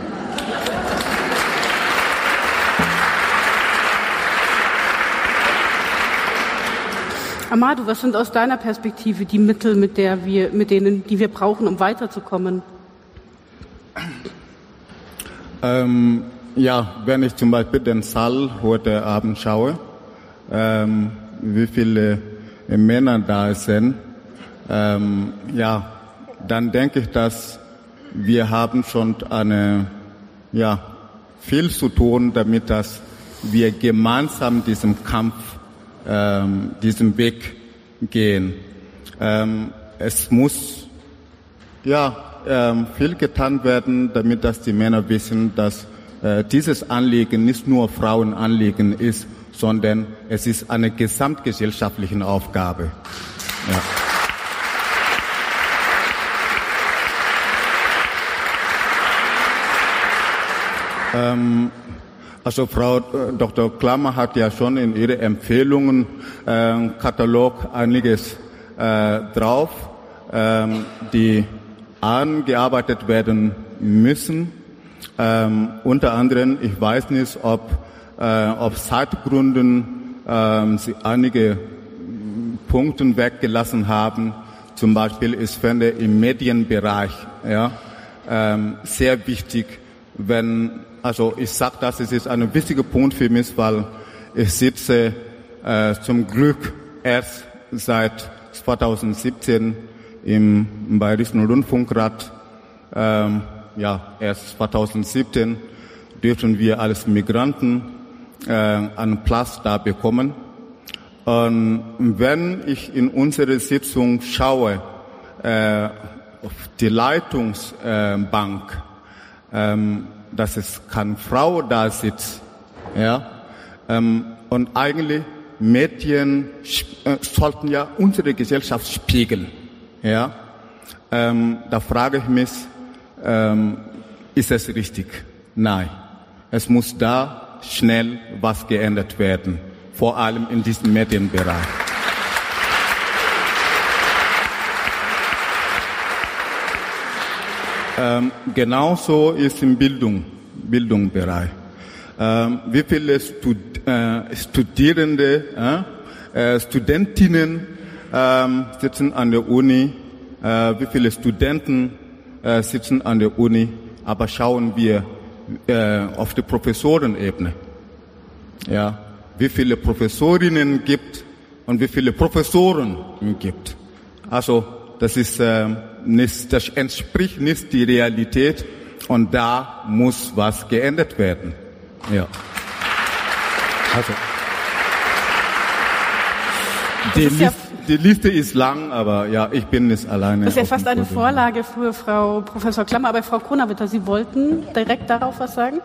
Amadou, was sind aus deiner Perspektive die Mittel, mit, der wir, mit denen, die wir brauchen, um weiterzukommen? Ähm, ja, wenn ich zum Beispiel den Saal heute Abend schaue, ähm, wie viele Männer da sind, ähm, ja, dann denke ich, dass wir haben schon eine, ja, viel zu tun, damit dass wir gemeinsam diesen Kampf ähm, diesen Weg gehen. Ähm, es muss ja ähm, viel getan werden, damit dass die Männer wissen, dass äh, dieses Anliegen nicht nur Frauenanliegen ist, sondern es ist eine gesamtgesellschaftliche Aufgabe. Ja. Ähm, also Frau äh, Dr. Klammer hat ja schon in ihren Empfehlungen äh, Katalog einiges äh, drauf, ähm, die angearbeitet werden müssen. Ähm, unter anderem, ich weiß nicht, ob äh, auf Zeitgründen äh, Sie einige Punkte weggelassen haben. Zum Beispiel, ich finde im Medienbereich ja, ähm, sehr wichtig, wenn also ich sage das, es ist ein wichtiger Punkt für mich, weil ich sitze äh, zum Glück erst seit 2017 im, im Bayerischen Rundfunkrat. Ähm, ja, erst 2017 dürfen wir als Migranten äh, einen Platz da bekommen. Und wenn ich in unsere Sitzung schaue, äh, auf die Leitungsbank, ähm, dass es keine Frau da sitzt. Ja? Ähm, und eigentlich Medien äh, sollten ja unsere Gesellschaft spiegeln. Ja? Ähm, da frage ich mich, ähm, ist es richtig? Nein. Es muss da schnell was geändert werden, vor allem in diesem Medienbereich. Ähm, genauso ist im Bildung, Bildungsbereich. Ähm, wie viele Stud äh, Studierende, äh, Studentinnen ähm, sitzen an der Uni, äh, wie viele Studenten äh, sitzen an der Uni, aber schauen wir äh, auf die Professorenebene. Ja, wie viele Professorinnen gibt und wie viele Professoren gibt. Also das ist äh, nicht, das entspricht nicht die Realität und da muss was geändert werden. Ja. Also. Die, Liste, ja, die Liste ist lang, aber ja, ich bin nicht alleine. Das ist ja fast eine Vorlage für Frau Professor Klammer, aber Frau Kronawitter, Sie wollten direkt darauf was sagen?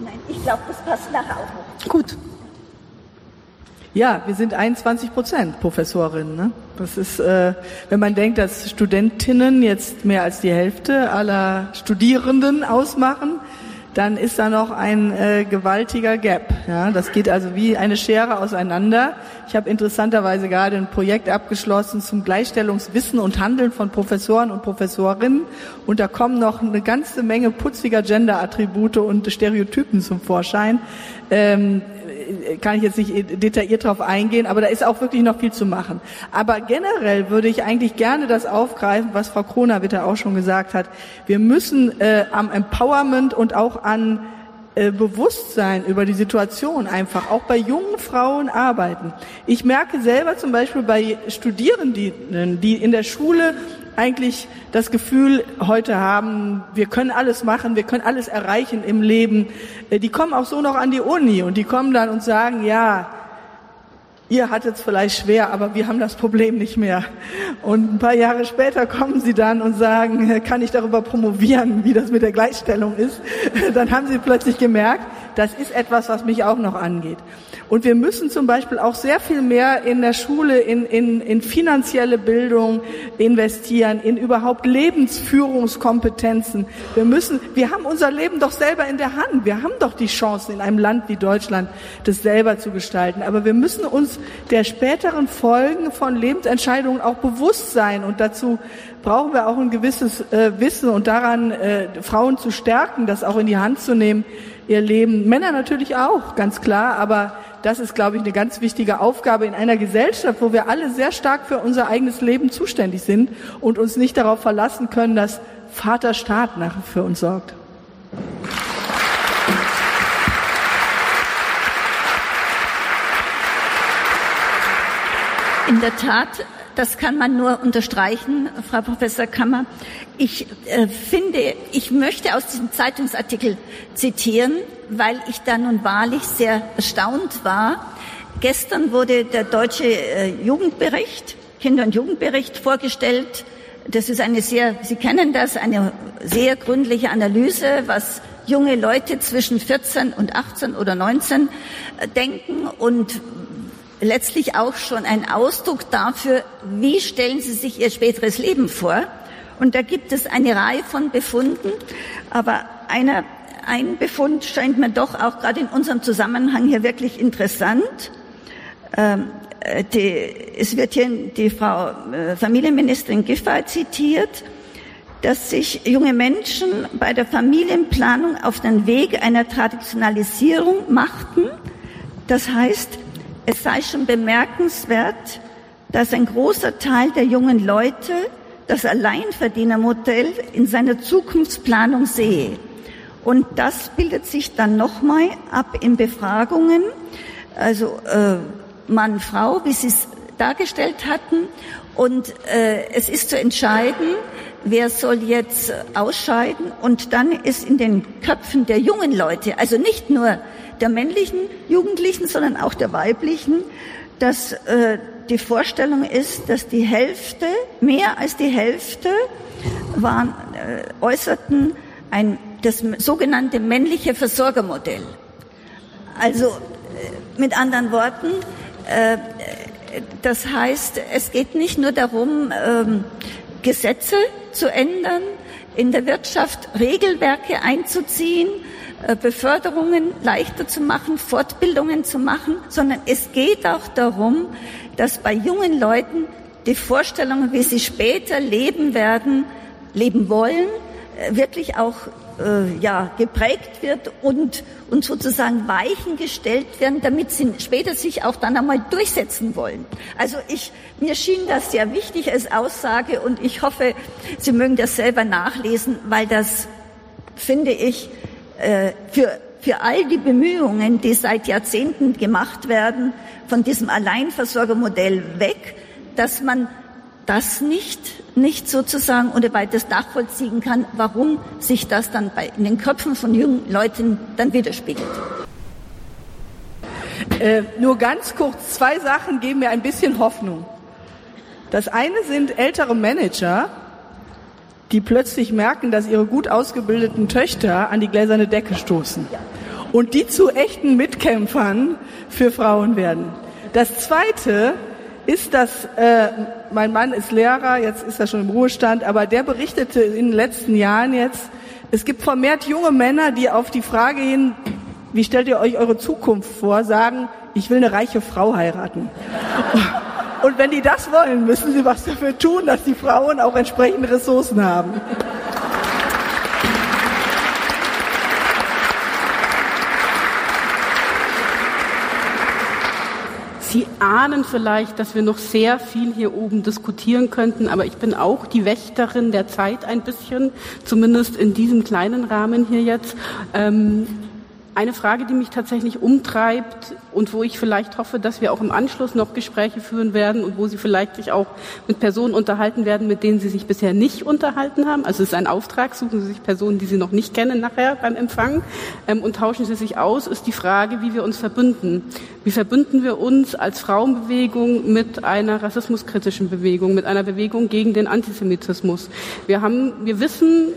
Nein, ich glaube, das passt nachher auch noch. Gut. Ja, wir sind 21 Prozent Professorinnen. Ne? Das ist, äh, wenn man denkt, dass Studentinnen jetzt mehr als die Hälfte aller Studierenden ausmachen, dann ist da noch ein äh, gewaltiger Gap. Ja, das geht also wie eine Schere auseinander. Ich habe interessanterweise gerade ein Projekt abgeschlossen zum Gleichstellungswissen und Handeln von Professoren und Professorinnen und da kommen noch eine ganze Menge putziger Gender-Attribute und Stereotypen zum Vorschein. Ähm, kann ich jetzt nicht detailliert darauf eingehen, aber da ist auch wirklich noch viel zu machen. Aber generell würde ich eigentlich gerne das aufgreifen, was Frau Kronawitter auch schon gesagt hat. Wir müssen äh, am Empowerment und auch an äh, Bewusstsein über die Situation einfach auch bei jungen Frauen arbeiten. Ich merke selber zum Beispiel bei Studierenden, die in der Schule eigentlich das Gefühl heute haben, wir können alles machen, wir können alles erreichen im Leben. Äh, die kommen auch so noch an die Uni und die kommen dann und sagen, ja, ihr hattet es vielleicht schwer, aber wir haben das Problem nicht mehr. Und ein paar Jahre später kommen sie dann und sagen, äh, kann ich darüber promovieren, wie das mit der Gleichstellung ist? Dann haben sie plötzlich gemerkt, das ist etwas, was mich auch noch angeht. Und wir müssen zum Beispiel auch sehr viel mehr in der Schule, in, in, in finanzielle Bildung investieren, in überhaupt Lebensführungskompetenzen. Wir müssen, wir haben unser Leben doch selber in der Hand. Wir haben doch die Chancen in einem Land wie Deutschland, das selber zu gestalten. Aber wir müssen uns der späteren Folgen von Lebensentscheidungen auch bewusst sein. Und dazu brauchen wir auch ein gewisses äh, Wissen und daran, äh, Frauen zu stärken, das auch in die Hand zu nehmen, ihr Leben. Männer natürlich auch, ganz klar, aber das ist, glaube ich, eine ganz wichtige Aufgabe in einer Gesellschaft, wo wir alle sehr stark für unser eigenes Leben zuständig sind und uns nicht darauf verlassen können, dass Vater Staat nachher für uns sorgt. In der Tat, das kann man nur unterstreichen, Frau Professor Kammer. Ich äh, finde, ich möchte aus diesem Zeitungsartikel zitieren, weil ich da nun wahrlich sehr erstaunt war. Gestern wurde der deutsche äh, Jugendbericht, Kinder- und Jugendbericht vorgestellt. Das ist eine sehr, Sie kennen das, eine sehr gründliche Analyse, was junge Leute zwischen 14 und 18 oder 19 äh, denken und letztlich auch schon ein Ausdruck dafür, wie stellen sie sich ihr späteres Leben vor. Und da gibt es eine Reihe von Befunden, aber einer, ein Befund scheint mir doch auch gerade in unserem Zusammenhang hier wirklich interessant. Ähm, äh, die, es wird hier die Frau äh, Familienministerin Giffey zitiert, dass sich junge Menschen bei der Familienplanung auf den Weg einer Traditionalisierung machten. Das heißt, es sei schon bemerkenswert, dass ein großer Teil der jungen Leute das Alleinverdienermodell in seiner Zukunftsplanung sehe. Und das bildet sich dann nochmal ab in Befragungen, also äh, Mann, Frau, wie Sie es dargestellt hatten. Und äh, es ist zu entscheiden, wer soll jetzt ausscheiden. Und dann ist in den Köpfen der jungen Leute, also nicht nur der männlichen Jugendlichen, sondern auch der weiblichen, dass äh, die Vorstellung ist, dass die Hälfte, mehr als die Hälfte, waren, äh, äußerten ein, das sogenannte männliche Versorgermodell. Also äh, mit anderen Worten, äh, das heißt, es geht nicht nur darum, ähm, Gesetze zu ändern, in der Wirtschaft Regelwerke einzuziehen, äh, Beförderungen leichter zu machen, Fortbildungen zu machen, sondern es geht auch darum, dass bei jungen Leuten die Vorstellungen, wie sie später leben werden, leben wollen, äh, wirklich auch äh, ja, geprägt wird und, und sozusagen Weichen gestellt werden, damit sie später sich auch dann einmal durchsetzen wollen. Also ich, mir schien das sehr wichtig als Aussage und ich hoffe, Sie mögen das selber nachlesen, weil das, finde ich, äh, für, für all die Bemühungen, die seit Jahrzehnten gemacht werden, von diesem Alleinversorgermodell weg, dass man das nicht, nicht sozusagen oder weiters nachvollziehen kann, warum sich das dann bei, in den Köpfen von jungen Leuten dann widerspiegelt. Äh, nur ganz kurz, zwei Sachen geben mir ein bisschen Hoffnung. Das eine sind ältere Manager, die plötzlich merken, dass ihre gut ausgebildeten Töchter an die gläserne Decke stoßen und die zu echten Mitkämpfern für Frauen werden. Das Zweite ist, dass äh, mein Mann ist Lehrer, jetzt ist er schon im Ruhestand, aber der berichtete in den letzten Jahren jetzt, es gibt vermehrt junge Männer, die auf die Frage hin, wie stellt ihr euch eure Zukunft vor, sagen, ich will eine reiche Frau heiraten. Und wenn die das wollen, müssen sie was dafür tun, dass die Frauen auch entsprechende Ressourcen haben. Sie ahnen vielleicht, dass wir noch sehr viel hier oben diskutieren könnten, aber ich bin auch die Wächterin der Zeit ein bisschen, zumindest in diesem kleinen Rahmen hier jetzt. Ähm, eine Frage, die mich tatsächlich umtreibt und wo ich vielleicht hoffe, dass wir auch im Anschluss noch Gespräche führen werden und wo Sie vielleicht sich auch mit Personen unterhalten werden, mit denen Sie sich bisher nicht unterhalten haben. Also es ist ein Auftrag, suchen Sie sich Personen, die Sie noch nicht kennen nachher beim Empfang ähm, und tauschen Sie sich aus, ist die Frage, wie wir uns verbünden. Wie verbünden wir uns als Frauenbewegung mit einer rassismuskritischen Bewegung, mit einer Bewegung gegen den Antisemitismus? Wir haben, wir wissen,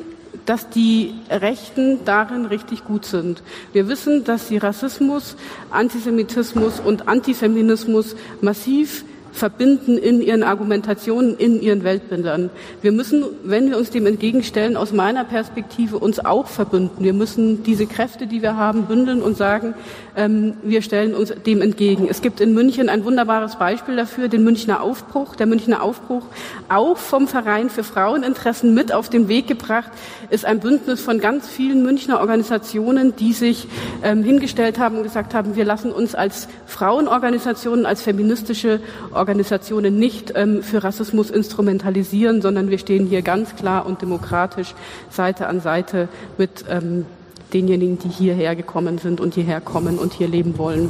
dass die Rechten darin richtig gut sind. Wir wissen, dass sie Rassismus, Antisemitismus und Antifeminismus massiv verbinden in ihren Argumentationen, in ihren Weltbildern. Wir müssen, wenn wir uns dem entgegenstellen, aus meiner Perspektive uns auch verbünden. Wir müssen diese Kräfte, die wir haben, bündeln und sagen, ähm, wir stellen uns dem entgegen. Es gibt in München ein wunderbares Beispiel dafür, den Münchner Aufbruch. Der Münchner Aufbruch, auch vom Verein für Fraueninteressen mit auf den Weg gebracht, ist ein Bündnis von ganz vielen Münchner Organisationen, die sich ähm, hingestellt haben und gesagt haben, wir lassen uns als Frauenorganisationen, als feministische Organisationen nicht ähm, für Rassismus instrumentalisieren, sondern wir stehen hier ganz klar und demokratisch Seite an Seite mit ähm, denjenigen, die hierher gekommen sind und hierher kommen und hier leben wollen.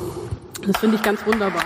Das finde ich ganz wunderbar.